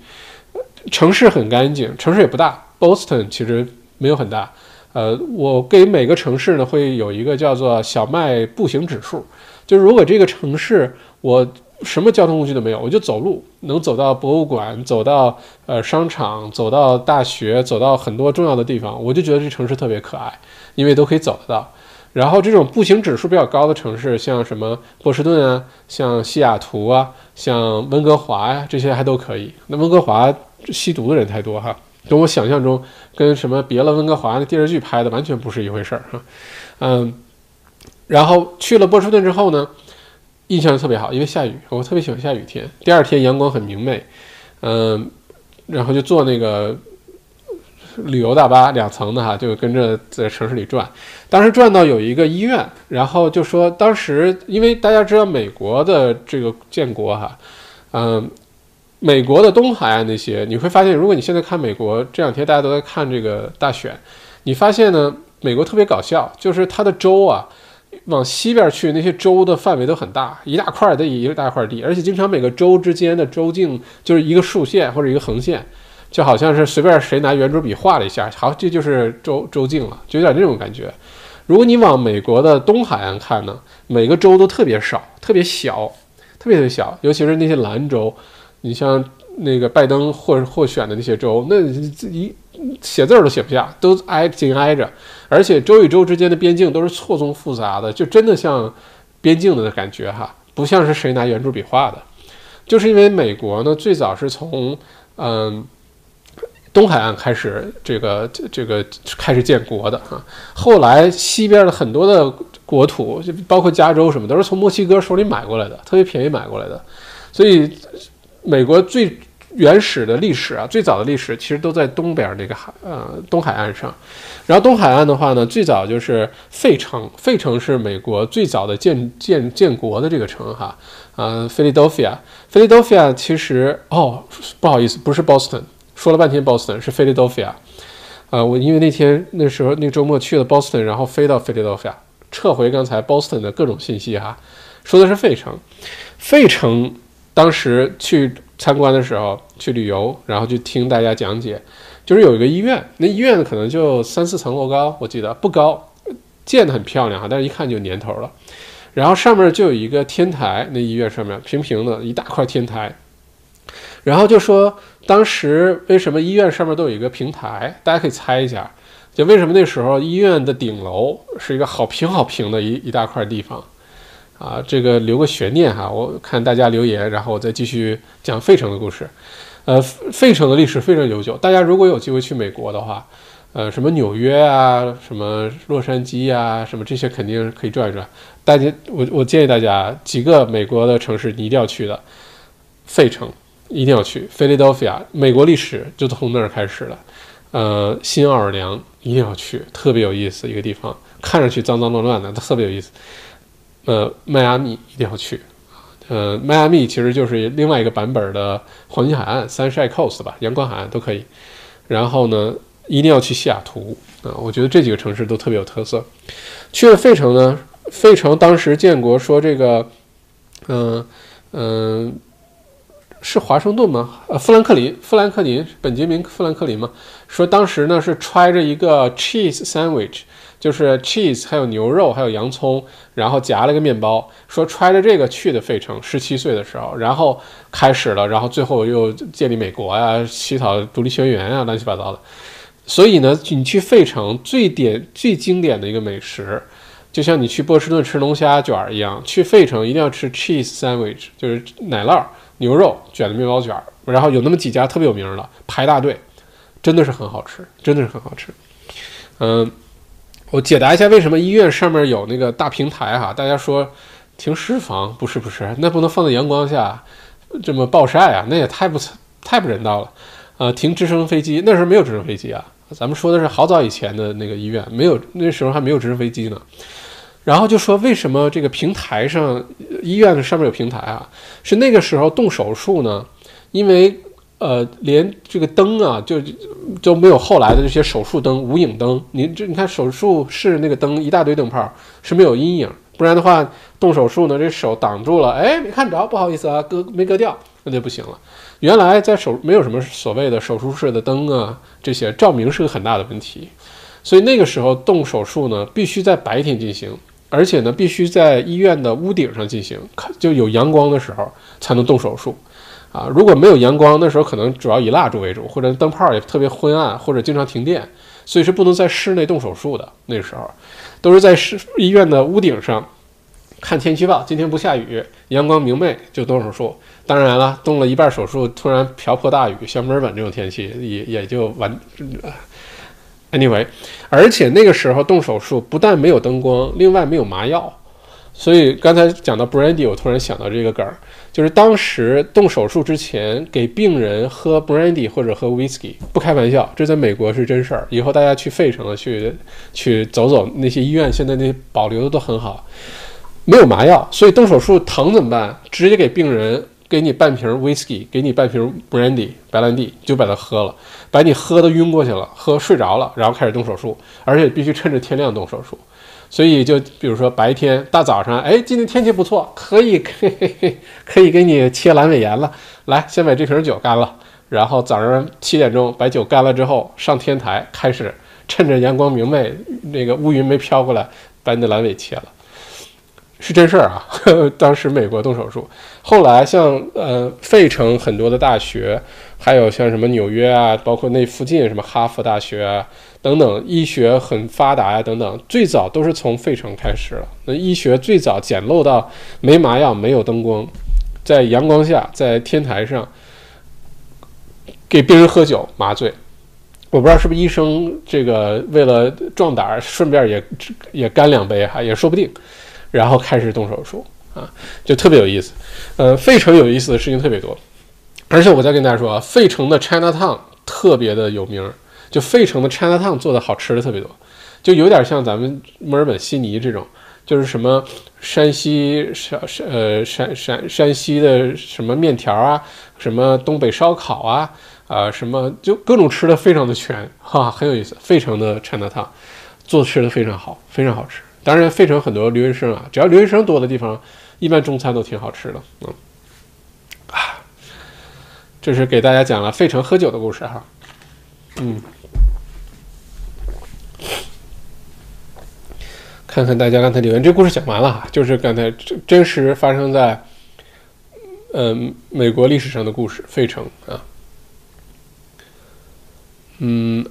城市很干净，城市也不大，Boston 其实没有很大，呃，我给每个城市呢会有一个叫做小麦步行指数，就是如果这个城市我。什么交通工具都没有，我就走路，能走到博物馆，走到呃商场，走到大学，走到很多重要的地方，我就觉得这城市特别可爱，因为都可以走得到。然后这种步行指数比较高的城市，像什么波士顿啊，像西雅图啊，像温哥华呀，这些还都可以。那温哥华吸毒的人太多哈，跟我想象中跟什么别了温哥华的电视剧拍的完全不是一回事儿哈。嗯，然后去了波士顿之后呢？印象特别好，因为下雨，我特别喜欢下雨天。第二天阳光很明媚，嗯，然后就坐那个旅游大巴，两层的哈，就跟着在城市里转。当时转到有一个医院，然后就说，当时因为大家知道美国的这个建国哈，嗯，美国的东海岸那些，你会发现，如果你现在看美国这两天大家都在看这个大选，你发现呢，美国特别搞笑，就是它的州啊。往西边去，那些州的范围都很大，一大块的一大块地，而且经常每个州之间的州境就是一个竖线或者一个横线，就好像是随便谁拿圆珠笔画了一下，好，这就是州州境了，就有点这种感觉。如果你往美国的东海岸看呢，每个州都特别少，特别小，特别特别小，尤其是那些蓝州，你像那个拜登获获选的那些州，那一。写字儿都写不下，都挨紧挨着，而且州与州之间的边境都是错综复杂的，就真的像边境的感觉哈，不像是谁拿圆珠笔画的。就是因为美国呢，最早是从嗯东海岸开始这个这个开始建国的哈，后来西边的很多的国土，就包括加州什么，都是从墨西哥手里买过来的，特别便宜买过来的，所以美国最。原始的历史啊，最早的历史其实都在东边那个海，呃，东海岸上。然后东海岸的话呢，最早就是费城，费城是美国最早的建建建国的这个城哈，呃，Philadelphia，菲利 i a 其实哦，不好意思，不是 Boston，说了半天 Boston 是 Philadelphia，呃，我因为那天那时候那周末去了 Boston，然后飞到 Philadelphia，撤回刚才 Boston 的各种信息哈，说的是费城，费城当时去。参观的时候去旅游，然后去听大家讲解，就是有一个医院，那医院可能就三四层楼高，我记得不高，建得很漂亮哈，但是一看就年头了。然后上面就有一个天台，那医院上面平平的一大块天台。然后就说当时为什么医院上面都有一个平台，大家可以猜一下，就为什么那时候医院的顶楼是一个好平好平的一一大块地方。啊，这个留个悬念哈，我看大家留言，然后我再继续讲费城的故事。呃，费城的历史非常悠久，大家如果有机会去美国的话，呃，什么纽约啊，什么洛杉矶啊，什么这些肯定可以转一转。大家，我我建议大家几个美国的城市你一定要去的，费城一定要去，Philadelphia，美国历史就从那儿开始了。呃，新奥尔良一定要去，特别有意思一个地方，看上去脏脏乱乱的，特别有意思。呃，迈阿密一定要去，呃，迈阿密其实就是另外一个版本的黄金海岸，Sunshine Coast 吧，阳光海岸都可以。然后呢，一定要去西雅图啊，我觉得这几个城市都特别有特色。去了费城呢，费城当时建国说这个，嗯嗯，是华盛顿吗？呃，富兰克林，富兰克林，本杰明·富兰克林吗？说当时呢是揣着一个 cheese sandwich。就是 cheese，还有牛肉，还有洋葱，然后夹了个面包，说揣着这个去的费城，十七岁的时候，然后开始了，然后最后又建立美国呀，起草独立宣言啊，乱七八糟的。所以呢，你去费城最典最经典的一个美食，就像你去波士顿吃龙虾卷儿一样，去费城一定要吃 cheese sandwich，就是奶酪牛肉卷的面包卷儿。然后有那么几家特别有名的，排大队，真的是很好吃，真的是很好吃。嗯，我解答一下为什么医院上面有那个大平台哈？大家说停尸房不是不是，那不能放在阳光下这么暴晒啊，那也太不太不人道了。呃，停直升飞机，那时候没有直升飞机啊，咱们说的是好早以前的那个医院，没有那时候还没有直升飞机呢。然后就说为什么这个平台上医院的上面有平台啊？是那个时候动手术呢？因为呃，连这个灯啊，就就没有后来的这些手术灯、无影灯。你这你看手术室那个灯一大堆灯泡是没有阴影，不然的话动手术呢，这手挡住了，哎，没看着，不好意思啊，割没割掉，那就不行了。原来在手没有什么所谓的手术室的灯啊，这些照明是个很大的问题，所以那个时候动手术呢，必须在白天进行，而且呢，必须在医院的屋顶上进行，就有阳光的时候才能动手术。啊，如果没有阳光，那时候可能主要以蜡烛为主，或者灯泡也特别昏暗，或者经常停电，所以是不能在室内动手术的。那时候都是在市医院的屋顶上看天气预报，今天不下雨，阳光明媚就动手术。当然了，动了一半手术，突然瓢泼大雨，像墨尔本这种天气也也就完。Anyway，而且那个时候动手术不但没有灯光，另外没有麻药。所以刚才讲到 brandy，我突然想到这个梗儿，就是当时动手术之前给病人喝 brandy 或者喝 whisky，不开玩笑，这在美国是真事儿。以后大家去费城，去去走走那些医院，现在那些保留的都很好，没有麻药，所以动手术疼怎么办？直接给病人给你半瓶 whisky，给你半瓶 brandy 白兰地，就把它喝了，把你喝的晕过去了，喝睡着了，然后开始动手术，而且必须趁着天亮动手术。所以就比如说白天大早上，哎，今天天气不错，可以可以 可以给你切阑尾炎了。来，先把这瓶酒干了，然后早上七点钟把酒干了之后，上天台开始，趁着阳光明媚，那个乌云没飘过来，把你的阑尾切了，是真事儿啊。当时美国动手术，后来像呃费城很多的大学，还有像什么纽约啊，包括那附近什么哈佛大学啊。等等，医学很发达呀，等等，最早都是从费城开始了。那医学最早简陋到没麻药、没有灯光，在阳光下，在天台上给病人喝酒麻醉。我不知道是不是医生这个为了壮胆，顺便也也干两杯哈，也说不定。然后开始动手术啊，就特别有意思。呃，费城有意思的事情特别多，而且我再跟大家说啊，费城的 China Town 特别的有名。就费城的 China Town 做的好吃的特别多，就有点像咱们墨尔本悉尼这种，就是什么山西山山呃山山山西的什么面条啊，什么东北烧烤啊，啊什么就各种吃的非常的全，哈，很有意思。费城的 China Town 做吃的非常好，非常好吃。当然，费城很多留学生啊，只要留学生多的地方，一般中餐都挺好吃的。嗯，啊，这是给大家讲了费城喝酒的故事哈，嗯。看看大家刚才留言，这故事讲完了哈，就是刚才真真实发生在，嗯，美国历史上的故事，费城啊，嗯，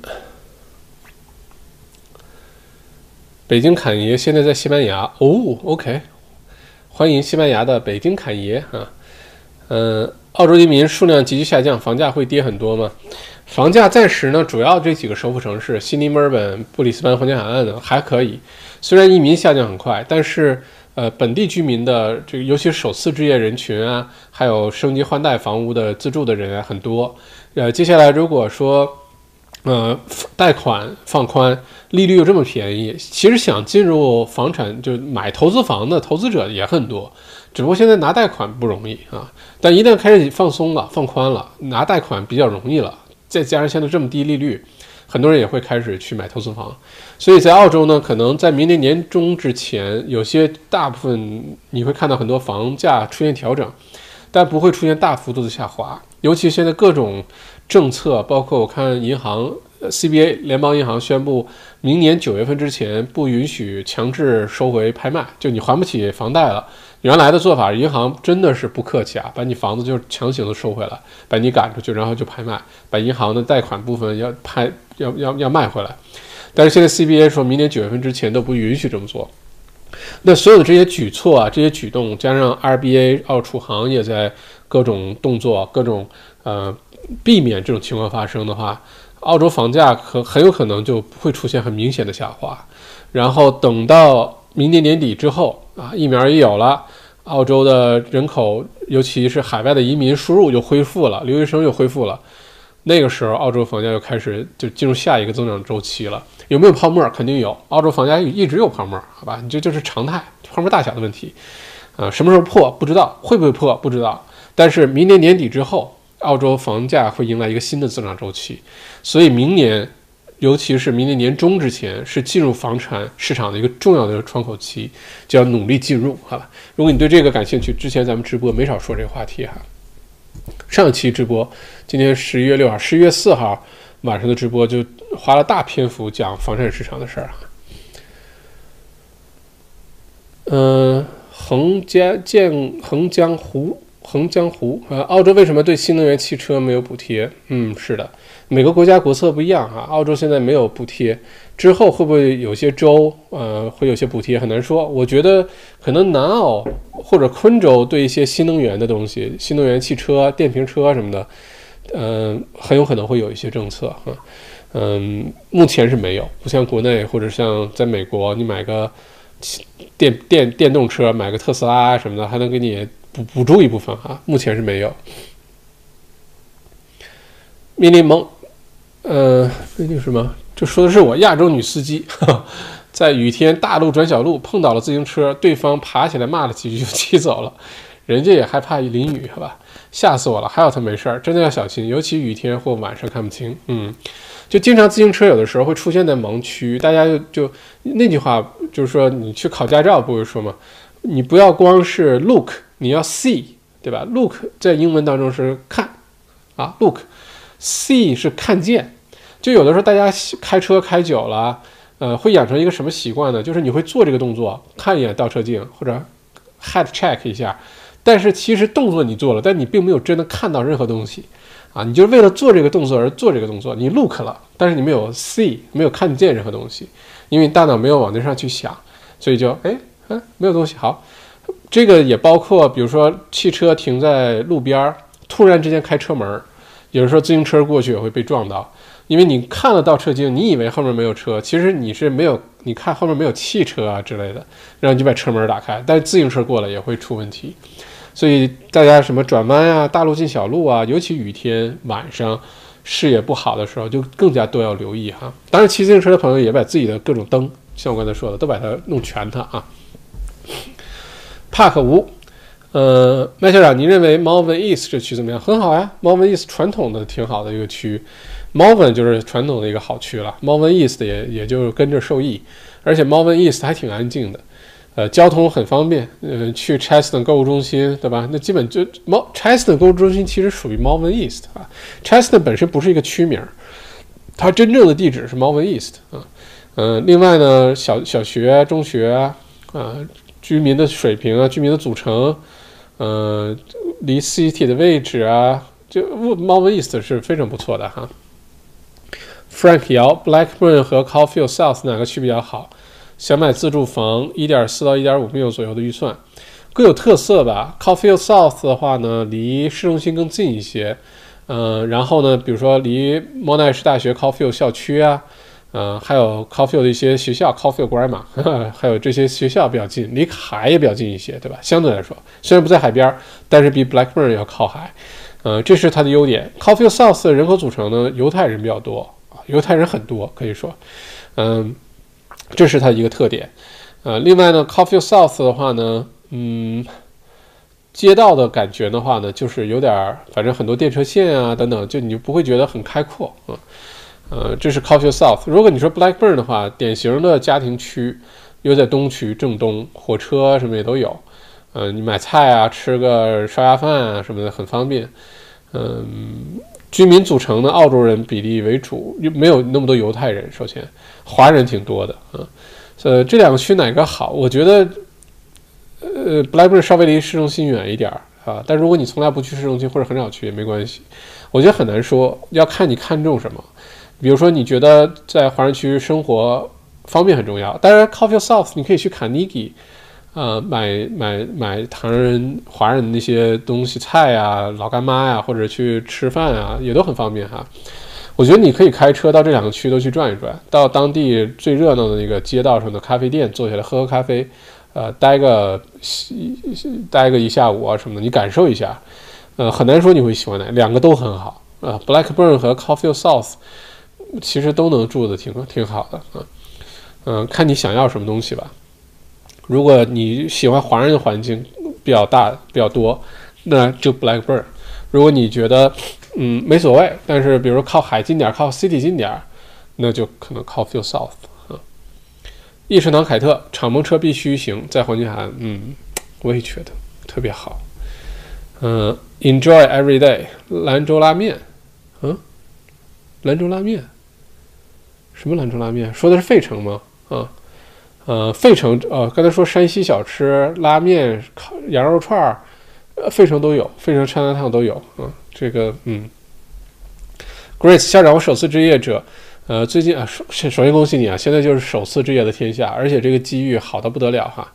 北京侃爷现在在西班牙哦，OK，欢迎西班牙的北京侃爷啊，嗯，澳洲移民数量急剧下降，房价会跌很多吗？房价暂时呢，主要这几个首府城市悉尼、墨尔本、布里斯班、黄金海岸呢还可以。虽然移民下降很快，但是呃，本地居民的这个，尤其首次置业人群啊，还有升级换代房屋的自住的人啊很多。呃，接下来如果说呃贷款放宽，利率又这么便宜，其实想进入房产就买投资房的投资者也很多，只不过现在拿贷款不容易啊。但一旦开始放松了、放宽了，拿贷款比较容易了，再加上现在这么低利率。很多人也会开始去买投资房，所以在澳洲呢，可能在明年年中之前，有些大部分你会看到很多房价出现调整，但不会出现大幅度的下滑。尤其现在各种政策，包括我看银行，CBA 联邦银行宣布，明年九月份之前不允许强制收回拍卖，就你还不起房贷了。原来的做法，银行真的是不客气啊，把你房子就强行的收回来，把你赶出去，然后就拍卖，把银行的贷款部分要拍，要要要卖回来。但是现在 CBA 说明年九月份之前都不允许这么做，那所有的这些举措啊，这些举动，加上 RBA 澳储行也在各种动作、各种呃避免这种情况发生的话，澳洲房价可很有可能就不会出现很明显的下滑。然后等到明年年底之后啊，疫苗也有了，澳洲的人口，尤其是海外的移民输入又恢复了，留学生又恢复了，那个时候澳洲房价又开始就进入下一个增长周期了。有没有泡沫？肯定有。澳洲房价一直有泡沫，好吧？你这就是常态，泡沫大小的问题。啊，什么时候破不知道，会不会破不知道。但是明年年底之后，澳洲房价会迎来一个新的增长周期。所以明年，尤其是明年年中之前，是进入房产市场的一个重要的窗口期，就要努力进入，好吧？如果你对这个感兴趣，之前咱们直播没少说这个话题哈。上期直播，今天十一月六号，十一月四号。晚上的直播就花了大篇幅讲房产市场的事儿哈。嗯，横江建横江湖横江湖啊，澳洲为什么对新能源汽车没有补贴？嗯，是的，每个国家国策不一样啊。澳洲现在没有补贴，之后会不会有些州呃会有些补贴？很难说。我觉得可能南澳或者昆州对一些新能源的东西，新能源汽车、电瓶车什么的。嗯，很有可能会有一些政策哈，嗯，目前是没有，不像国内或者像在美国，你买个电电电动车，买个特斯拉什么的，还能给你补补助一部分哈，目前是没有。命令蒙，呃，那叫什么？这说的是我亚洲女司机，在雨天大路转小路碰倒了自行车，对方爬起来骂了几句就骑走了，人家也害怕淋雨，好吧？吓死我了！还好他没事儿，真的要小心，尤其雨天或晚上看不清。嗯，就经常自行车有的时候会出现在盲区，大家就就那句话就是说，你去考驾照不会说吗？你不要光是 look，你要 see，对吧？look 在英文当中是看啊，look，see 是看见。就有的时候大家开车开久了，呃，会养成一个什么习惯呢？就是你会做这个动作，看一眼倒车镜或者 head check 一下。但是其实动作你做了，但你并没有真的看到任何东西，啊，你就是为了做这个动作而做这个动作，你 look 了，但是你没有 see，没有看见任何东西，因为大脑没有往那上去想，所以就哎，嗯，没有东西。好，这个也包括，比如说汽车停在路边儿，突然之间开车门，有的时候自行车过去也会被撞到。因为你看了倒车镜，你以为后面没有车，其实你是没有，你看后面没有汽车啊之类的，然后你就把车门打开，但自行车过来也会出问题，所以大家什么转弯啊、大路进小路啊，尤其雨天晚上视野不好的时候，就更加多要留意哈。当然，骑自行车的朋友也把自己的各种灯，像我刚才说的，都把它弄全它啊。帕克吴，呃，麦校长，您认为 Malvern East 这区怎么样？很好呀，Malvern East 传统的挺好的一个区。Malvern 就是传统的一个好区了，Malvern East 也也就跟着受益，而且 Malvern East 还挺安静的，呃，交通很方便，呃，去 Cheston 购物中心，对吧？那基本就 Mal Cheston 购物中心其实属于 Malvern East 啊，Cheston 本身不是一个区名，它真正的地址是 Malvern East 啊，嗯，另外呢，小小学、中学啊，居民的水平啊，居民的组成，呃，离 City 的位置啊，就 Malvern East 是非常不错的哈。Frank 姚，Blackburn 和 Caulfield South 哪个区比较好？想买自住房，一点四到一点五 m i l 左右的预算，各有特色吧。Caulfield South 的话呢，离市中心更近一些，嗯，然后呢，比如说离莫奈什大学 Caulfield 校区啊，嗯，还有 Coffield 的一些学校，Coffield Grammar，还有这些学校比较近，离海也比较近一些，对吧？相对来说，虽然不在海边，但是比 Blackburn 要靠海，嗯，这是它的优点。Coffield South 的人口组成呢，犹太人比较多啊。犹太人很多，可以说，嗯，这是它一个特点。呃，另外呢，Coffee South 的话呢，嗯，街道的感觉的话呢，就是有点儿，反正很多电车线啊等等，就你就不会觉得很开阔啊。呃，这是 Coffee South。如果你说 Blackburn 的话，典型的家庭区，又在东区正东，火车什么也都有。呃，你买菜啊，吃个烧鸭饭啊什么的很方便。嗯。居民组成的澳洲人比例为主，又没有那么多犹太人。首先，华人挺多的啊。呃，这两个区哪个好？我觉得，呃，Blackburn 稍微离市中心远一点儿啊。但如果你从来不去市中心或者很少去也没关系。我觉得很难说，要看你看重什么。比如说，你觉得在华人区生活方便很重要。当然，Coffee South 你可以去卡尼基，呃，买买买唐人、华人那些东西菜呀、老干妈呀，或者去吃饭啊，也都很方便哈。我觉得你可以开车到这两个区都去转一转，到当地最热闹的那个街道上的咖啡店坐下来喝喝咖啡，呃，待个待个一下午啊什么的，你感受一下。呃，很难说你会喜欢哪，两个都很好啊。Blackburn 和 Coffee South 其实都能住的挺挺好的啊。嗯，看你想要什么东西吧。如果你喜欢华人的环境比较大比较多，那就 Blackburn。如果你觉得嗯没所谓，但是比如靠海近点，靠 City 近点，那就可能 Coffee South 啊。意式堂凯特敞篷车必须行，在黄金海岸，嗯，我也觉得特别好。嗯，Enjoy every day，兰州拉面，嗯，兰州拉面，什么兰州拉面？说的是费城吗？啊，呃，费城，呃，刚才说山西小吃、拉面、烤羊肉串儿，呃，费城都有，费城、川菜烫都有，啊，这个，嗯，Grace 校长，我首次置业者，呃，最近啊，首首先恭喜你啊，现在就是首次置业的天下，而且这个机遇好的不得了哈。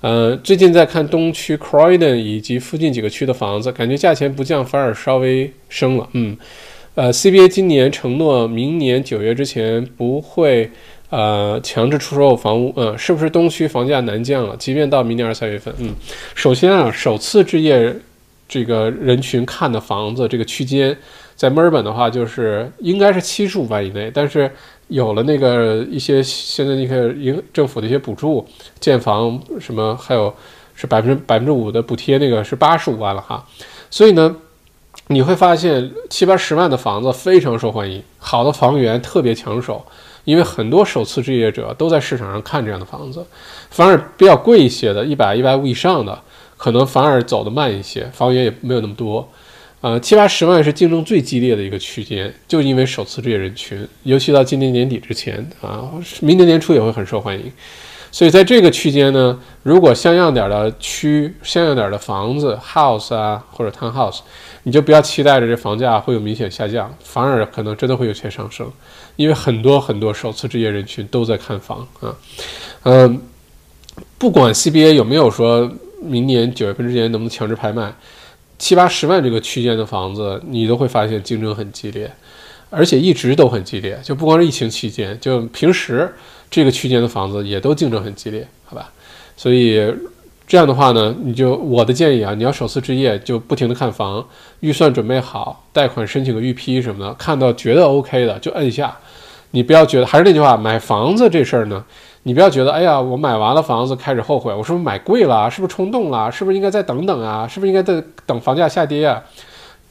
呃，最近在看东区 Croydon 以及附近几个区的房子，感觉价钱不降反而稍微升了。嗯，呃，CBA 今年承诺明年九月之前不会呃强制出售房屋。呃，是不是东区房价难降了？即便到明年二三月份。嗯，首先啊，首次置业这个人群看的房子这个区间，在墨尔本的话就是应该是七十五万以内，但是。有了那个一些现在那个营政府的一些补助，建房什么还有是百分之百分之五的补贴，那个是八十五万了哈。所以呢，你会发现七八十万的房子非常受欢迎，好的房源特别抢手，因为很多首次置业者都在市场上看这样的房子，反而比较贵一些的，一百一百五以上的，可能反而走得慢一些，房源也没有那么多。呃，七八十万是竞争最激烈的一个区间，就因为首次置业人群，尤其到今年年底之前啊，明年年初也会很受欢迎。所以在这个区间呢，如果像样点的区、像样点的房子 house 啊或者 townhouse，你就不要期待着这房价会有明显下降，反而可能真的会有些上升，因为很多很多首次置业人群都在看房啊。嗯，不管 CBA 有没有说明年九月份之前能不能强制拍卖。七八十万这个区间的房子，你都会发现竞争很激烈，而且一直都很激烈。就不光是疫情期间，就平时这个区间的房子也都竞争很激烈，好吧？所以这样的话呢，你就我的建议啊，你要首次置业就不停的看房，预算准备好，贷款申请个预批什么的，看到觉得 OK 的就摁下。你不要觉得，还是那句话，买房子这事儿呢。你不要觉得，哎呀，我买完了房子开始后悔，我是不是买贵了？是不是冲动了？是不是应该再等等啊？是不是应该再等房价下跌啊？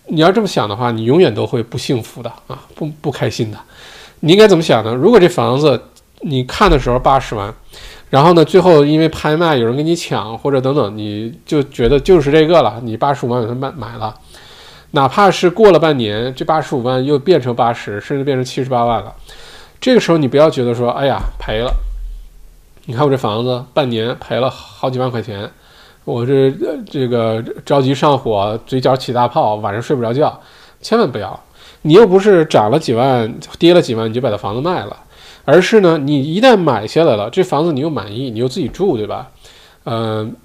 你要这么想的话，你永远都会不幸福的啊，不不开心的。你应该怎么想呢？如果这房子你看的时候八十万，然后呢，最后因为拍卖有人给你抢或者等等，你就觉得就是这个了，你八十五万给他买买了，哪怕是过了半年，这八十五万又变成八十，甚至变成七十八万了，这个时候你不要觉得说，哎呀，赔了。你看我这房子半年赔了好几万块钱，我这这个着急上火，嘴角起大泡，晚上睡不着觉，千万不要。你又不是涨了几万，跌了几万你就把这房子卖了，而是呢，你一旦买下来了，这房子你又满意，你又自己住，对吧？嗯，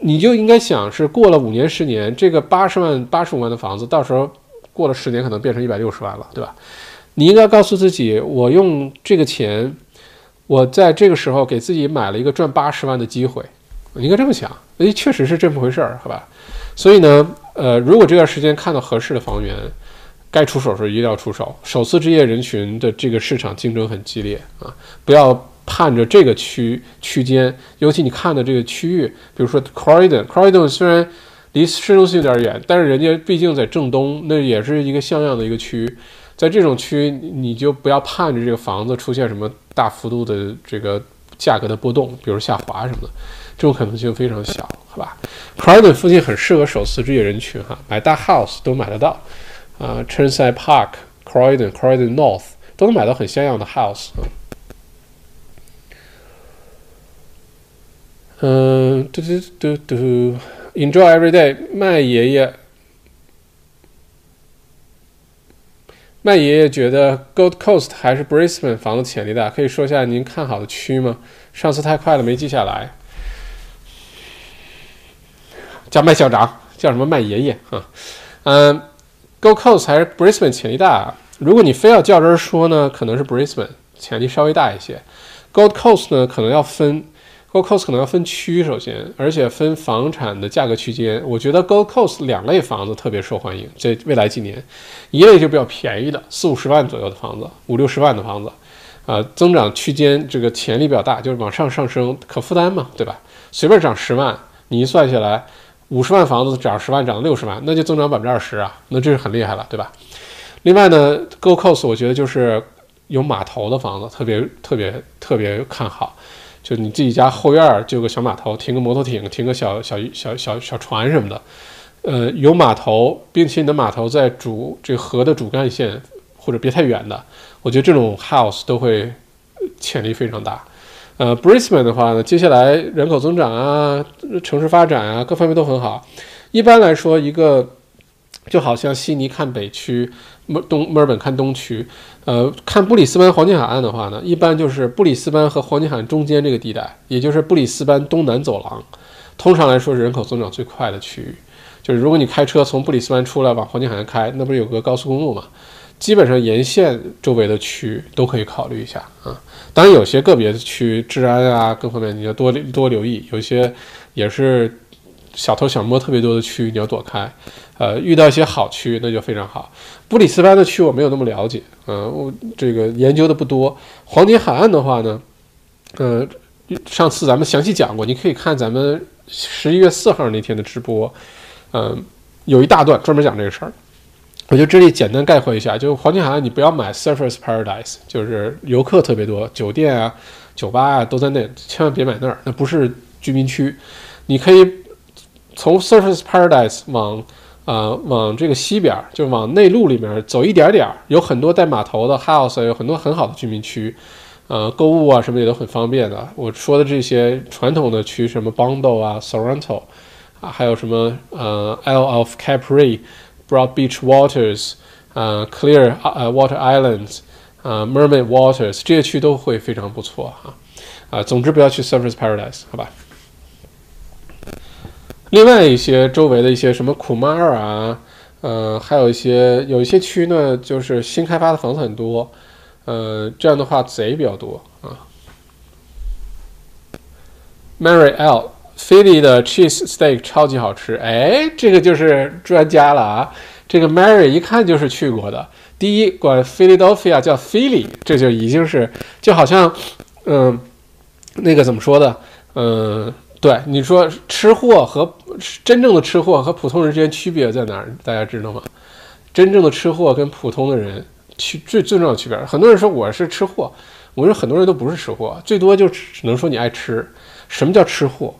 你就应该想是过了五年十年，这个八十万八十五万的房子，到时候过了十年可能变成一百六十万了，对吧？你应该告诉自己，我用这个钱。我在这个时候给自己买了一个赚八十万的机会，你应该这么想，诶，确实是这么回事儿，好吧？所以呢，呃，如果这段时间看到合适的房源，该出手时候一定要出手。首次置业人群的这个市场竞争很激烈啊，不要盼着这个区区间，尤其你看的这个区域，比如说 Croydon，Croydon 虽然离市中心有点远，但是人家毕竟在正东，那也是一个像样的一个区域。在这种区，你就不要盼着这个房子出现什么大幅度的这个价格的波动，比如下滑什么的，这种可能性非常小，好吧？Croydon 附近很适合首次置业人群哈，买大 house 都买得到啊，Chermside Park、Croydon、Croydon North 都能买到很像样的 house 啊。嗯，嘟嘟嘟嘟，Enjoy every day，麦爷爷。麦爷爷觉得 Gold Coast 还是 Brisbane 房子潜力大，可以说一下您看好的区吗？上次太快了没记下来。叫麦校长，叫什么麦爷爷啊？嗯，Gold Coast 还是 Brisbane 潜力大啊？如果你非要较真儿说呢，可能是 Brisbane 潜力稍微大一些。Gold Coast 呢，可能要分。Gold Coast 可能要分区，首先，而且分房产的价格区间。我觉得 Gold Coast 两类房子特别受欢迎，这未来几年，一类就比较便宜的，四五十万左右的房子，五六十万的房子，啊，增长区间这个潜力比较大，就是往上上升，可负担嘛，对吧？随便涨十万，你一算下来，五十万房子涨十万，涨到六十万，那就增长百分之二十啊，那这是很厉害了，对吧？另外呢，go Coast 我觉得就是有码头的房子，特别特别特别看好。就你自己家后院儿就有个小码头，停个摩托艇，停个小小小小小船什么的，呃，有码头，并且你的码头在主这河的主干线或者别太远的，我觉得这种 house 都会潜力非常大。呃，Brisbane 的话呢，接下来人口增长啊，城市发展啊，各方面都很好。一般来说，一个就好像悉尼看北区。墨东墨尔本看东区，呃，看布里斯班黄金海岸的话呢，一般就是布里斯班和黄金海岸中间这个地带，也就是布里斯班东南走廊，通常来说是人口增长最快的区域。就是如果你开车从布里斯班出来往黄金海岸开，那不是有个高速公路嘛？基本上沿线周围的区都可以考虑一下啊。当然有些个别的区治安啊各方面你要多多留意，有些也是小偷小摸特别多的区域你要躲开。呃，遇到一些好区那就非常好。布里斯班的区我没有那么了解，嗯，我这个研究的不多。黄金海岸的话呢，呃，上次咱们详细讲过，你可以看咱们十一月四号那天的直播，嗯，有一大段专门讲这个事儿。我就这里简单概括一下，就是黄金海岸你不要买 Surface Paradise，就是游客特别多，酒店啊、酒吧啊都在那，千万别买那儿，那不是居民区。你可以从 Surface Paradise 往啊，往这个西边，就往内陆里面走一点点儿，有很多带码头的 house，有很多很好的居民区，呃，购物啊什么也都很方便的。我说的这些传统的区，什么 Bondo 啊，Sorrento 啊，还有什么呃，Isle of Broad Beach Waters，呃，Clear Water Islands，呃，Mermaid Waters，这些区都会非常不错哈。啊，总之不要去 Surfers Paradise，好吧？另外一些周围的一些什么库马尔啊，呃，还有一些有一些区呢，就是新开发的房子很多，呃，这样的话贼比较多啊。Mary L. Philly 的 cheese steak 超级好吃，哎，这个就是专家了啊。这个 Mary 一看就是去过的。第一，管 Philadelphia 叫 Philly，这就已经是就好像，嗯，那个怎么说的，嗯。对你说，吃货和真正的吃货和普通人之间区别在哪儿？大家知道吗？真正的吃货跟普通的人区最最重要的区别，很多人说我是吃货，我说很多人都不是吃货，最多就只能说你爱吃。什么叫吃货？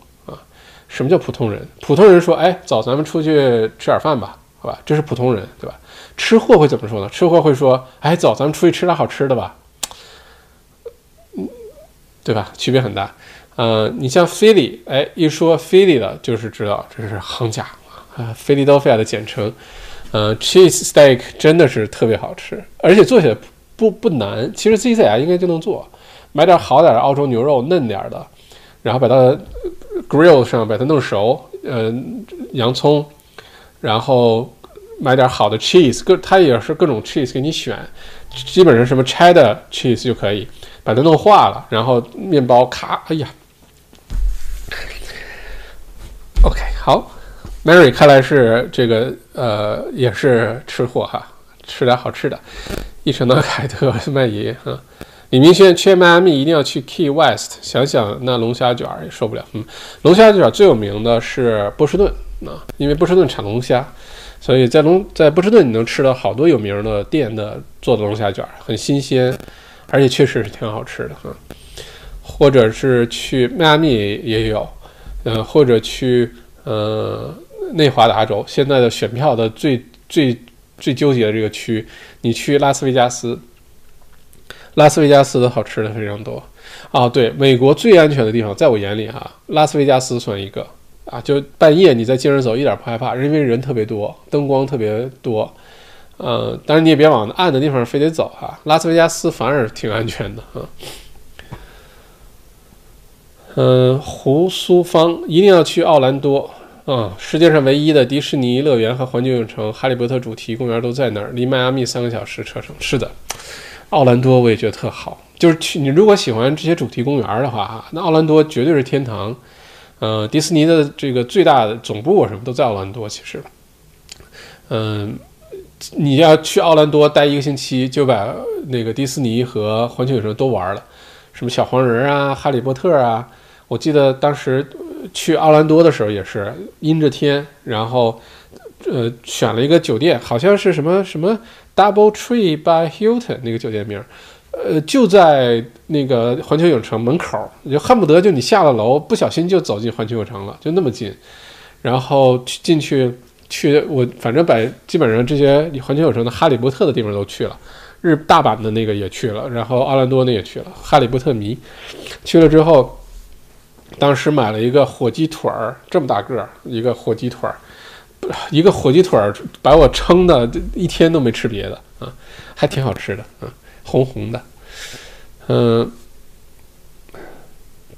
什么叫普通人？普通人说，哎，走，咱们出去吃点饭吧，好吧？这是普通人，对吧？吃货会怎么说呢？吃货会说，哎，走，咱们出去吃点好吃的吧，嗯，对吧？区别很大。呃，你像 Philly，哎，一说费里的，就是知道这是行家啊费里多比亚的简称。呃，cheese steak 真的是特别好吃，而且做起来不不难，其实自己在家应该就能做。买点好点的澳洲牛肉，嫩点的，然后把它 grill 上把它弄熟，呃，洋葱，然后买点好的 cheese，各它也是各种 cheese 给你选，基本上什么 cheddar cheese 就可以把它弄化了，然后面包咔，哎呀。OK，好，Mary 看来是这个呃也是吃货哈，吃点好吃的。一城的凯特麦爷哈，李明轩去迈阿密一定要去 Key West，想想那龙虾卷也受不了。嗯，龙虾卷最有名的是波士顿啊，因为波士顿产龙虾，所以在龙在波士顿你能吃到好多有名的店的做的龙虾卷，很新鲜，而且确实是挺好吃的哈。或者是去迈阿密也有。呃，或者去呃内华达州，现在的选票的最最最纠结的这个区，你去拉斯维加斯，拉斯维加斯的好吃的非常多啊。对，美国最安全的地方，在我眼里哈，拉斯维加斯算一个啊。就半夜你在街上走，一点不害怕，因为人特别多，灯光特别多呃，当然你也别往暗的地方非得走哈，拉斯维加斯反而挺安全的啊。嗯，胡苏芳一定要去奥兰多啊！世界上唯一的迪士尼乐园和环球影城、哈利波特主题公园都在那儿，离迈阿密三个小时车程。是的，奥兰多我也觉得特好，就是去你如果喜欢这些主题公园的话哈，那奥兰多绝对是天堂。呃，迪士尼的这个最大的总部什么都在奥兰多，其实，嗯，你要去奥兰多待一个星期，就把那个迪士尼和环球影城都玩了，什么小黄人啊、哈利波特啊。我记得当时去奥兰多的时候也是阴着天，然后呃选了一个酒店，好像是什么什么 Double Tree by Hilton 那个酒店名，呃就在那个环球影城门口，就恨不得就你下了楼，不小心就走进环球影城了，就那么近。然后进去去我反正把基本上这些环球影城的哈利波特的地方都去了，日大阪的那个也去了，然后奥兰多那也去了，哈利波特迷去了之后。当时买了一个火鸡腿儿，这么大个儿一个火鸡腿儿，一个火鸡腿儿把我撑的一天都没吃别的啊，还挺好吃的啊，红红的。嗯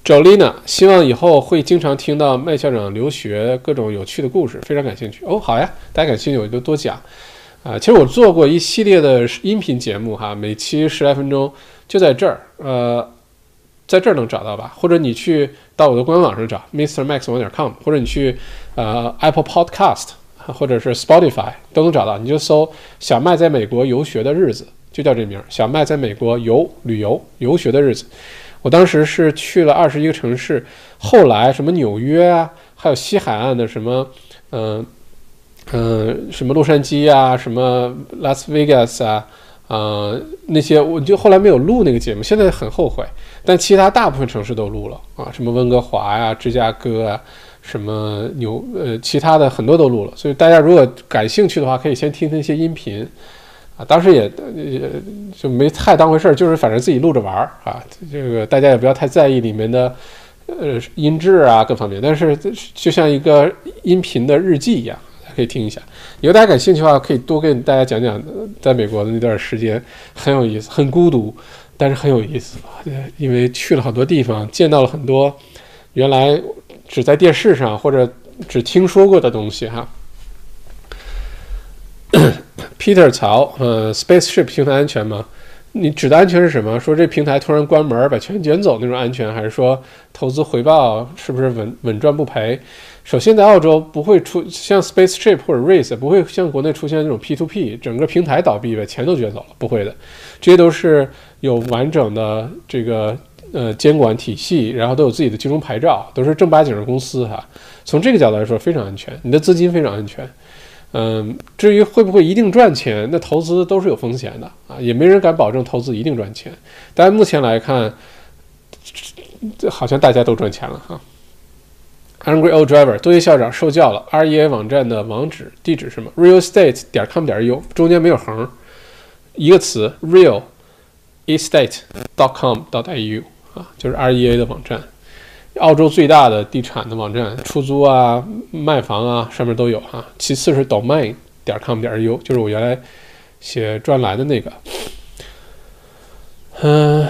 ，Jolina 希望以后会经常听到麦校长留学各种有趣的故事，非常感兴趣哦。好呀，大家感兴趣我就多讲啊。其实我做过一系列的音频节目哈，每期十来分钟，就在这儿呃。在这儿能找到吧？或者你去到我的官网上找 mrmax 网点 com，或者你去呃 Apple Podcast 或者是 Spotify 都能找到。你就搜“小麦在美国游学的日子”，就叫这名儿“小麦在美国游旅游游学的日子”。我当时是去了二十一个城市，后来什么纽约啊，还有西海岸的什么，嗯嗯，什么洛杉矶啊，什么 Las Vegas 啊。呃，那些我就后来没有录那个节目，现在很后悔。但其他大部分城市都录了啊，什么温哥华呀、芝加哥啊，什么纽呃，其他的很多都录了。所以大家如果感兴趣的话，可以先听听一些音频啊。当时也也就没太当回事儿，就是反正自己录着玩儿啊。这个大家也不要太在意里面的呃音质啊各方面，但是就像一个音频的日记一样。可以听一下，如果大家感兴趣的话，可以多跟大家讲讲在美国的那段时间，很有意思，很孤独，但是很有意思因为去了很多地方，见到了很多原来只在电视上或者只听说过的东西哈。Peter 曹，呃，Spaceship 平台安全吗？你指的安全是什么？说这平台突然关门把钱卷走那种安全，还是说投资回报是不是稳稳赚不赔？首先，在澳洲不会出像 SpaceShip 或者 Race，不会像国内出现那种 P2P，整个平台倒闭把钱都卷走了，不会的。这些都是有完整的这个呃监管体系，然后都有自己的金融牌照，都是正八经的公司哈。从这个角度来说，非常安全，你的资金非常安全。嗯，至于会不会一定赚钱，那投资都是有风险的啊，也没人敢保证投资一定赚钱。但目前来看，好像大家都赚钱了哈。Angry old driver，多谢校长受教了。REA 网站的网址地址是什么？Real estate 点 com 点 u，中间没有横，一个词 Real estate.com.au 啊，就是 REA 的网站，澳洲最大的地产的网站，出租啊、卖房啊，上面都有哈。其次是 domain 点 com 点 u，就是我原来写专栏的那个，嗯。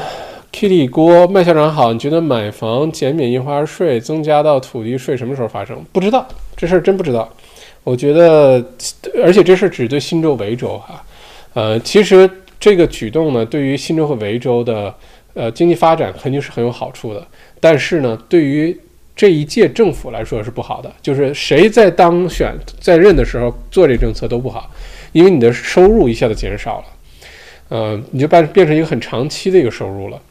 Kitty 郭麦校长好，你觉得买房减免印花税增加到土地税什么时候发生？不知道这事儿真不知道。我觉得，而且这事只对新州、维州哈。呃，其实这个举动呢，对于新州和维州的呃经济发展肯定是很有好处的。但是呢，对于这一届政府来说是不好的，就是谁在当选在任的时候做这政策都不好，因为你的收入一下子减少了，呃，你就变变成一个很长期的一个收入了。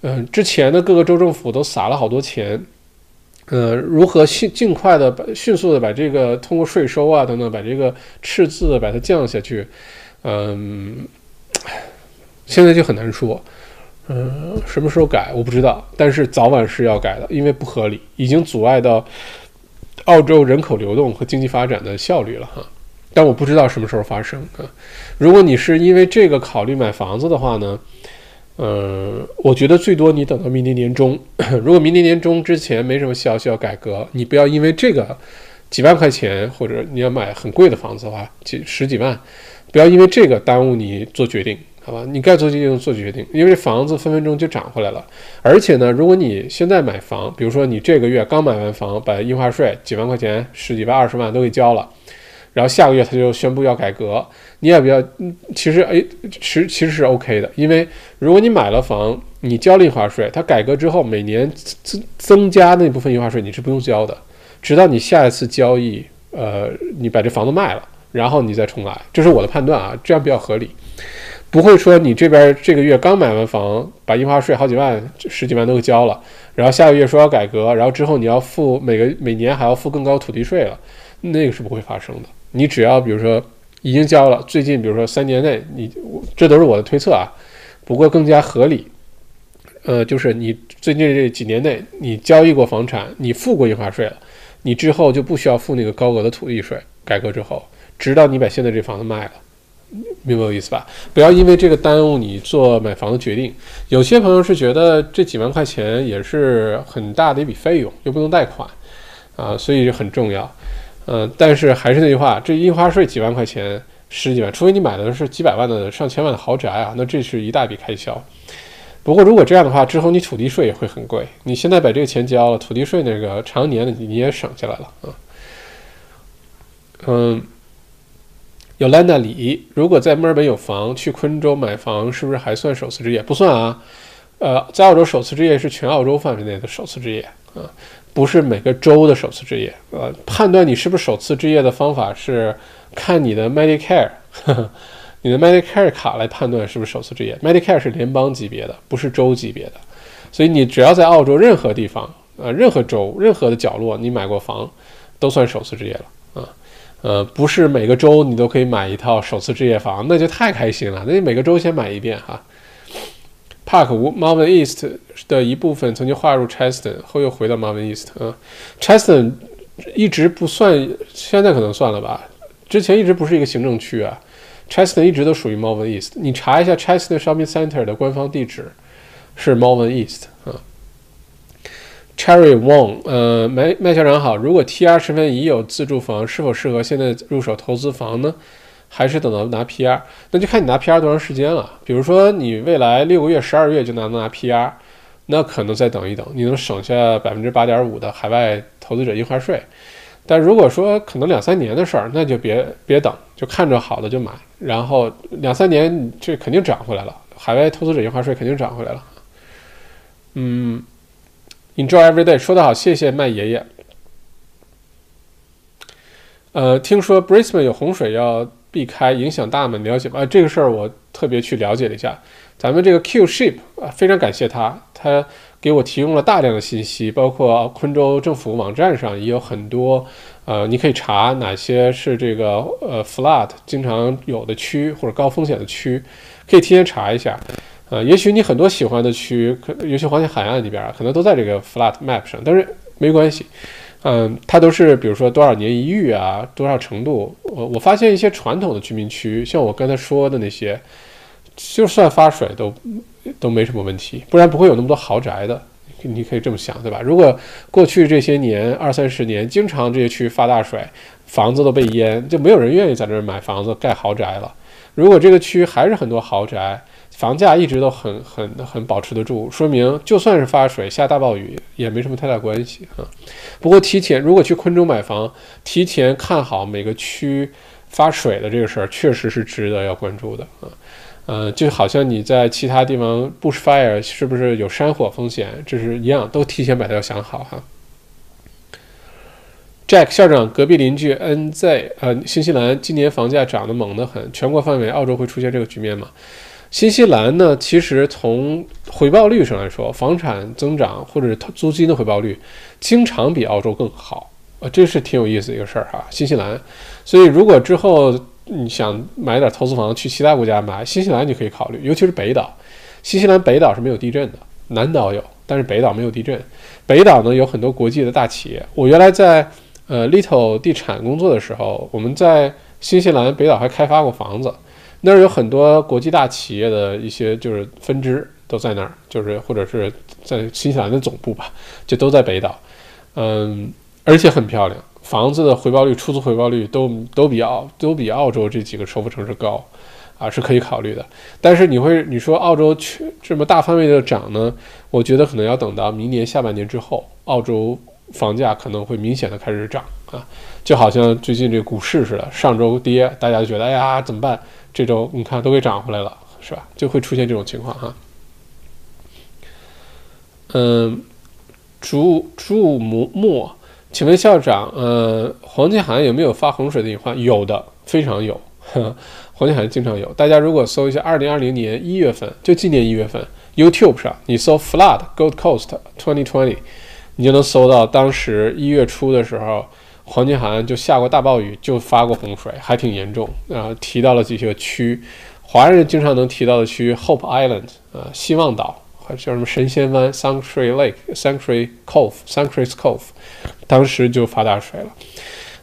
嗯，之前的各个州政府都撒了好多钱，呃，如何迅尽快的迅速的把这个通过税收啊等等把这个赤字把它降下去，嗯，现在就很难说，嗯，什么时候改我不知道，但是早晚是要改的，因为不合理，已经阻碍到澳洲人口流动和经济发展的效率了哈，但我不知道什么时候发生啊。如果你是因为这个考虑买房子的话呢？嗯，我觉得最多你等到明年年中，如果明年年中之前没什么消息要改革，你不要因为这个几万块钱，或者你要买很贵的房子的话，几十几万，不要因为这个耽误你做决定，好吧？你该做决定做决定，因为房子分分钟就涨回来了。而且呢，如果你现在买房，比如说你这个月刚买完房，把印花税几万块钱、十几万、二十万都给交了。然后下个月他就宣布要改革，你也不要？其实哎，其其实是 OK 的，因为如果你买了房，你交了印花税，它改革之后每年增增加那部分印花税你是不用交的，直到你下一次交易，呃，你把这房子卖了，然后你再重来，这是我的判断啊，这样比较合理，不会说你这边这个月刚买完房，把印花税好几万、十几万都给交了，然后下个月说要改革，然后之后你要付每个每年还要付更高土地税了，那个是不会发生的。你只要比如说已经交了，最近比如说三年内，你这都是我的推测啊，不过更加合理，呃，就是你最近这几年内你交易过房产，你付过印花税了，你之后就不需要付那个高额的土地税。改革之后，直到你把现在这房子卖了，明白我意思吧？不要因为这个耽误你做买房的决定。有些朋友是觉得这几万块钱也是很大的一笔费用，又不用贷款啊，所以很重要。嗯，但是还是那句话，这印花税几万块钱、十几万，除非你买的是几百万的、上千万的豪宅啊，那这是一大笔开销。不过如果这样的话，之后你土地税也会很贵。你现在把这个钱交了，土地税那个常年的你你也省下来了啊。嗯，有兰达里，如果在墨尔本有房，去昆州买房是不是还算首次置业？不算啊。呃，在澳洲首次置业是全澳洲范围内的首次置业啊。不是每个州的首次置业，呃，判断你是不是首次置业的方法是看你的 Medicare，你的 Medicare 卡来判断是不是首次置业。Medicare 是联邦级别的，不是州级别的，所以你只要在澳洲任何地方，呃，任何州、任何的角落你买过房，都算首次置业了啊。呃，不是每个州你都可以买一套首次置业房，那就太开心了。那你每个州先买一遍哈。Park Marvin East 的一部分曾经划入 Cheston，后又回到 Marvin East 啊。Cheston 一直不算，现在可能算了吧。之前一直不是一个行政区啊。Cheston 一直都属于 Marvin East。你查一下 Cheston Shopping Center 的官方地址是 Marvin East 啊。Cherry Wong，呃，麦麦校长好。如果 TR 身份已有自住房，是否适合现在入手投资房呢？还是等到拿 PR，那就看你拿 PR 多长时间了。比如说你未来六个月、十二月就拿拿 PR，那可能再等一等，你能省下百分之八点五的海外投资者印花税。但如果说可能两三年的事儿，那就别别等，就看着好的就买。然后两三年这肯定涨回来了，海外投资者印花税肯定涨回来了。嗯，Enjoy every day，说得好，谢谢麦爷爷。呃，听说 Brisbane 有洪水要。避开影响大吗？了解吗？啊，这个事儿我特别去了解了一下。咱们这个 Q Ship 啊，非常感谢他，他给我提供了大量的信息，包括昆州政府网站上也有很多，呃，你可以查哪些是这个呃 flood 经常有的区或者高风险的区，可以提前查一下。呃，也许你很多喜欢的区，可尤其黄金海岸里边可能都在这个 flood map 上，但是没关系。嗯，它都是比如说多少年一遇啊，多少程度？我我发现一些传统的居民区，像我刚才说的那些，就算发水都都没什么问题，不然不会有那么多豪宅的。你可以这么想，对吧？如果过去这些年二三十年，经常这些区发大水，房子都被淹，就没有人愿意在这儿买房子盖豪宅了。如果这个区还是很多豪宅，房价一直都很很很保持得住，说明就算是发水下大暴雨也没什么太大关系啊。不过提前如果去昆州买房，提前看好每个区发水的这个事儿，确实是值得要关注的啊。呃，就好像你在其他地方 bushfire 是不是有山火风险，这是一样，都提前把它要想好哈。Jack 校长隔壁邻居 NZ 呃，新西兰今年房价涨得猛得很，全国范围澳洲会出现这个局面吗？新西兰呢，其实从回报率上来说，房产增长或者是租金的回报率，经常比澳洲更好，呃，这是挺有意思的一个事儿哈。新西兰，所以如果之后你想买点投资房去其他国家买，新西兰你可以考虑，尤其是北岛。新西兰北岛是没有地震的，南岛有，但是北岛没有地震。北岛呢有很多国际的大企业，我原来在呃 Little 地产工作的时候，我们在新西兰北岛还开发过房子。那儿有很多国际大企业的一些就是分支都在那儿，就是或者是在新西兰的总部吧，就都在北岛，嗯，而且很漂亮，房子的回报率、出租回报率都都比澳都比澳洲这几个首府城市高，啊，是可以考虑的。但是你会你说澳洲去这么大范围的涨呢？我觉得可能要等到明年下半年之后，澳洲房价可能会明显的开始涨啊，就好像最近这股市似的，上周跌，大家就觉得哎呀怎么办？这周你看都给涨回来了，是吧？就会出现这种情况哈。嗯，朱朱木墨。请问校长，呃，黄金海岸有没有发洪水的隐患？有的，非常有。黄金海岸经常有。大家如果搜一下，二零二零年一月份，就今年一月份，YouTube 上你搜 “Flood Gold Coast 2020”，你就能搜到当时一月初的时候，黄金海岸就下过大暴雨，就发过洪水，还挺严重。啊，提到了几个区，华人经常能提到的区，Hope Island，啊，希望岛。还叫什么神仙湾 （Sanctuary Lake）、Sanctuary Cove、Sanctuary Cove，当时就发大水了。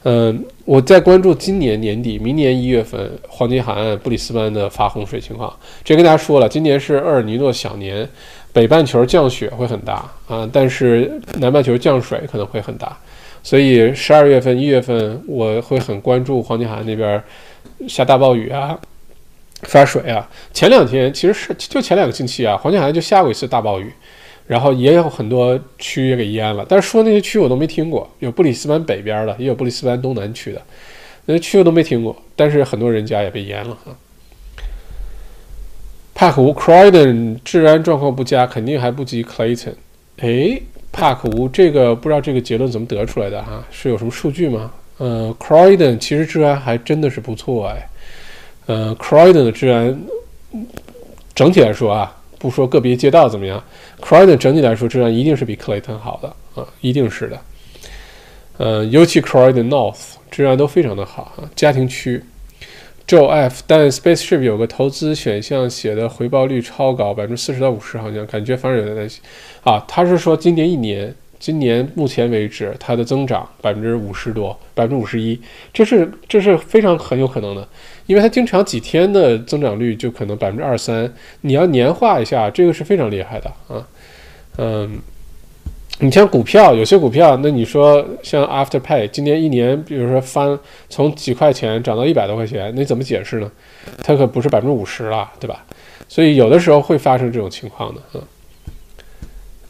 嗯，我在关注今年年底、明年一月份黄金海岸布里斯班的发洪水情况。这跟大家说了，今年是厄尔尼诺小年，北半球降雪会很大啊，但是南半球降水可能会很大。所以十二月份、一月份我会很关注黄金海岸那边下大暴雨啊。发水啊！前两天其实是就前两个星期啊，黄金海岸就下过一次大暴雨，然后也有很多区也给淹了。但是说那些区我都没听过，有布里斯班北边的，也有布里斯班东南区的，那些区我都没听过。但是很多人家也被淹了哈。帕克湖 Croydon 治安状况不佳，肯定还不及 Clayton。哎，帕克湖这个不知道这个结论怎么得出来的哈？是有什么数据吗？呃，Croydon 其实治安还真的是不错哎。呃，Croydon 的治安整体来说啊，不说个别街道怎么样，Croydon 整体来说质量一定是比 Clayton 好的啊，一定是的。呃，尤其 Croydon North 质量都非常的好啊，家庭区。Joe F，但 Spaceship 有个投资选项写的回报率超高，百分之四十到五十，好像感觉反而有点担心啊。他是说今年一年。今年目前为止，它的增长百分之五十多，百分之五十一，这是这是非常很有可能的，因为它经常几天的增长率就可能百分之二三，你要年化一下，这个是非常厉害的啊，嗯，你像股票，有些股票，那你说像 Afterpay，今年一年，比如说翻从几块钱涨到一百多块钱，你怎么解释呢？它可不是百分之五十了，对吧？所以有的时候会发生这种情况的，嗯，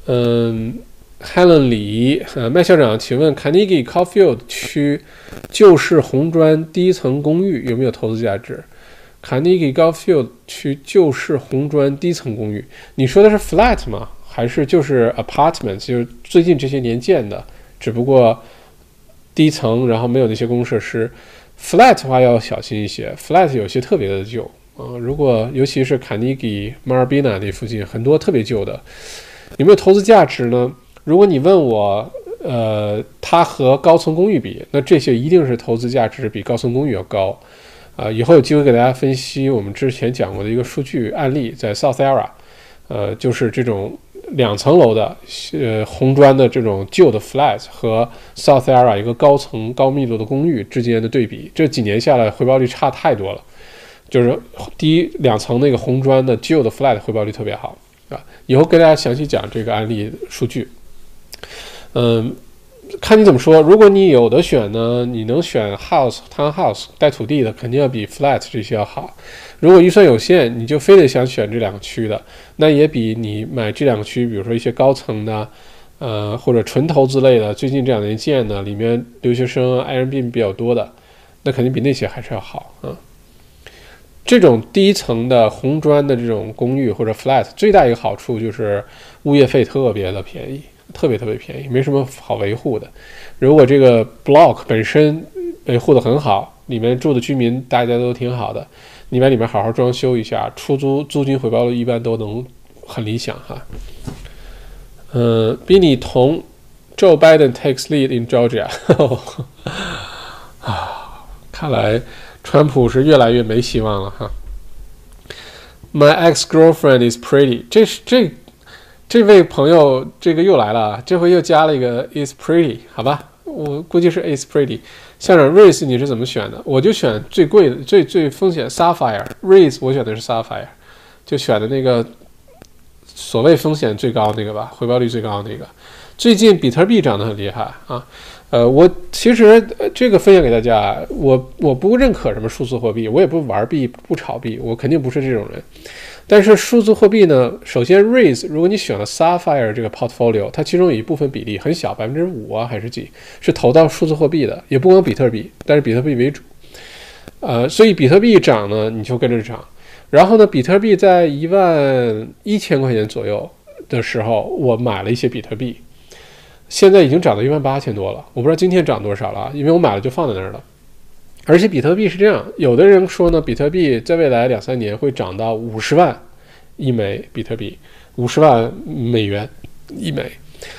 嗯。Helen 李，呃，麦校长，请问 Carnegie Caulfield 区旧式红砖低层公寓有没有投资价值？Carnegie Caulfield 区旧式红砖低层公寓，你说的是 flat 吗？还是就是 apartment？就是最近这些年建的，只不过低层，然后没有那些公设施。flat 的话要小心一些，flat 有些特别的旧啊。如果尤其是 Carnegie Marbina 那附近很多特别旧的，有没有投资价值呢？如果你问我，呃，它和高层公寓比，那这些一定是投资价值比高层公寓要高，啊，以后有机会给大家分析我们之前讲过的一个数据案例，在 South Era，呃，就是这种两层楼的，呃，红砖的这种旧的 flat 和 South Era 一个高层高密度的公寓之间的对比，这几年下来回报率差太多了，就是第一两层那个红砖的旧的 flat 回报率特别好，啊，以后跟大家详细讲这个案例数据。嗯，看你怎么说。如果你有的选呢，你能选 house townhouse 带土地的，肯定要比 flat 这些要好。如果预算有限，你就非得想选这两个区的，那也比你买这两个区，比如说一些高层的，呃，或者纯投资类的，最近这两年建的，里面留学生、爱人病比较多的，那肯定比那些还是要好啊。这种低层的红砖的这种公寓或者 flat，最大一个好处就是物业费特别的便宜。特别特别便宜，没什么好维护的。如果这个 block 本身维护的很好，里面住的居民大家都挺好的，你把里面好好装修一下，出租租金回报率一般都能很理想哈。嗯，比你同 Joe Biden takes lead in Georgia。啊，看来川普是越来越没希望了哈。My ex-girlfriend is pretty。这是这。这位朋友，这个又来了啊，这回又加了一个 is pretty，好吧，我估计是 is pretty。校长 race 你是怎么选的？我就选最贵的、最最风险 sapphire race，我选的是 sapphire，就选的那个所谓风险最高那个吧，回报率最高那个。最近比特币涨得很厉害啊，呃，我其实呃这个分享给大家，我我不认可什么数字货币，我也不玩币不炒币，我肯定不是这种人。但是数字货币呢，首先 Raise，如果你选了 Sapphire 这个 portfolio，它其中有一部分比例很小，百分之五啊还是几，是投到数字货币的，也不光比特币，但是比特币为主。呃，所以比特币涨呢，你就跟着涨。然后呢，比特币在一万一千块钱左右的时候，我买了一些比特币，现在已经涨到一万八千多了。我不知道今天涨多少了，因为我买了就放在那儿了。而且比特币是这样，有的人说呢，比特币在未来两三年会涨到五十万一枚比特币，五十万美元一枚。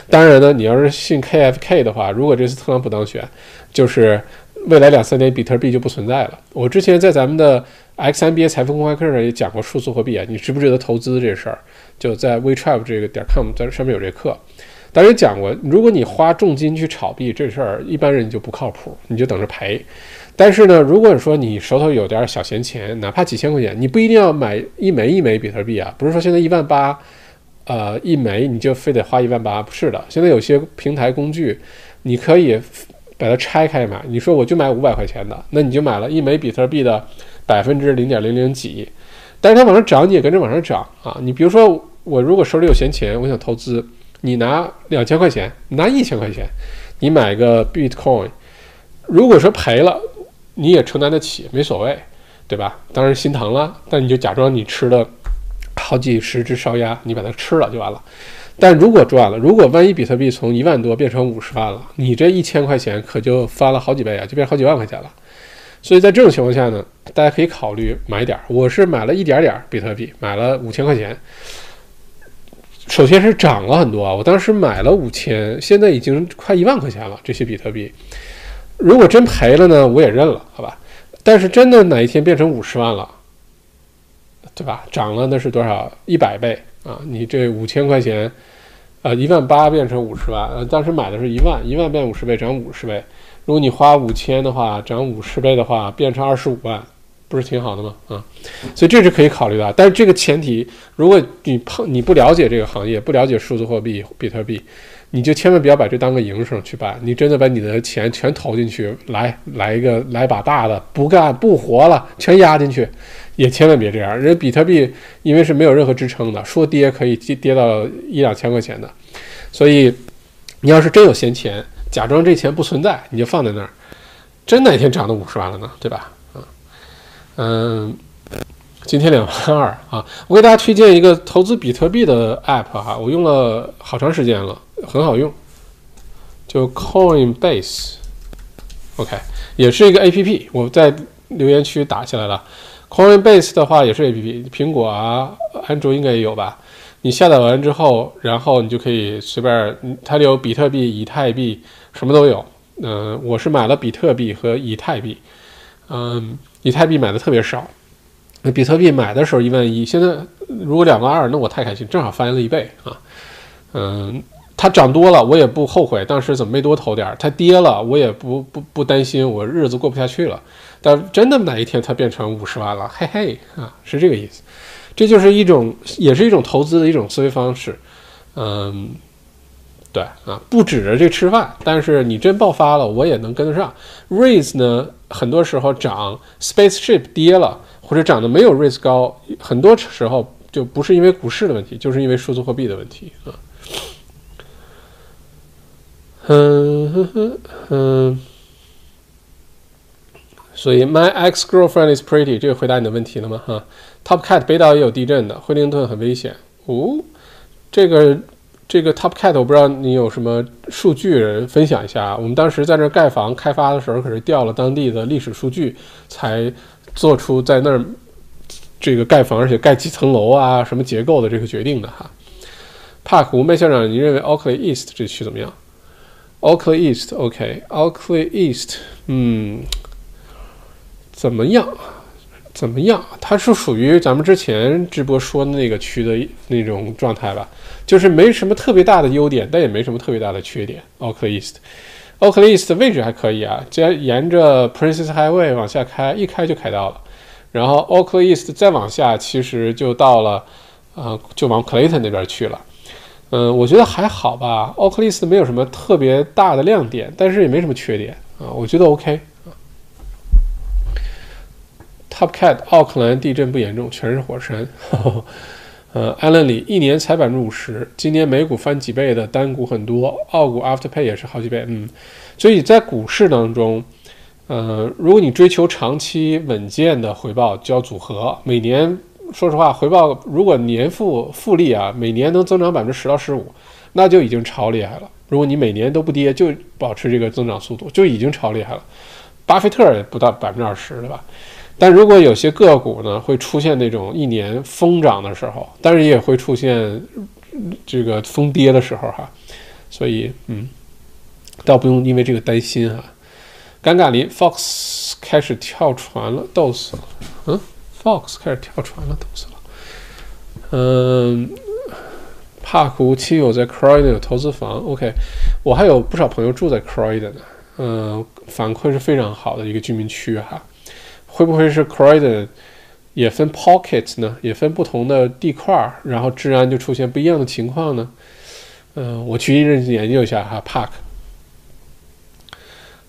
当然呢，你要是信 KFK 的话，如果这次特朗普当选，就是未来两三年比特币就不存在了。我之前在咱们的 XMBA 财富公开课上也讲过数字货币啊，你值不值得投资这事儿，就在 WE TRAV 这个点 com 在上面有这课。当然讲过，如果你花重金去炒币这事儿，一般人就不靠谱，你就等着赔。但是呢，如果说你手头有点小闲钱，哪怕几千块钱，你不一定要买一枚一枚比特币啊。不是说现在一万八，呃，一枚你就非得花一万八，不是的。现在有些平台工具，你可以把它拆开买。你说我就买五百块钱的，那你就买了一枚比特币的百分之零点零零几，但是它往上涨，你也跟着往上涨啊。你比如说，我如果手里有闲钱，我想投资，你拿两千块钱，拿一千块钱，你买个 Bitcoin，如果说赔了。你也承担得起，没所谓，对吧？当然心疼了，但你就假装你吃了好几十只烧鸭，你把它吃了就完了。但如果赚了，如果万一比特币从一万多变成五十万了，你这一千块钱可就翻了好几倍啊，就变好几万块钱了。所以在这种情况下呢，大家可以考虑买点儿。我是买了一点点儿比特币，买了五千块钱。首先是涨了很多啊，我当时买了五千，现在已经快一万块钱了，这些比特币。如果真赔了呢，我也认了，好吧。但是真的哪一天变成五十万了，对吧？涨了那是多少？一百倍啊！你这五千块钱，呃，一万八变成五十万，呃，当时买的是一万，一万变五十倍，涨五十倍。如果你花五千的话，涨五十倍的话，变成二十五万，不是挺好的吗？啊，所以这是可以考虑的。但是这个前提，如果你碰你不了解这个行业，不了解数字货币、比特币。你就千万不要把这当个营生去办，你真的把你的钱全投进去，来来一个来把大的，不干不活了，全压进去，也千万别这样。人比特币因为是没有任何支撑的，说跌可以跌跌到一两千块钱的，所以你要是真有闲钱，假装这钱不存在，你就放在那儿，真哪天涨到五十万了呢？对吧？啊，嗯。今天两万二啊！我给大家推荐一个投资比特币的 app 哈，我用了好长时间了，很好用，就 Coinbase，OK，也是一个 app，我在留言区打起来了。Coinbase 的话也是 app，苹果啊、安卓应该也有吧？你下载完之后，然后你就可以随便，它里有比特币、以太币，什么都有。嗯，我是买了比特币和以太币，嗯，以太币买的特别少。那比特币买的时候一万一，现在如果两万二，那我太开心，正好翻了一倍啊！嗯，它涨多了，我也不后悔当时怎么没多投点儿；它跌了，我也不不不担心，我日子过不下去了。但真的哪一天它变成五十万了，嘿嘿啊，是这个意思。这就是一种，也是一种投资的一种思维方式。嗯，对啊，不指着这吃饭，但是你真爆发了，我也能跟得上。Raise 呢，很多时候涨，Spaceship 跌了。或者涨得没有 raise 高，很多时候就不是因为股市的问题，就是因为数字货币的问题啊。嗯哼哼嗯，所以 my ex girlfriend is pretty，这个回答你的问题了吗？哈，Top Cat 北岛也有地震的，惠灵顿很危险哦。这个这个 Top Cat 我不知道你有什么数据分享一下。我们当时在那盖房开发的时候，可是调了当地的历史数据才。做出在那儿这个盖房，而且盖几层楼啊，什么结构的这个决定的哈。帕克吴麦校长，你认为 Oakley East 这区怎么样？Oakley East，OK，Oakley East，嗯，怎么样？怎么样？它是属于咱们之前直播说的那个区的那种状态吧？就是没什么特别大的优点，但也没什么特别大的缺点。Oakley East。Oakley East 的位置还可以啊，既然沿着 Princess Highway 往下开，一开就开到了。然后 Oakley East 再往下，其实就到了，呃，就往 Clayton 那边去了。嗯，我觉得还好吧。奥克利斯没有什么特别大的亮点，但是也没什么缺点啊，我觉得 OK 啊。Top Cat，奥克兰地震不严重，全是火山。呃，艾伦里一年才百分之五十，今年美股翻几倍的单股很多，澳股 Afterpay 也是好几倍。嗯，所以在股市当中，呃，如果你追求长期稳健的回报，交组合，每年。说实话，回报如果年复复利啊，每年能增长百分之十到十五，那就已经超厉害了。如果你每年都不跌，就保持这个增长速度，就已经超厉害了。巴菲特也不到百分之二十，对吧？但如果有些个股呢，会出现那种一年疯涨的时候，但是也会出现这个疯跌的时候，哈。所以，嗯，倒不用因为这个担心哈。尴尬林 Fox 开始跳船了，逗死了，嗯。Fox 开始跳船了，冻死了。嗯，帕库亲友在 Croydon 有投资房，OK。我还有不少朋友住在 Croydon 呢嗯，反馈是非常好的一个居民区哈。会不会是 Croydon 也分 Pocket 呢？也分不同的地块儿，然后治安就出现不一样的情况呢？嗯，我去认真研究一下哈。Park，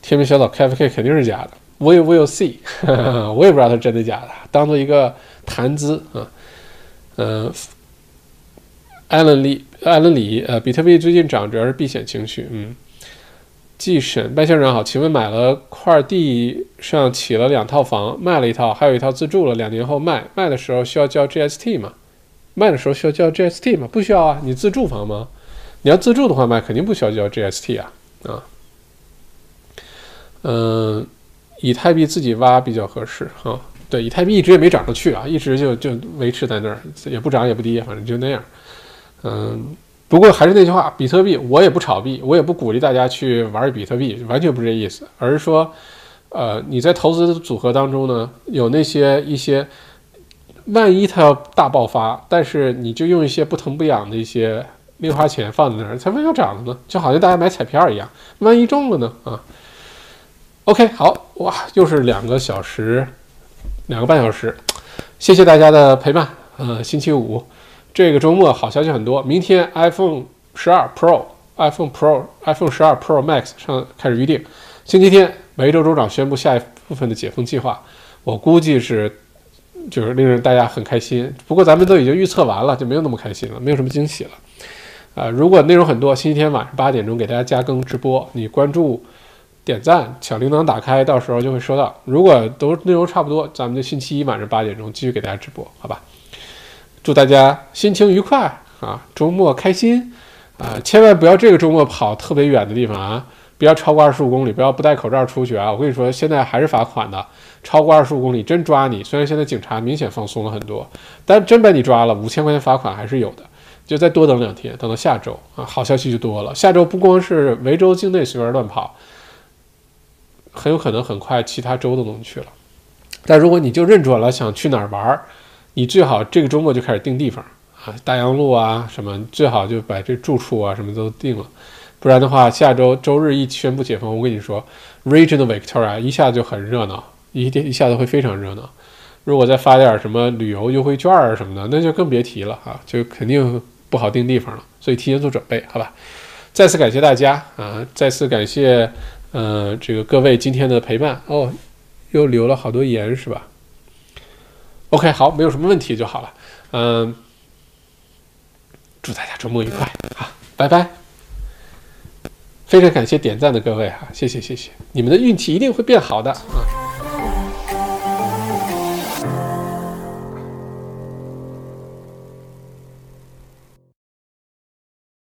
天明小岛 KFK 肯定是假的。We will see，我也不知道它真的假的，当做一个谈资啊。嗯，艾伦里，艾伦里，呃，比特币最近涨主要是避险情绪。嗯，季审，麦先生好，请问买了块地上起了两套房，卖了一套，还有一套自住了，两年后卖，卖的时候需要交 GST 吗？卖的时候需要交 GST 吗？不需要啊，你自住房吗？你要自住的话卖，肯定不需要交 GST 啊啊。嗯。以太币自己挖比较合适哈，对，以太币一直也没涨上去啊，一直就就维持在那儿，也不涨也不跌，反正就那样。嗯，不过还是那句话，比特币我也不炒币，我也不鼓励大家去玩比特币，完全不是这意思，而是说，呃，你在投资组合当中呢，有那些一些，万一它要大爆发，但是你就用一些不疼不痒的一些零花钱放在那儿，它为要涨的呢？就好像大家买彩票一样，万一中了呢？啊？OK，好哇，又是两个小时，两个半小时，谢谢大家的陪伴。呃，星期五这个周末好消息很多，明天 iPhone 十二 Pro、iPhone Pro、iPhone 十二 Pro Max 上开始预定。星期天，维州州长宣布下一部分的解封计划，我估计是就是令人大家很开心。不过咱们都已经预测完了，就没有那么开心了，没有什么惊喜了。啊，如果内容很多，星期天晚上八点钟给大家加更直播，你关注。点赞，小铃铛打开，到时候就会收到。如果都内容差不多，咱们就星期一晚上八点钟继续给大家直播，好吧？祝大家心情愉快啊，周末开心啊！千万不要这个周末跑特别远的地方啊，不要超过二十五公里，不要不戴口罩出去啊！我跟你说，现在还是罚款的，超过二十五公里真抓你。虽然现在警察明显放松了很多，但真把你抓了，五千块钱罚款还是有的。就再多等两天，等到下周啊，好消息就多了。下周不光是维州境内随便乱跑。很有可能很快其他州都能去了，但如果你就认准了想去哪儿玩儿，你最好这个周末就开始定地方啊，大洋路啊什么，最好就把这住处啊什么都定了，不然的话，下周周日一宣布解封，我跟你说，Regional Victoria 一下就很热闹，一定一下子会非常热闹。如果再发点什么旅游优惠券啊什么的，那就更别提了啊，就肯定不好定地方了。所以提前做准备，好吧？再次感谢大家啊，再次感谢。呃，这个各位今天的陪伴哦，又留了好多言是吧？OK，好，没有什么问题就好了。嗯，祝大家周末愉快，好，拜拜。非常感谢点赞的各位啊，谢谢谢谢，你们的运气一定会变好的啊。